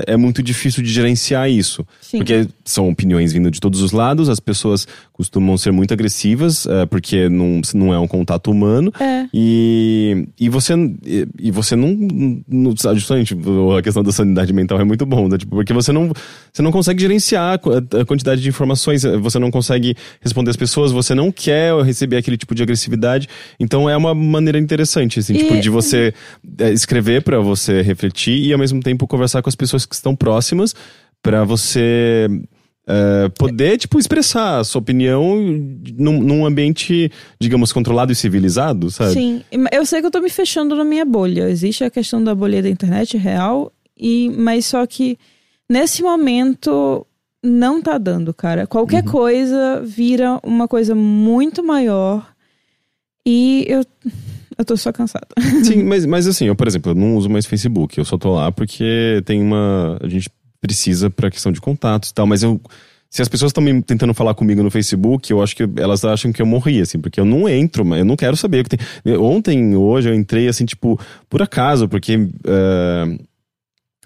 é, é muito difícil de gerenciar isso. Sim. Porque são opiniões vindo de todos os lados, as pessoas costumam ser muito agressivas, é, porque não, não é um contato humano. É. E, e você e, e você não, não justamente a questão da sanidade mental é muito bom, né? tipo, porque você não você não consegue gerenciar a qu- a quantidade de informações, você não consegue responder as pessoas, você não quer receber aquele tipo de agressividade. Então é uma maneira interessante assim, E- tipo, de você escrever pra você refletir e ao mesmo tempo conversar com as pessoas que estão próximas pra você é, poder, tipo, expressar a sua opinião num, num ambiente, digamos, controlado e civilizado, sabe? Sim, eu sei que eu tô me fechando na minha bolha. Existe a questão da bolha da internet real, e mas só que nesse momento não tá dando, cara. Qualquer coisa vira uma coisa muito maior e eu eu tô só cansada. Sim, mas, mas assim, eu, por exemplo, eu não uso mais Facebook. Eu só tô lá porque tem uma. A gente precisa pra questão de contatos e tal, mas eu. Se as pessoas estão tentando falar comigo no Facebook, eu acho que elas acham que eu morri, assim, porque eu não entro, eu não quero saber o que tem. Ontem, hoje, eu entrei, assim, tipo, por acaso, porque. eh,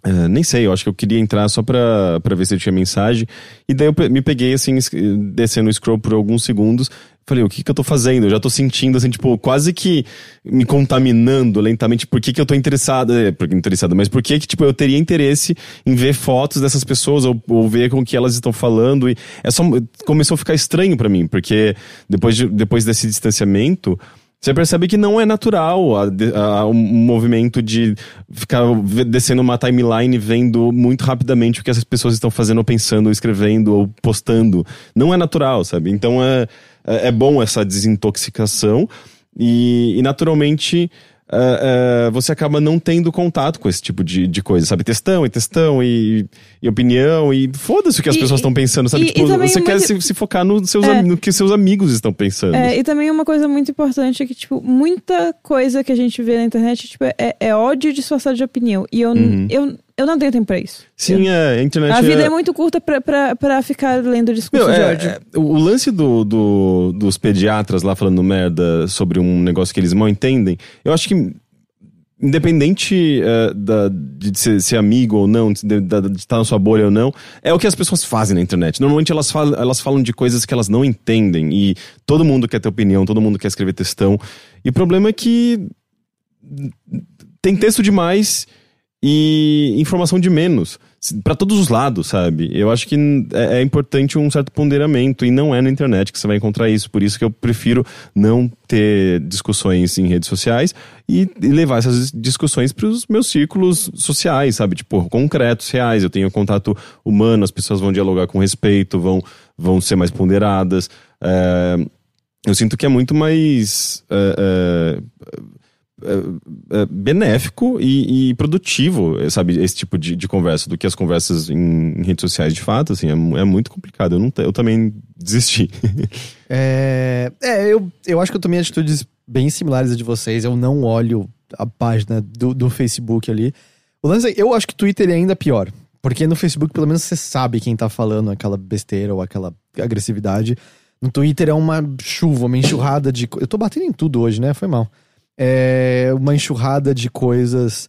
eh, nem sei, eu acho que eu queria entrar só pra, pra ver se tinha mensagem. E daí eu me peguei, assim, es- descendo o scroll por alguns segundos. Falei, o que que eu tô fazendo? Eu já tô sentindo, assim, tipo, quase que me contaminando lentamente. Por que que eu tô interessado? É, interessado, mas por que que, tipo, eu teria interesse em ver fotos dessas pessoas ou, ou ver com o que elas estão falando? E é só, começou a ficar estranho pra mim, porque depois, de, depois desse distanciamento, você percebe que não é natural a, a- um movimento de ficar descendo uma timeline vendo muito rapidamente o que essas pessoas estão fazendo, ou pensando, ou escrevendo, ou postando. Não é natural, sabe? Então é, é é bom essa desintoxicação e, e naturalmente é, é, você acaba não tendo contato com esse tipo de, de coisa, sabe? Textão e textão e, e opinião e foda-se o que as E- pessoas estão pensando, sabe? e- tipo, também você quer se, se focar no, seus, É. no que seus amigos estão pensando. É, e também uma coisa muito importante é que, tipo, muita coisa que a gente vê na internet tipo, é, é ódio disfarçado de opinião. E eu, Uhum. eu, eu não tenho tempo pra isso. Sim, é, a internet A vida é... é muito curta pra, pra, pra ficar lendo discurso Meu, de é- ódio. é- o lance do, do- dos pediatras lá falando merda sobre um negócio que eles mal entendem, eu acho que independente é, da- de ser, ser amigo ou não, de, estar na sua bolha ou não, é o que as pessoas fazem na internet. Normalmente elas falam, elas falam de coisas que elas não entendem e todo mundo quer ter opinião, todo mundo quer escrever textão. E o problema é que tem texto demais e informação de menos. Pra todos os lados, sabe? Eu acho que é, é importante um certo ponderamento e não é na internet que você vai encontrar isso. Por isso que eu prefiro não ter discussões em redes sociais e, e levar essas discussões para os meus círculos sociais, sabe? Tipo, concretos, reais. Eu tenho contato humano, as pessoas vão dialogar com respeito, vão, vão ser mais ponderadas. É, eu sinto que é muito mais. é, é, benéfico e, e produtivo, sabe, esse tipo de, de conversa, do que as conversas em, redes sociais, de fato, assim, é, é muito complicado. Eu, não, eu também desisti. É, é eu, eu acho que eu tomei atitudes bem similares a de vocês. Eu não olho a página do, do Facebook ali. O lance é, eu acho que Twitter é ainda pior. Porque no Facebook, pelo menos, você sabe quem tá falando aquela besteira ou aquela agressividade. No Twitter é uma chuva, uma enxurrada de. Eu tô batendo em tudo hoje, né? Foi mal. É uma enxurrada de coisas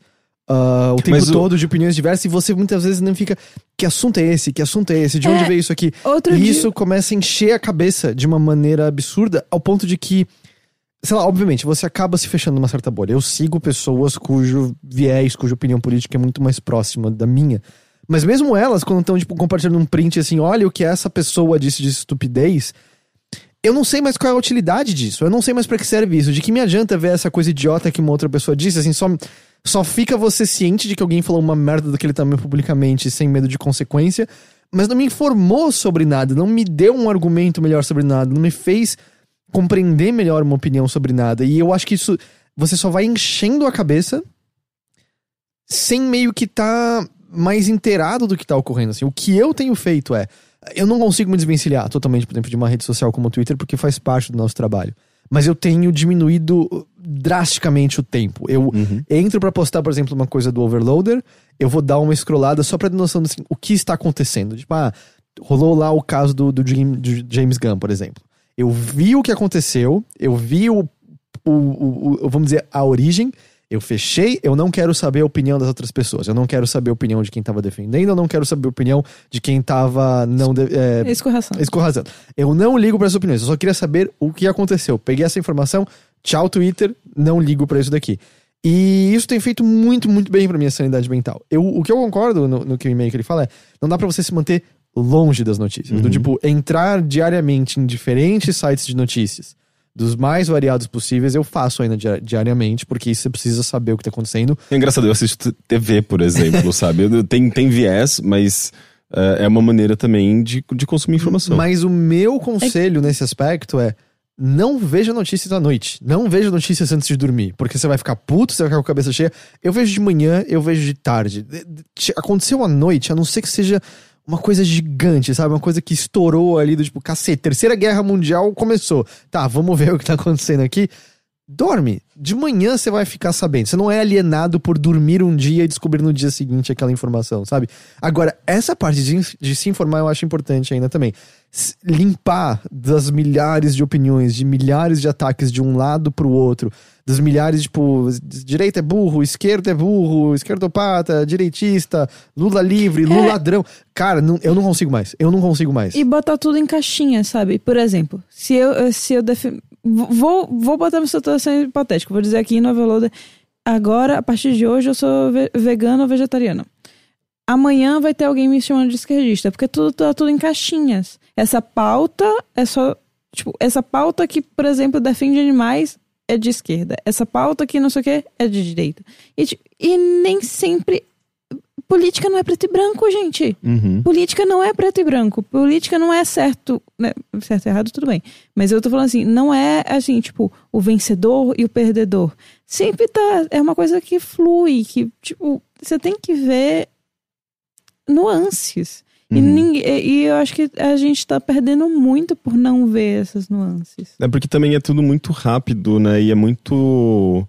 ah, o tempo Mas o- todo de opiniões diversas e você muitas vezes não fica. Que assunto é esse? Que assunto é esse? De É, onde veio isso aqui? Outro e dia- isso começa a encher a cabeça de uma maneira absurda, ao ponto de que, sei lá, obviamente, você acaba se fechando numa certa bolha. Eu sigo pessoas cujo viés, cuja opinião política é muito mais próxima da minha. Mas mesmo elas, quando estão, tipo, compartilhando um print assim, olha o que essa pessoa disse de estupidez, eu não sei mais qual é a utilidade disso. Eu não sei mais pra que serve isso. De que me adianta ver essa coisa idiota que uma outra pessoa disse, assim, só, só fica você ciente de que alguém falou uma merda daquele tamanho publicamente, sem medo de consequência, mas não me informou sobre nada, não me deu um argumento melhor sobre nada, não me fez compreender melhor uma opinião sobre nada. E eu acho que isso você só vai enchendo a cabeça sem meio que tá mais inteirado do que tá ocorrendo. Assim, o que eu tenho feito é. Eu não consigo me desvencilhar totalmente, por exemplo, de uma rede social como o Twitter, porque faz parte do nosso trabalho. Mas eu tenho diminuído drasticamente o tempo. Eu entro pra postar, por exemplo, uma coisa do Overloader, eu vou dar uma scrollada só pra ter noção assim, o que está acontecendo. Tipo, ah, rolou lá o caso do, do, do James Gunn, por exemplo. Eu vi o que aconteceu, eu vi o, o, o- o- vamos dizer, a origem. Eu fechei, eu não quero saber a opinião das outras pessoas. Eu não quero saber a opinião de quem tava defendendo, eu não quero saber a opinião de quem tava não de- é, Escorração. escorraçando. Eu não ligo para as opiniões, eu só queria saber o que aconteceu. Peguei essa informação, tchau Twitter, não ligo para isso daqui. E isso tem feito muito, muito bem pra minha sanidade mental. Eu, o que eu concordo no, no que o e-mail que ele fala é: não dá pra você se manter longe das notícias. Do tipo, entrar diariamente em diferentes sites de notícias, dos mais variados possíveis, eu faço ainda dia- diariamente, porque você precisa saber o que tá acontecendo. É engraçado, eu assisto TV, por exemplo, sabe? Tem, tem viés, mas é, é uma maneira também de, de consumir informação. Mas o meu conselho nesse aspecto é. Não veja notícias à noite. Não veja notícias antes de dormir. Porque você vai ficar puto, você vai ficar com a cabeça cheia. Eu vejo de manhã, eu vejo de tarde. De- de- Aconteceu à noite, a não ser que seja uma coisa gigante, sabe? Uma coisa que estourou ali do tipo, cacete, Terceira Guerra Mundial começou. Tá, vamos ver o que tá acontecendo aqui. Dorme. De manhã você vai ficar sabendo. Você não é alienado por dormir um dia e descobrir no dia seguinte aquela informação, sabe? Agora, essa parte de, de se informar eu acho importante ainda também. Limpar das milhares de opiniões, de milhares de ataques de um lado pro outro, das milhares, tipo, direita é burro, esquerda é burro, esquerdopata, direitista, Lula livre, Lula ladrão. Cara, não- eu não consigo mais. Eu não consigo mais. E botar tudo em caixinha, sabe? Por exemplo, se eu, se eu Vou, vou botar uma situação hipotética. Vou dizer aqui no Overloader. Agora, a partir de hoje, eu sou ve- vegano ou vegetariano. Amanhã vai ter alguém me chamando de esquerdista, porque tudo tá tudo em caixinhas. Essa pauta é só. Tipo, essa pauta que, por exemplo, defende animais é de esquerda. Essa pauta que não sei o que é de direita. E, e nem sempre. Política não é preto e branco, gente. Uhum. Política não é preto e branco. Política não é certo. Né? Certo e errado, tudo bem. Mas eu tô falando assim, não é assim, tipo, o vencedor e o perdedor. Sempre tá. É uma coisa que flui, que, tipo, você tem que ver nuances. E, Uhum. ninguém, e eu acho que a gente tá perdendo muito por não ver essas nuances. É porque também é tudo muito rápido, né? E é muito.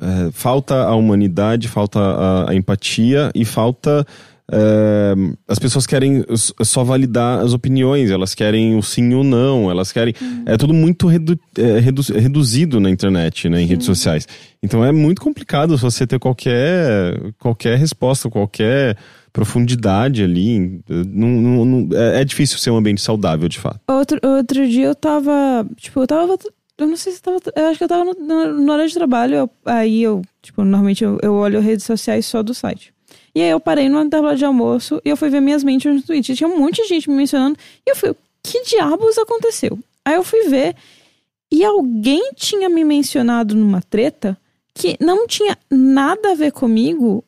é, falta a humanidade, falta a, a empatia e falta. é, as pessoas querem só validar as opiniões, elas querem o sim ou não, elas querem. É tudo muito redu- é, redu- reduzido na internet, né, em redes sociais. Então é muito complicado você ter qualquer, qualquer resposta, qualquer profundidade ali. Não, não- não- é, difícil ser um ambiente saudável, de fato. Outro, outro dia eu tava. Tipo, eu tava. Eu não sei se tava. Eu acho que eu tava no, no, na hora de trabalho. eu- aí eu, tipo, normalmente eu, eu olho redes sociais só do site. E aí eu parei no intervalo de almoço e eu fui ver minhas mentes no Twitter. Tinha um monte de gente me mencionando. E eu fui, que diabos aconteceu? Aí eu fui ver. E alguém tinha me mencionado numa treta que não tinha nada a ver comigo,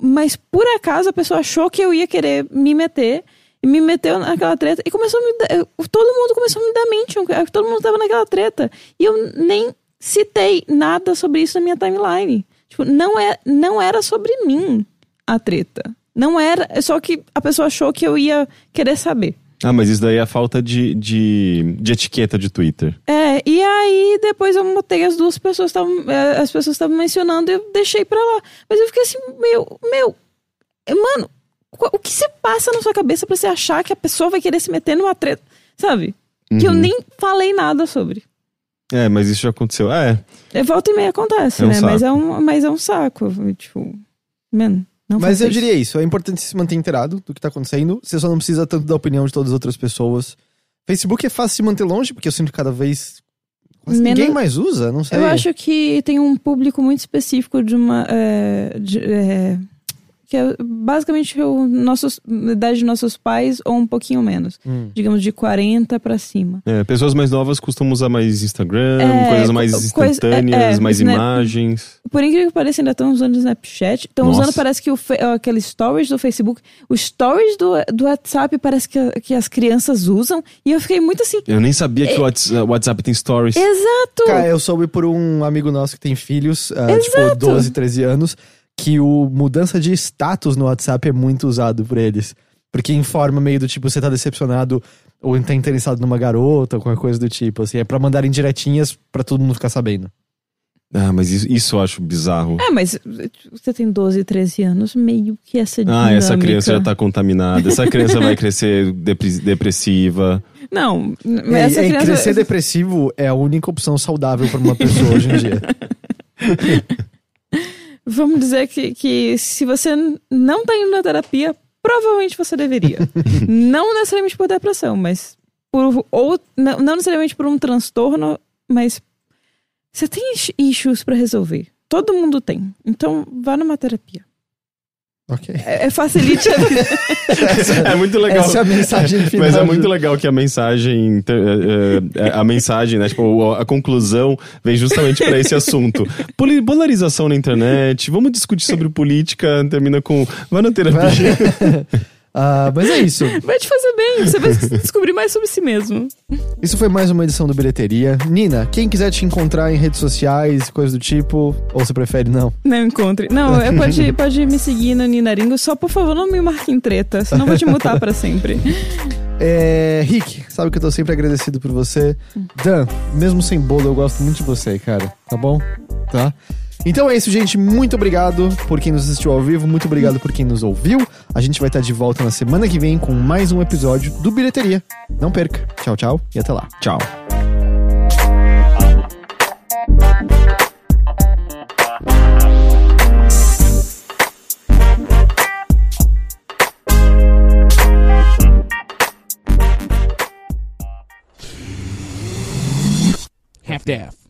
mas por acaso a pessoa achou que eu ia querer me meter e me meteu naquela treta e começou a me dar, todo mundo começou a me dar mention, todo mundo tava naquela treta e eu nem citei nada sobre isso na minha timeline. Tipo, não é, não era sobre mim a treta. Não era, só que a pessoa achou que eu ia querer saber. Ah, mas isso daí é a falta de, de, de etiqueta de Twitter. É, e aí depois eu botei as duas pessoas, tavam, eh, as pessoas estavam mencionando e eu deixei pra lá. Mas eu fiquei assim, meu, meu, mano, o que se passa na sua cabeça pra você achar que a pessoa vai querer se meter numa treta, sabe? Que eu Uhum. nem falei nada sobre. É, mas isso já aconteceu. Ah, é. É, Volta e meia acontece, É um né? Mas é, saco. um, mas é um saco. Tipo, Man, não Mas eu isso. diria isso, é importante se manter inteirado do que tá acontecendo. Você só não precisa tanto da opinião de todas as outras pessoas. Facebook é fácil de manter longe, porque eu sinto que cada vez Menos- ninguém mais usa, não sei. Eu acho que tem um público muito específico de uma. é, de- é, que é basicamente o nossos, a idade de nossos pais ou um pouquinho menos. Hum. Digamos de 40 pra cima. É, pessoas mais novas costumam usar mais Instagram, É, coisas mais coisa- instantâneas, é, é, mais Snap- imagens. Por incrível que pareça, ainda estão usando o Snapchat. Estão usando, parece que o, fe- aquele stories do Facebook. Os stories do, do WhatsApp parece que, que as crianças usam. E eu fiquei muito assim. Eu nem sabia que o Whats- o WhatsApp tem stories. Exato! Cara, eu soube por um amigo nosso que tem filhos, ah, tipo Exato. 12, 13 anos, que o mudança de status no WhatsApp é muito usado por eles. Porque informa meio do tipo, você tá decepcionado ou tá interessado numa garota ou qualquer coisa do tipo, assim. É pra mandarem diretinhas pra todo mundo ficar sabendo. Ah, mas isso, isso eu acho bizarro. É, mas você tem 12, 13 anos, meio que essa dinâmica. Ah, essa criança já tá contaminada. Essa criança vai crescer depre- depressiva. Não, É, essa é, criança... crescer depressivo é a única opção saudável pra uma pessoa hoje em dia. Vamos dizer que, que se você não tá indo na terapia, provavelmente você deveria. não necessariamente por depressão, mas por... Ou, não, não necessariamente por um transtorno, mas... Você tem is- issues pra resolver. Todo mundo tem. Então, vá numa terapia. Ok. É, é facilite a vida. É muito legal. Essa é a mensagem final. Mas é muito legal que a mensagem, é, é, é, a mensagem, né, tipo, a conclusão vem justamente para esse assunto. Polarização na internet, vamos discutir sobre política, termina com, vá na terapia. Ah, mas é isso. Vai te fazer bem. Você vai descobrir mais sobre si mesmo. Isso foi mais uma edição do Bilheteria. Nina, quem quiser te encontrar em redes sociais, coisa do tipo, ou você prefere não? Não encontre. Não, pode, pode me seguir no Ninaringo. Só, por favor, não me marque em treta. Senão vou te mutar pra sempre. É, Rick, sabe que eu tô sempre agradecido por você. Dan, mesmo sem bolo, eu gosto muito de você, cara. Tá bom? Tá? Então é isso, gente. Muito obrigado por quem nos assistiu ao vivo. Muito obrigado por quem nos ouviu. A gente vai estar de volta na semana que vem com mais um episódio do Bilheteria. Não perca. Tchau, tchau e até lá. Tchau. half-daff.